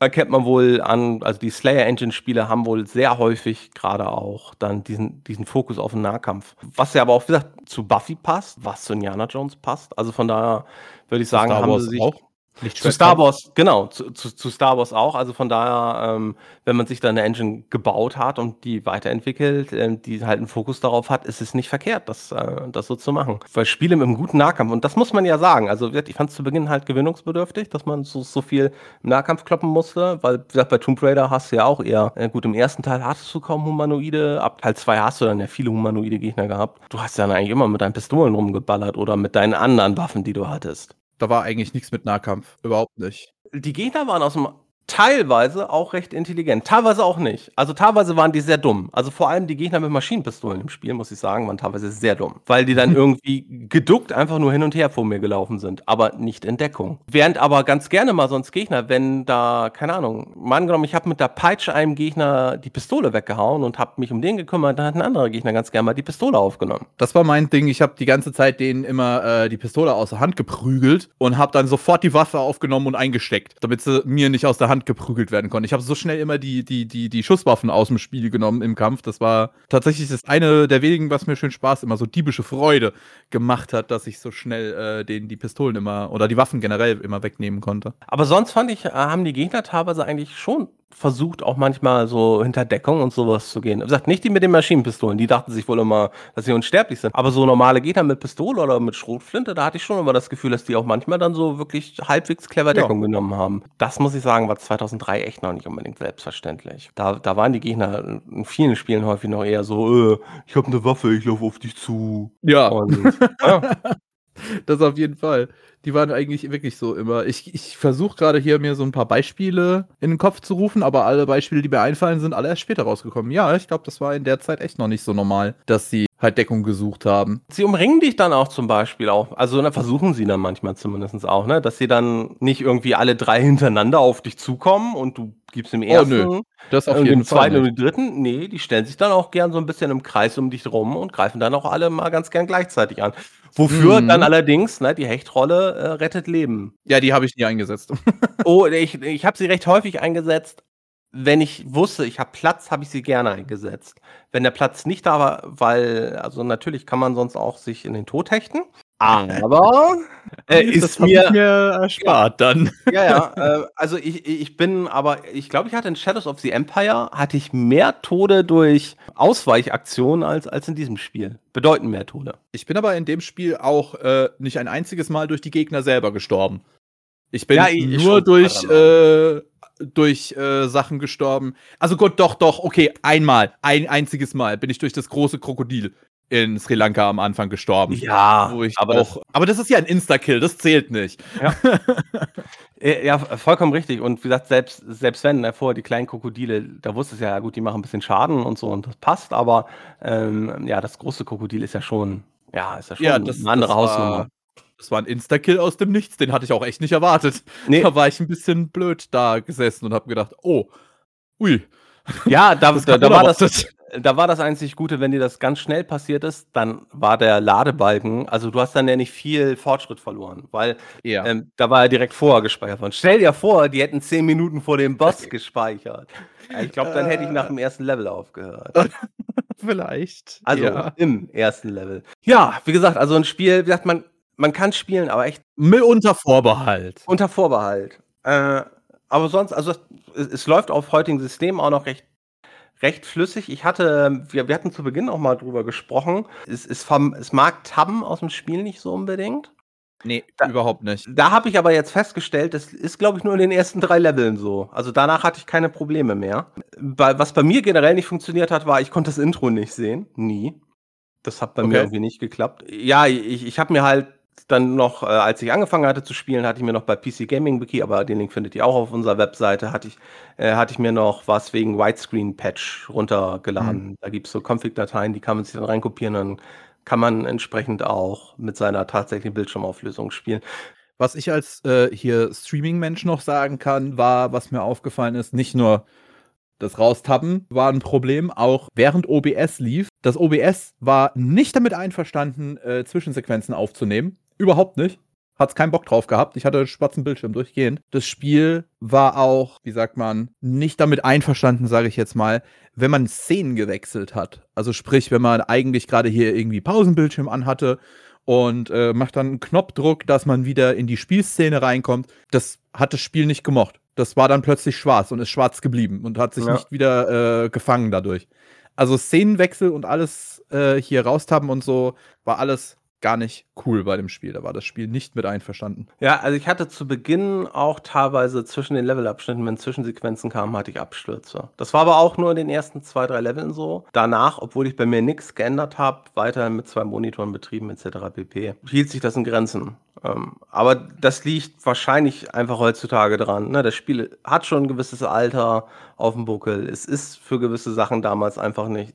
erkennt man wohl an, also die Slayer Engine-Spiele haben wohl sehr häufig gerade auch dann diesen, diesen Fokus auf den Nahkampf. Was ja aber auch, wie gesagt, zu Buffy passt, was zu Indiana Jones passt. Also von daher würde ich sagen, haben sie sich. Auch? Zu Star Wars, genau, zu, zu, zu, Star Wars auch. Also von daher, ähm, wenn man sich da eine Engine gebaut hat und die weiterentwickelt, äh, die halt einen Fokus darauf hat, ist es nicht verkehrt, das, äh, das so zu machen. Weil Spiele mit einem guten Nahkampf, und das muss man ja sagen, also ich fand es zu Beginn halt gewinnungsbedürftig, dass man so, so viel im Nahkampf kloppen musste, weil, wie gesagt, bei Tomb Raider hast du ja auch eher, äh, gut, im ersten Teil hattest du kaum Humanoide, ab Teil 2 hast du dann ja viele humanoide Gegner gehabt. Du hast ja dann eigentlich immer mit deinen Pistolen rumgeballert oder mit deinen anderen Waffen, die du hattest. Da war eigentlich nichts mit Nahkampf. Überhaupt nicht. Die Gegner waren aus dem teilweise auch recht intelligent, teilweise auch nicht. Also teilweise waren die sehr dumm. Also vor allem die Gegner mit Maschinenpistolen im Spiel, muss ich sagen, waren teilweise sehr dumm, weil die dann [LAUGHS] irgendwie geduckt einfach nur hin und her vor mir gelaufen sind, aber nicht in Deckung. Während aber ganz gerne mal sonst Gegner, wenn da, keine Ahnung, mal angenommen, ich habe mit der Peitsche einem Gegner die Pistole weggehauen und habe mich um den gekümmert, dann hat ein anderer Gegner ganz gerne mal die Pistole aufgenommen. Das war mein Ding. Ich habe die ganze Zeit denen immer äh, die Pistole aus der Hand geprügelt und habe dann sofort die Waffe aufgenommen und eingesteckt, damit sie mir nicht aus der Hand Wand geprügelt werden konnte. Ich habe so schnell immer die, die, die, die Schusswaffen aus dem Spiel genommen im Kampf. Das war tatsächlich das eine der wenigen, was mir schön Spaß, immer so diebische Freude gemacht hat, dass ich so schnell äh, den, die Pistolen immer oder die Waffen generell immer wegnehmen konnte. Aber sonst fand ich, äh, haben die Gegner teilweise eigentlich schon versucht, auch manchmal so hinter Deckung und sowas zu gehen. Wie gesagt, nicht die mit den Maschinenpistolen, die dachten sich wohl immer, dass sie unsterblich sind. Aber so normale Gegner mit Pistole oder mit Schrotflinte, da hatte ich schon immer das Gefühl, dass die auch manchmal dann so wirklich halbwegs clever Deckung ja. genommen haben. Das muss ich sagen, war 2003 echt noch nicht unbedingt selbstverständlich. Da, da waren die Gegner in vielen Spielen häufig noch eher so, äh, ich habe eine Waffe, ich laufe auf dich zu. Ja. Und, ja. [LAUGHS] Das auf jeden Fall. Die waren eigentlich wirklich so immer. Ich, ich versuche gerade hier mir so ein paar Beispiele in den Kopf zu rufen, aber alle Beispiele, die mir einfallen, sind alle erst später rausgekommen. Ja, ich glaube, das war in der Zeit echt noch nicht so normal, dass sie halt Deckung gesucht haben. Sie umringen dich dann auch zum Beispiel auch. Also ne, versuchen sie dann manchmal zumindest auch, ne? Dass sie dann nicht irgendwie alle drei [LAUGHS] hintereinander auf dich zukommen und du gibst im ersten, oh, nö. Das auf jeden im zweiten und im dritten. Nee, die stellen sich dann auch gern so ein bisschen im Kreis um dich rum und greifen dann auch alle mal ganz gern gleichzeitig an. Wofür mhm. dann allerdings, ne, die Hechtrolle äh, rettet Leben. Ja, die habe ich nie eingesetzt. [LAUGHS] oh, ich, ich habe sie recht häufig eingesetzt. Wenn ich wusste, ich habe Platz, habe ich sie gerne eingesetzt. Wenn der Platz nicht da war, weil, also natürlich kann man sonst auch sich in den Tod hechten. Aber [LAUGHS] äh, ist mir, mir erspart ja, dann. Ja, [LAUGHS] ja. Äh, also ich, ich bin, aber ich glaube, ich hatte in Shadows of the Empire hatte ich mehr Tode durch Ausweichaktionen als, als in diesem Spiel. Bedeutend mehr Tode. Ich bin aber in dem Spiel auch äh, nicht ein einziges Mal durch die Gegner selber gestorben. Ich bin ja, ich, nur ich durch, durch äh, Sachen gestorben. Also gut, doch, doch, okay, einmal, ein einziges Mal bin ich durch das große Krokodil in Sri Lanka am Anfang gestorben. Ja, aber, auch, das, aber das ist ja ein Insta-Kill, das zählt nicht. Ja. [LAUGHS] ja, vollkommen richtig. Und wie gesagt, selbst, selbst wenn ne, vorher die kleinen Krokodile, da wusste es ja, gut, die machen ein bisschen Schaden und so und das passt, aber ähm, ja, das große Krokodil ist ja schon, ja, ist ja schon ja, das, eine andere Hausnummer. Das war ein Insta-Kill aus dem Nichts, den hatte ich auch echt nicht erwartet. Nee. Da war ich ein bisschen blöd da gesessen und habe gedacht, oh, ui. Ja, da, da, da war das, da war das einzig Gute, wenn dir das ganz schnell passiert ist, dann war der Ladebalken, also du hast dann ja nicht viel Fortschritt verloren, weil ja. ähm, da war er direkt vorher gespeichert worden. Stell dir vor, die hätten zehn Minuten vor dem Boss gespeichert. Ja, ich glaube, dann hätte ich nach dem ersten Level aufgehört. [LAUGHS] Vielleicht. Also ja. im ersten Level. Ja, wie gesagt, also ein Spiel, wie gesagt, man, man kann spielen, aber echt. Unter Vorbehalt. Unter Vorbehalt. Äh, aber sonst, also es, es, läuft auf heutigen Systemen auch noch recht recht flüssig. Ich hatte, wir, wir hatten zu Beginn auch mal drüber gesprochen. Es, es, vom, es mag Tabben aus dem Spiel nicht so unbedingt. Nee, da, überhaupt nicht. Da habe ich aber jetzt festgestellt, das ist, glaube ich, nur in den ersten drei Leveln so. Also danach hatte ich keine Probleme mehr. Bei, was bei mir generell nicht funktioniert hat, war, ich konnte das Intro nicht sehen. Nie. Das hat bei okay. mir irgendwie nicht geklappt. Ja, ich, ich habe mir halt dann noch, äh, als ich angefangen hatte zu spielen, hatte ich mir noch bei PC Gaming Wiki, aber den Link findet ihr auch auf unserer Webseite, hatte ich, äh, hatte ich mir noch was wegen Widescreen Patch runtergeladen. Mhm. Da gibt es so Config-Dateien, die kann man sich dann reinkopieren, dann kann man entsprechend auch mit seiner tatsächlichen Bildschirmauflösung spielen. Was ich als äh, hier Streaming-Mensch noch sagen kann, war, was mir aufgefallen ist, nicht nur das Raustappen war ein Problem, auch während OBS lief. Das OBS war nicht damit einverstanden, äh, Zwischensequenzen aufzunehmen. Überhaupt nicht. Hat's keinen Bock drauf gehabt. Ich hatte schwarzen Bildschirm durchgehend. Das Spiel war auch, wie sagt man, nicht damit einverstanden, sage ich jetzt mal, wenn man Szenen gewechselt hat. Also sprich, wenn man eigentlich gerade hier irgendwie Pausenbildschirm anhatte und äh, macht dann einen Knopfdruck, dass man wieder in die Spielszene reinkommt. Das hat das Spiel nicht gemocht. Das war dann plötzlich schwarz und ist schwarz geblieben und hat sich ja. nicht wieder äh, gefangen dadurch. Also Szenenwechsel und alles äh, hier raustaben und so war alles gar nicht cool bei dem Spiel. Da war das Spiel nicht mit einverstanden. Ja, also ich hatte zu Beginn auch teilweise zwischen den Levelabschnitten, wenn Zwischensequenzen kamen, hatte ich Abstürze. Das war aber auch nur in den ersten zwei, drei Leveln so. Danach, obwohl ich bei mir nichts geändert habe, weiterhin mit zwei Monitoren betrieben etc. pp, hielt sich das in Grenzen. Ähm, aber das liegt wahrscheinlich einfach heutzutage dran. Ne? Das Spiel hat schon ein gewisses Alter auf dem Buckel. Es ist für gewisse Sachen damals einfach nicht,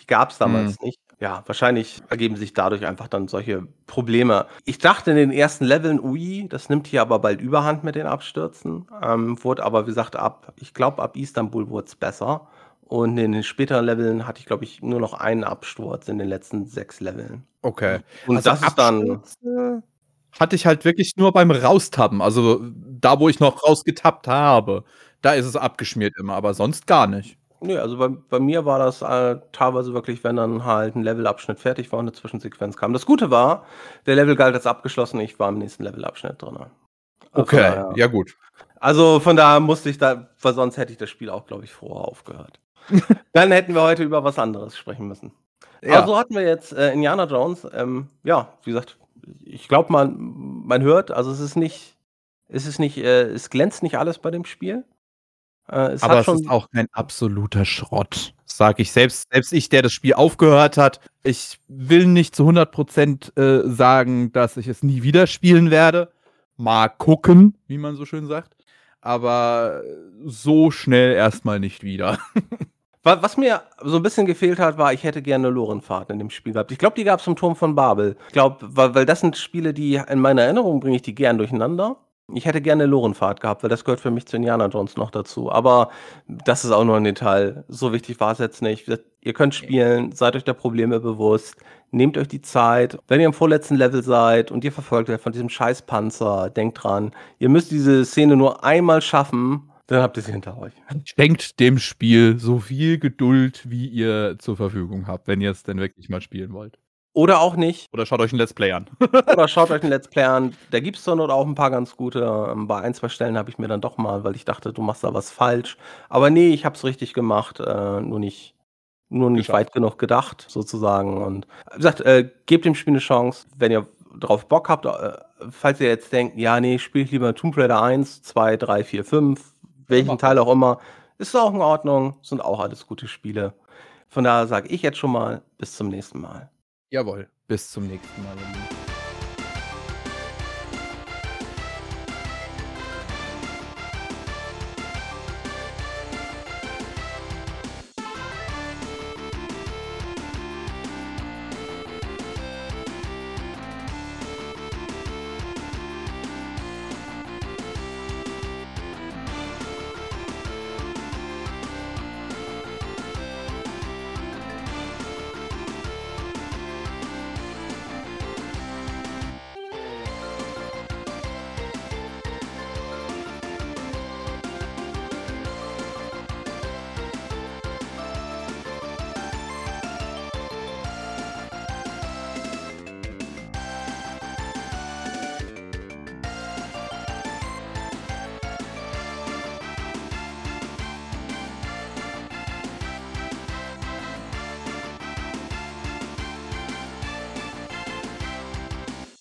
die gab es damals mhm. nicht ja, wahrscheinlich ergeben sich dadurch einfach dann solche Probleme. Ich dachte in den ersten Leveln, ui, das nimmt hier aber bald Überhand mit den Abstürzen. Ähm, wurde aber, wie gesagt, ab, ich glaube, ab Istanbul wurde es besser. Und in den späteren Leveln hatte ich, glaube ich, nur noch einen Absturz in den letzten sechs Leveln. Okay. Und also das ist dann. Hatte ich halt wirklich nur beim Raustappen, also da, wo ich noch rausgetappt habe. Da ist es abgeschmiert immer, aber sonst gar nicht. Ne, also bei bei mir war das, äh, teilweise wirklich, wenn dann halt 'n Levelabschnitt fertig war und 'ne Zwischensequenz kam. Das Gute war, der Level galt als abgeschlossen, ich war im nächsten Levelabschnitt. Äh, von Okay, daher ja gut. also von daher musste ich da weil sonst hätte ich das Spiel auch, glaube ich, vorher aufgehört. [LAUGHS] Dann hätten wir heute über was anderes sprechen müssen. Ja. so hatten wir jetzt, äh, Indiana Jones. Ähm, ja, wie gesagt, ich glaube, man man hört also es ist nicht es ist nicht äh, es glänzt nicht alles bei dem Spiel. Äh, es Aber hat es ist auch kein absoluter Schrott, sage ich. Selbst selbst ich, der das Spiel aufgehört hat, ich will nicht zu 100% äh, sagen, dass ich es nie wieder spielen werde. Mal gucken, wie man so schön sagt. Aber so schnell erst mal nicht wieder. [LAUGHS] Wa was mir so 'n bisschen gefehlt hat, war, ich hätte gerne Lorenfahrt in dem Spiel gehabt. Ich glaube, die gab's im Turm von Babel. Ich glaube, weil weil das sind Spiele, die in meiner Erinnerung bringe ich die gern durcheinander. Ich hätte gerne Lorenfahrt gehabt, weil das gehört für mich zu Indiana Jones noch dazu. Aber das ist auch nur 'n Detail. So wichtig war's jetzt nicht. Ihr könnt spielen, seid euch der Probleme bewusst, nehmt euch die Zeit. Wenn ihr im vorletzten Level seid und ihr verfolgt werdet von diesem Scheißpanzer, denkt dran, ihr müsst diese Szene nur einmal schaffen, dann habt ihr sie hinter euch. Schenkt dem Spiel so viel Geduld, wie ihr zur Verfügung habt, wenn ihr's denn wirklich mal spielen wollt. Oder auch nicht. Oder schaut euch 'n Let's Play an. [LAUGHS] Oder schaut euch 'n Let's Play an. Da gibt's zur Not auch 'n paar ganz gute. Ähm, bei ein, 2 Stellen habe ich mir dann doch mal weil ich dachte, du machst da was falsch. Aber ne, ich habe es richtig gemacht, äh, nur nicht nur nicht Geschafft. weit genug gedacht sozusagen. Und wie gesagt, äh, gebt dem Spiel 'ne Chance, wenn ihr drauf Bock habt. Äh, falls ihr jetzt denkt: „Ja, ne, spiele ich lieber Tomb Raider 1, 2, 3, 4, 5“, welchen macht Teil auch immer, ist auch in Ordnung, sind auch alles gute Spiele. Von daher sage ich jetzt schon mal bis zum nächsten Mal. Jawohl, bis zum nächsten Mal.